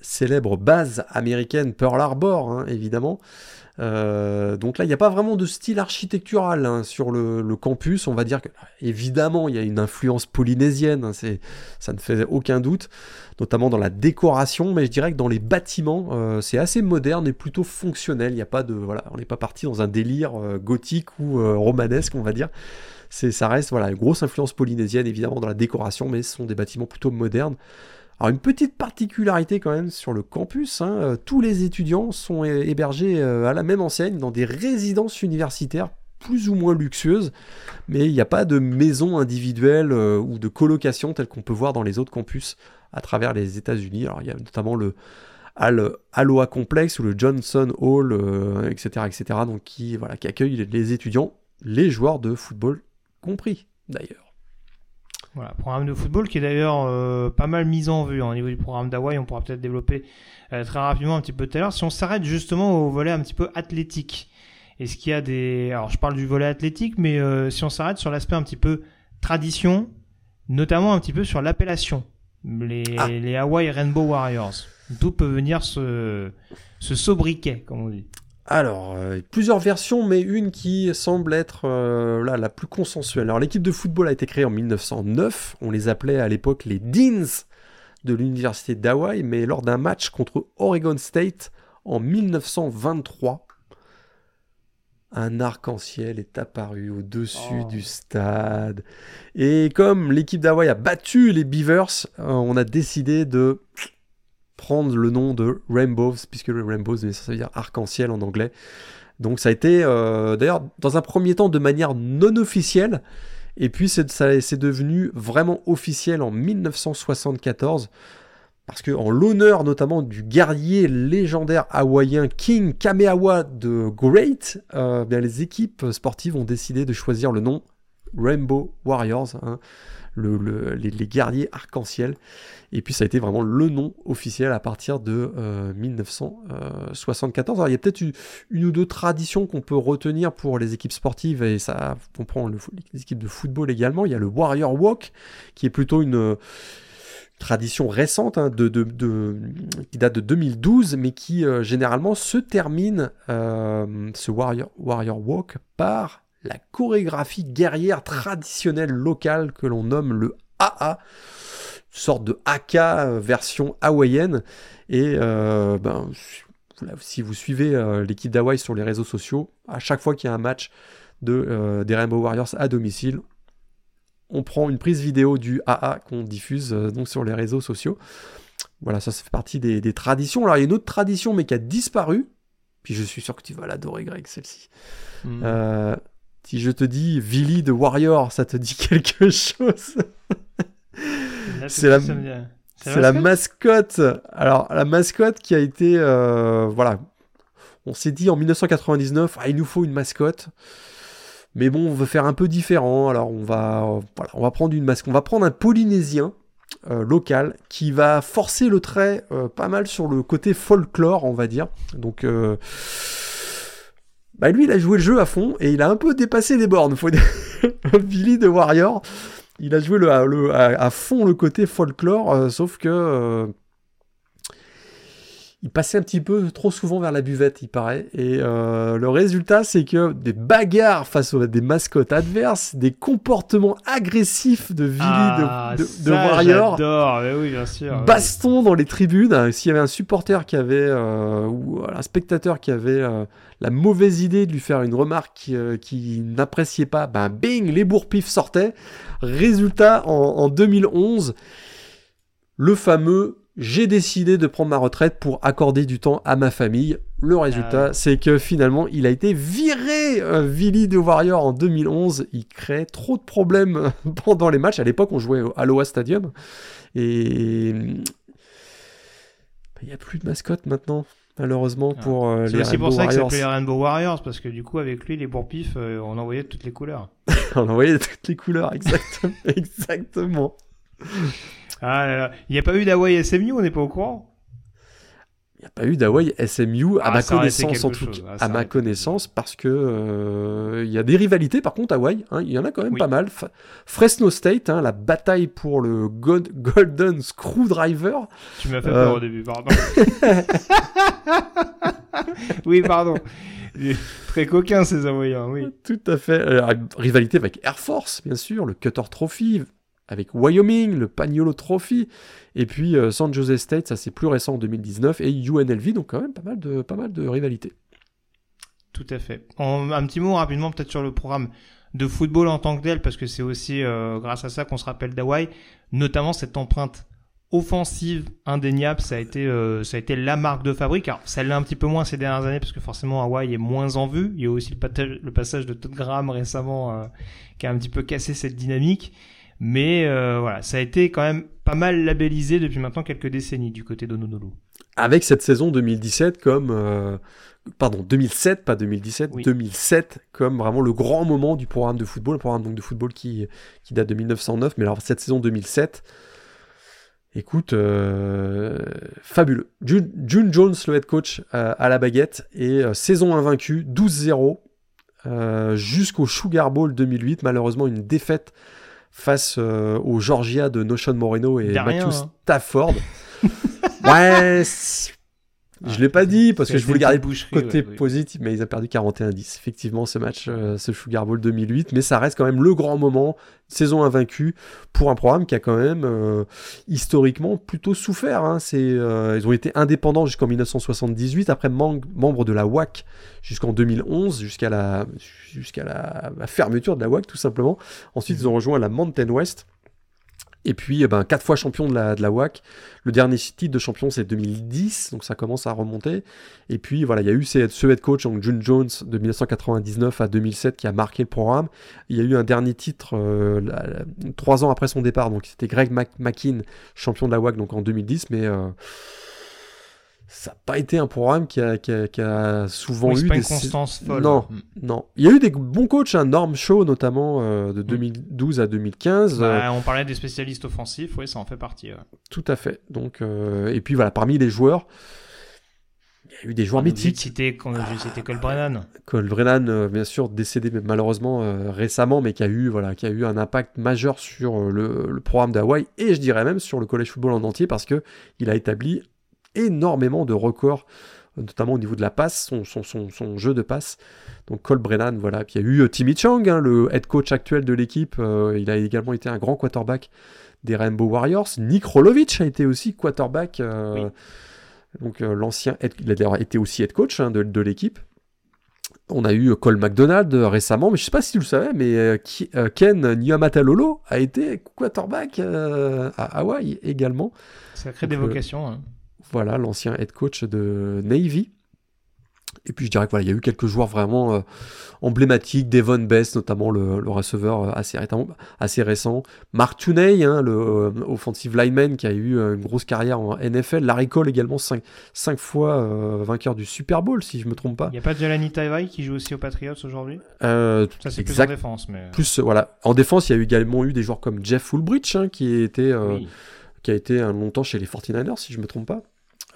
célèbre base américaine Pearl Harbor, évidemment. Euh, donc là, il n'y a pas vraiment de style architectural hein, sur le, campus. On va dire que, évidemment, il y a une influence polynésienne, hein, ça ne fait aucun doute, notamment dans la décoration, mais je dirais que dans les bâtiments, euh, c'est assez moderne et plutôt fonctionnel. Il n'y a pas de, voilà, on n'est pas parti dans un délire euh, gothique ou romanesque, on va dire. Ça reste, voilà, une grosse influence polynésienne évidemment dans la décoration, mais ce sont des bâtiments plutôt modernes. Alors une petite particularité quand même sur le campus, hein, euh, tous les étudiants sont hébergés euh, à la même enseigne dans des résidences universitaires plus ou moins luxueuses, mais il n'y a pas de maison individuelle euh, ou de colocation telle qu'on peut voir dans les autres campus à travers les États-Unis. Alors il y a notamment le Aloha Complex ou le Johnson Hall, etc., etc., donc qui, voilà, qui accueille les étudiants, les joueurs de football compris d'ailleurs.
Voilà, programme de football qui est d'ailleurs euh, pas mal mis en vue hein, au niveau du programme d'Hawaï. On pourra peut-être développer euh, très rapidement un petit peu tout à l'heure. Si on s'arrête justement au volet un petit peu athlétique, est-ce qu'il y a des... Alors je parle du volet athlétique, mais euh, si on s'arrête sur l'aspect un petit peu tradition, notamment un petit peu sur l'appellation, les, ah. les Hawaii Rainbow Warriors. D'où peut venir ce, ce sobriquet, comme on dit?
Alors, euh, plusieurs versions, mais une qui semble être euh, la plus consensuelle. Alors, l'équipe de football a été créée en 1909. On les appelait à l'époque les Deans de l'université d'Hawaï, mais lors d'un match contre Oregon State en 1923, un arc-en-ciel est apparu au-dessus oh. du stade. Et comme l'équipe d'Hawaï a battu les Beavers, euh, on a décidé de prendre le nom de Rainbows, puisque le Rainbows, ça veut dire arc-en-ciel en anglais. Donc ça a été, euh, d'ailleurs, dans un premier temps de manière non officielle, et puis c'est, devenu vraiment officiel en 1974, parce que en l'honneur notamment du guerrier légendaire hawaïen King Kamehawa de Great, euh, bien, les équipes sportives ont décidé de choisir le nom Rainbow Warriors. Hein les, guerriers arc-en-ciel. Et puis ça a été vraiment le nom officiel à partir de 1974. Euh, Alors il y a peut-être une, ou deux traditions qu'on peut retenir pour les équipes sportives, et ça comprend le, les équipes de football également. Il y a le Warrior Walk, qui est plutôt une tradition récente hein, qui date de 2012, mais qui euh, généralement se termine, euh, ce Warrior, Warrior Walk, par la chorégraphie guerrière traditionnelle locale que l'on nomme le AA, sorte de AK euh, version hawaïenne. Et euh, ben, si vous suivez euh, l'équipe d'Hawaï sur les réseaux sociaux, à chaque fois qu'il y a un match de, des Rainbow Warriors à domicile, on prend une prise vidéo du AA qu'on diffuse donc sur les réseaux sociaux. Voilà, ça, ça fait partie des, traditions. Alors, il y a une autre tradition, mais qui a disparu. Puis je suis sûr que tu vas l'adorer, Greg, celle-ci. Hmm. Si je te dis Vili de Warrior, ça te dit quelque chose C'est la, c'est la mascotte. Alors la mascotte qui a été, euh, voilà, on s'est dit en 1999, ah, il nous faut une mascotte. Mais bon, on veut faire un peu différent. Alors on va, voilà, on va prendre une mascotte. On va prendre un Polynésien local qui va forcer le trait pas mal sur le côté folklore, on va dire. Donc bah lui il a joué le jeu à fond et il a un peu dépassé les bornes. Faut. Billy de Warrior, il a joué le, à, fond le côté folklore, euh, sauf que euh, il passait un petit peu trop souvent vers la buvette, il paraît. Et euh, le résultat, c'est que des bagarres face à des mascottes adverses, des comportements agressifs de Billy
ah,
de, de, Warrior,
oui, bien sûr,
baston dans les tribunes. S'il y avait un supporter qui avait ou un spectateur qui avait la mauvaise idée de lui faire une remarque qui, euh, n'appréciait pas, ben bing, les bourpifs sortaient. Résultat, en, 2011, le fameux j'ai décidé de prendre ma retraite pour accorder du temps à ma famille. Le résultat, ah c'est que finalement, il a été viré, euh, Vili de Warrior, en 2011. Il crée trop de problèmes pendant les matchs. À l'époque, on jouait au Aloha Stadium. Et il n'y a plus de mascotte maintenant malheureusement ah. pour euh, les Rainbow Warriors. C'est pour ça que ça
s'appelait Rainbow Warriors, parce que du coup, avec lui, les bourpifs, euh, on envoyait toutes les couleurs.
on envoyait toutes les couleurs, exactement. exactement.
Ah là là. Il n'y a pas eu d'Hawaii SMU, on n'est pas au courant?
Il n'y a pas eu d'Hawaii SMU à ah, ma connaissance en tout ah, à ma connaissance parce que euh, il y a des rivalités par contre Hawaii, hein, il y en a quand même pas mal. Fresno State, hein, la bataille pour le Golden Screwdriver.
Tu m'as fait peur au début, pardon. oui, pardon. Très coquin ces Hawaïens, oui.
Tout à fait. Euh, rivalité avec Air Force, bien sûr, le Cutter Trophy, avec Wyoming, le Pagnolo Trophy, et puis euh, San Jose State, ça c'est plus récent en 2019, et UNLV, donc quand même pas mal de, pas mal de rivalités.
Tout à fait. un petit mot rapidement peut-être sur le programme de football en tant que tel, parce que c'est aussi euh, grâce à ça qu'on se rappelle d'Hawaï, notamment cette empreinte offensive indéniable, ça a été euh, ça a été la marque de fabrique. Alors ça l'est un petit peu moins ces dernières années parce que forcément Hawaï est moins en vue. Il y a aussi le, le passage de Todd Graham récemment qui a un petit peu cassé cette dynamique. Mais euh, voilà, ça a été quand même pas mal labellisé depuis maintenant quelques décennies du côté d'Honolulu.
Avec cette saison 2017 comme... Euh, pardon, 2007, pas 2017, 2007 comme vraiment le grand moment du programme de football, le programme donc de football qui, qui date de 1909, mais alors cette saison 2007, écoute, euh, fabuleux. June, Jones, le head coach à la baguette, et saison invaincue, 12-0, jusqu'au Sugar Bowl 2008, malheureusement une défaite face euh, au Georgia de Notion Moreno et Matthew hein. Stafford. ouais, je l'ai pas dit parce que je voulais garder le côté positif, mais ils ont perdu 41-10. Effectivement, ce match, euh, ce Sugar Bowl 2008, mais ça reste quand même le grand moment, saison invaincue pour un programme qui a quand même euh, historiquement plutôt souffert. Hein. C'est, ils ont été indépendants jusqu'en 1978, après membre de la WAC jusqu'en 2011, jusqu'à la, jusqu'à la, fermeture de la WAC tout simplement. Ensuite, ils ont rejoint la Mountain West. Et puis, eh ben, quatre fois champion de la, WAC. Le dernier titre de champion, c'est 2010, donc ça commence à remonter. Et puis, voilà, il y a eu ce head coach, donc June Jones, de 1999 à 2007, qui a marqué le programme. Il y a eu un dernier titre euh, trois ans après son départ, donc c'était Greg McKean, champion de la WAC, donc en 2010, mais... Euh, ça n'a pas été un programme qui a, qui a, souvent eu
pas des... une constance folle.
Non, mm. non. Il y a eu des bons coachs, un Norm Show notamment euh, de 2012 mm. à 2015.
Bah, euh. On parlait des spécialistes offensifs, oui, ça en fait partie.
Tout à fait. Donc, euh, et puis voilà, parmi les joueurs, il y a eu des joueurs mythiques.
Cité, quand j'ai cité Cole Brennan.
Cole Brennan, bien sûr, décédé malheureusement récemment, mais qui a eu voilà, qui a eu un impact majeur sur le, le programme d'Hawaï et je dirais même sur le college football en entier parce que il a établi énormément de records, notamment au niveau de la passe, son, son, son, jeu de passe. Donc Cole Brennan, voilà. Puis il y a eu euh, Timmy Chang, hein, le head coach actuel de l'équipe. Euh, il a également été un grand quarterback des Rainbow Warriors. Nick Rolovich a été aussi quarterback. Euh, donc l'ancien, il a d'ailleurs été aussi head coach hein, de, l'équipe. On a eu Cole McDonald récemment, mais je sais pas si tu le savais, mais Ken Nyamatalolo a été quarterback à Hawaï également.
Ça crée des vocations. Hein
voilà, l'ancien head coach de Navy. Et puis je dirais qu'il y a eu quelques joueurs vraiment euh, emblématiques, Devon Best notamment le, receveur euh, assez, assez récent, Mark Tuney, hein, le euh, offensive lineman qui a eu une grosse carrière en NFL, Larry Cole également 5 fois vainqueur du Super Bowl si je me trompe pas.
Il n'y a pas Jelani Tavai qui joue aussi aux Patriots aujourd'hui?
Ça
c'est plus en défense. Mais...
Plus, voilà. En défense il y a également eu des joueurs comme Jeff Ulbrich hein, qui, était, qui a été un longtemps chez les 49ers si je me trompe pas.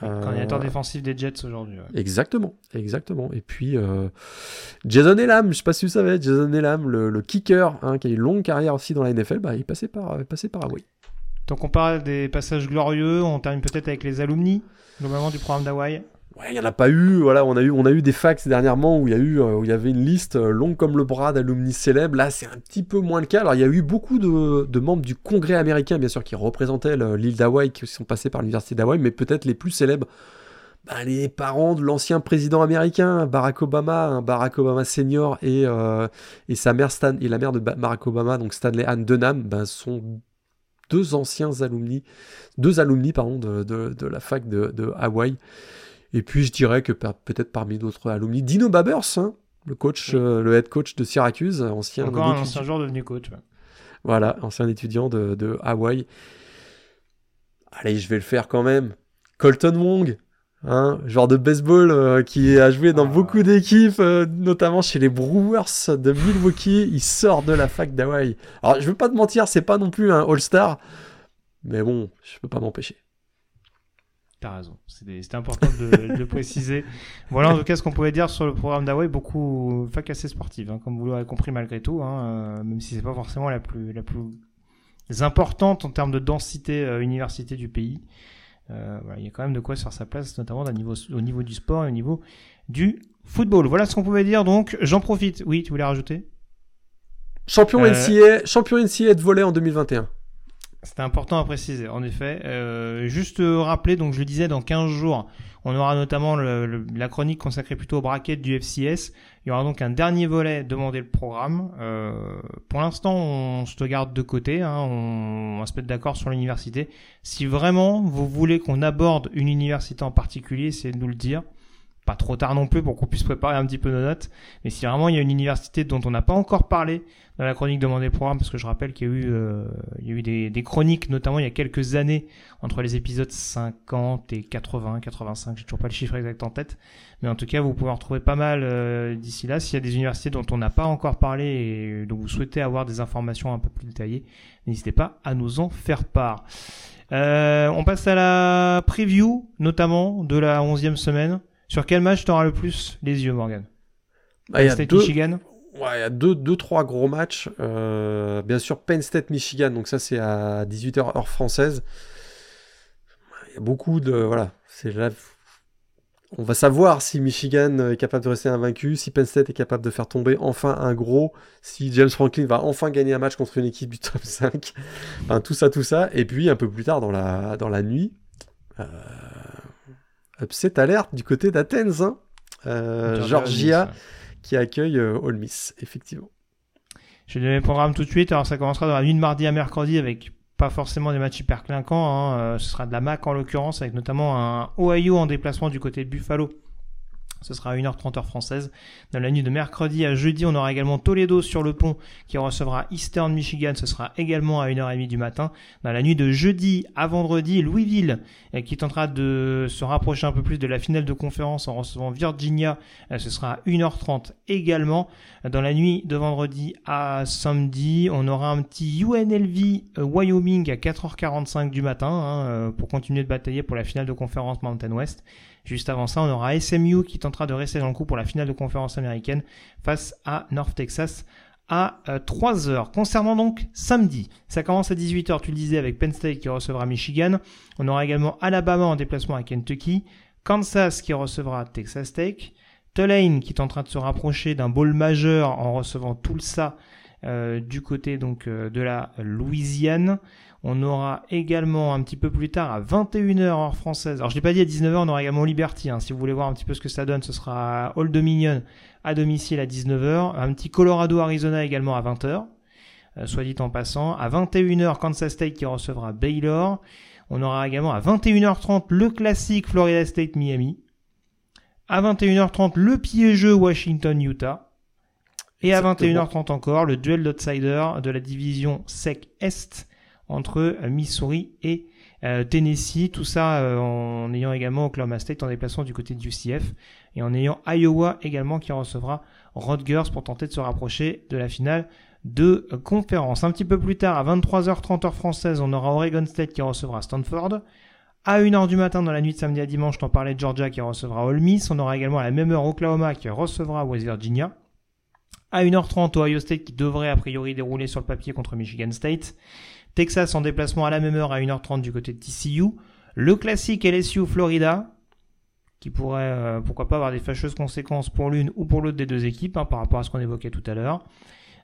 Coordinateur euh, défensif des Jets aujourd'hui.
Exactement, exactement. Et puis euh, Jason Elam, je sais pas si vous savez, Jason Elam, le, kicker, hein, qui a une longue carrière aussi dans la NFL, bah, il passait par, passé par Hawaii.
Donc on parle des passages glorieux, on termine peut-être avec les alumni, globalement du programme d'Hawaï.
Il n'y en a pas eu. Voilà, on a eu, on a eu des fax dernièrement où il y a eu, euh, où il y avait une liste euh, longue comme le bras d'alumni célèbres. Là, c'est un petit peu moins le cas. Alors, il y a eu beaucoup de, membres du Congrès américain, bien sûr, qui représentaient l'île d'Hawaï, qui sont passés par l'université d'Hawaï, mais peut-être les plus célèbres. Bah, les parents de l'ancien président américain, Barack Obama, hein, Barack Obama senior et, euh, et sa mère Stan et la mère de Barack Obama, donc Stanley Ann Dunham, ben, sont deux anciens alumni, deux alumni pardon, de, de, la fac de, de Hawaï. Et puis je dirais que peut-être parmi d'autres alumni, Dino Babers, hein, le coach, euh, le head coach de Syracuse, ancien
Encore un ancien joueur devenu coach.
Voilà, ancien étudiant de, de, Hawaï. Allez, je vais le faire quand même. Colton Wong, hein, joueur de baseball euh, qui a joué dans ah. beaucoup d'équipes, euh, notamment chez les Brewers de Milwaukee. Il sort de la fac d'Hawaï. Alors, je veux pas te mentir, c'est pas non plus un All-Star, mais bon, je peux pas m'empêcher.
T'as raison, c'était important de, le préciser. Voilà en tout cas ce qu'on pouvait dire sur le programme d'Hawaii, beaucoup fac assez sportive, hein, comme vous l'aurez compris malgré tout, hein, euh, même si c'est pas forcément la plus, la plus importante en termes de densité euh, université du pays. Euh, il y a quand même de quoi se faire sa place, notamment au niveau, au niveau du sport et au niveau du football. Voilà ce qu'on pouvait dire donc. J'en profite. Oui, tu voulais rajouter?
Champion NCA, champion NCA de volet en 2021.
C'était important à préciser, en effet. Euh, juste rappeler, donc je le disais, dans 15 jours, on aura notamment la chronique consacrée plutôt au bracket du FCS. Il y aura donc un dernier volet demandé le programme. Euh, pour l'instant, on se garde de côté, hein, on, va se mettre d'accord sur l'université. Si vraiment vous voulez qu'on aborde une université en particulier, c'est de nous le dire pas trop tard non plus pour qu'on puisse préparer un petit peu nos notes. Mais si vraiment il y a une université dont on n'a pas encore parlé dans la chronique demandée programme, parce que je rappelle qu'il y a eu, euh, il y a eu des, des, chroniques, notamment il y a quelques années, entre les épisodes 50 et 80, 85, j'ai toujours pas le chiffre exact en tête. Mais en tout cas, vous pouvez en retrouver pas mal euh, d'ici là. S'il y a des universités dont on n'a pas encore parlé et dont vous souhaitez avoir des informations un peu plus détaillées, n'hésitez pas à nous en faire part. Euh, on passe à la preview, notamment de la 11e semaine. Sur quel match t'auras le plus les yeux, Morgan?
Bah, y a deux... Michigan? Ouais, il y a deux, deux trois gros matchs. Euh, bien sûr, Penn State, Michigan, donc ça c'est à 18h heure française. Il y a beaucoup de. Voilà, c'est là. On va savoir si Michigan est capable de rester invaincu, si Penn State est capable de faire tomber enfin un gros, si James Franklin va enfin gagner un match contre une équipe du top 5. Enfin, tout ça, tout ça. Et puis, un peu plus tard dans la, dans la nuit, euh, upset alerte du côté d'Athens. Hein. Euh, Georgia qui accueille euh, Ole Miss, effectivement.
Je vais donner le programme tout de suite. Alors ça commencera dans la nuit de mardi à mercredi avec pas forcément des matchs hyper clinquants. Hein. Euh, ce sera de la MAC en l'occurrence avec notamment un Ohio en déplacement du côté de Buffalo ce sera à 1h30 heure française. Dans la nuit de mercredi à jeudi, on aura également Toledo sur le pont qui recevra Eastern Michigan. Ce sera également à 1h30 du matin. Dans la nuit de jeudi à vendredi, Louisville euh, qui tentera de se rapprocher un peu plus de la finale de conférence en recevant Virginia. Euh, ce sera à 1h30 également. Dans la nuit de vendredi à samedi, on aura un petit UNLV euh, Wyoming à 4h45 du matin hein, pour continuer de batailler pour la finale de conférence Mountain West. Juste avant ça, on aura SMU qui tentera de rester dans le coup pour la finale de conférence américaine face à North Texas à 3h. Euh, Concernant donc samedi, ça commence à 18h, tu le disais, avec Penn State qui recevra Michigan. On aura également Alabama en déplacement à Kentucky, Kansas qui recevra Texas Tech, Tulane qui est en train de se rapprocher d'un bowl majeur en recevant Tulsa euh, du côté donc euh, de la Louisiane. On aura également un petit peu plus tard à 21h heure française. Alors je l'ai pas dit à 19h, on aura également Liberty. Hein. Si vous voulez voir un petit peu ce que ça donne, ce sera Old Dominion à domicile à 19h. Un petit Colorado Arizona également à 20h. Euh, soit dit en passant. À 21h Kansas State qui recevra Baylor. On aura également à 21h30 le classique Florida State Miami. À 21h30, le piégeux Washington-Utah. Et à 21h30 encore, le duel d'outsider de la division SEC Est entre Missouri et euh, Tennessee. Tout ça euh, en ayant également Oklahoma State en déplacement du côté du UCF et en ayant Iowa également qui recevra Rutgers pour tenter de se rapprocher de la finale de conférence. Un petit peu plus tard, à 23h30 heure française, on aura Oregon State qui recevra Stanford. À 1h du matin, dans la nuit de samedi à dimanche, t'en parlais de Georgia qui recevra Ole Miss. On aura également à la même heure Oklahoma qui recevra West Virginia. À 1h30, Ohio State qui devrait a priori dérouler sur le papier contre Michigan State. Texas en déplacement à la même heure à 1h30 du côté de TCU. Le classique LSU Florida, qui pourrait euh, pourquoi pas avoir des fâcheuses conséquences pour l'une ou pour l'autre des deux équipes hein, par rapport à ce qu'on évoquait tout à l'heure.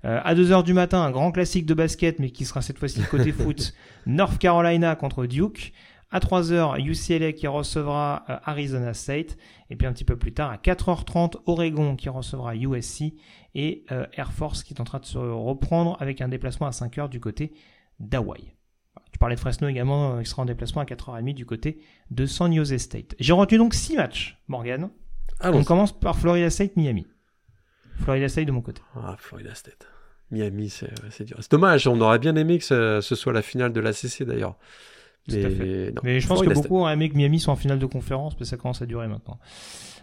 Euh, à 2h du matin, un grand classique de basket, mais qui sera cette fois-ci côté foot, North Carolina contre Duke. À 3h, UCLA qui recevra euh, Arizona State. Et puis un petit peu plus tard, à 4h30, Oregon qui recevra USC. Et euh, Air Force qui est en train de se reprendre avec un déplacement à 5h du côté d'Hawaï. Tu parlais de Fresno également, euh, qui sera en déplacement à 4h30 du côté de San Jose State. J'ai retenu donc 6 matchs, Morgan. On commence par Florida State, Miami. Florida State de mon côté.
Ah, Florida State. Miami, c'est dur. C'est dommage, on aurait bien aimé que ce, ce soit la finale de la CC d'ailleurs.
Mais, mais je pense que beaucoup auraient aimé que Miami soit en finale de conférence, mais ça commence à durer maintenant.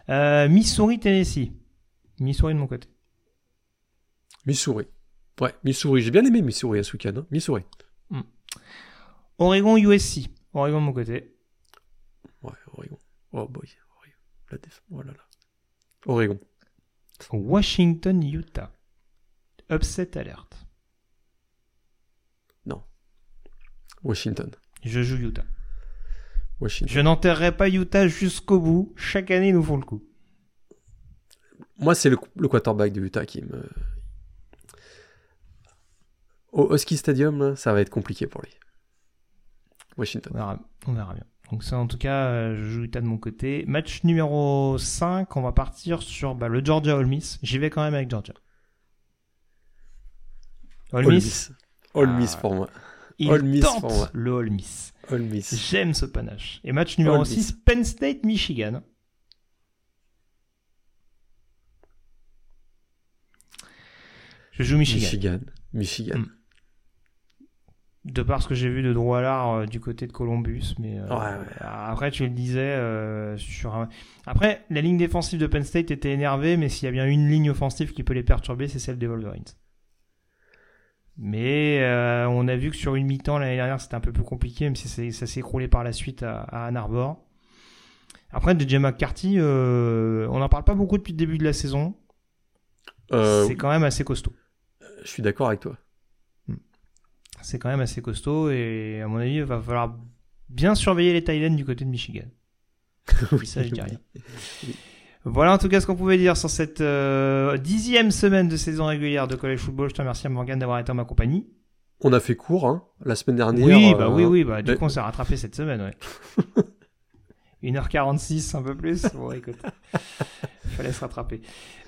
Euh, Missouri, Tennessee. Missouri de mon côté.
Missouri. Ouais, Missouri. J'ai bien aimé Missouri à ce week-end. Hein. Missouri. Hmm.
Oregon, USC. Oregon de mon côté.
Ouais, Oregon. Oh boy. Oregon. La déf... Oh là là. Oregon.
Washington, Utah. Upset alert.
Non. Washington.
Je joue Utah. Je n'enterrerai pas Utah jusqu'au bout. Chaque année, ils nous font le coup.
Moi, c'est le, quarterback de Utah qui me. Au Husky Stadium, ça va être compliqué pour lui. Washington.
On verra, bien. Donc ça, en tout cas, euh, je joue Utah de mon côté. Match numéro 5, on va partir sur bah, le Georgia Ole Miss. J'y vais quand même avec Georgia.
Ole Miss? Ole Miss ah. pour moi.
Il tente le All Miss. J'aime ce panache. Et match numéro 6, Penn State, Michigan. Je joue Michigan.
Michigan. Michigan. Hmm.
De par ce que j'ai vu de droit à euh, du côté de Columbus, mais euh, après tu le disais euh, sur après la ligne défensive de Penn State était énervée, mais s'il y a bien une ligne offensive qui peut les perturber, c'est celle des Wolverines. Mais euh, on a vu que sur une mi-temps l'année dernière c'était un peu plus compliqué, même si ça s'est écroulé par la suite à, Ann Arbor. Après, DJ McCarthy, euh, on n'en parle pas beaucoup depuis le début de la saison. Euh, c'est quand même assez costaud.
Je suis d'accord avec toi.
C'est quand même assez costaud et à mon avis, il va falloir bien surveiller les Thaïlands du côté de Michigan. oui, ça, je dis rien. Voilà en tout cas ce qu'on pouvait dire sur cette euh, dixième semaine de saison régulière de College Football. Je te remercie Morgan d'avoir été en ma compagnie.
On a fait court, hein, la semaine dernière.
Oui, bah oui, euh, oui, bah du coup on s'est rattrapé cette semaine, ouais. 1h46, un peu plus. Bon, écoute, il fallait se rattraper.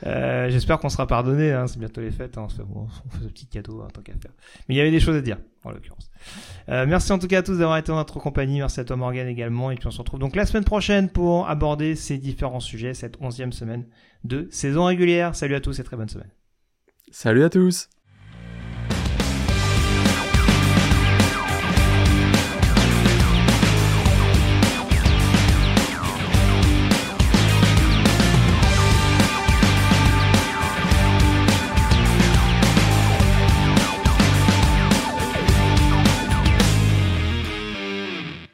Euh, J'espère qu'on sera pardonné. Hein, c'est bientôt les fêtes. Hein, on, fait, bon, on fait ce petit cadeau en tant qu'à faire. Mais il y avait des choses à dire, en l'occurrence. Euh, merci en tout cas à tous d'avoir été dans notre compagnie. Merci à toi Morgan également. Et puis on se retrouve donc la semaine prochaine pour aborder ces différents sujets, cette onzième semaine de saison régulière. Salut à tous et très bonne semaine.
Salut à tous.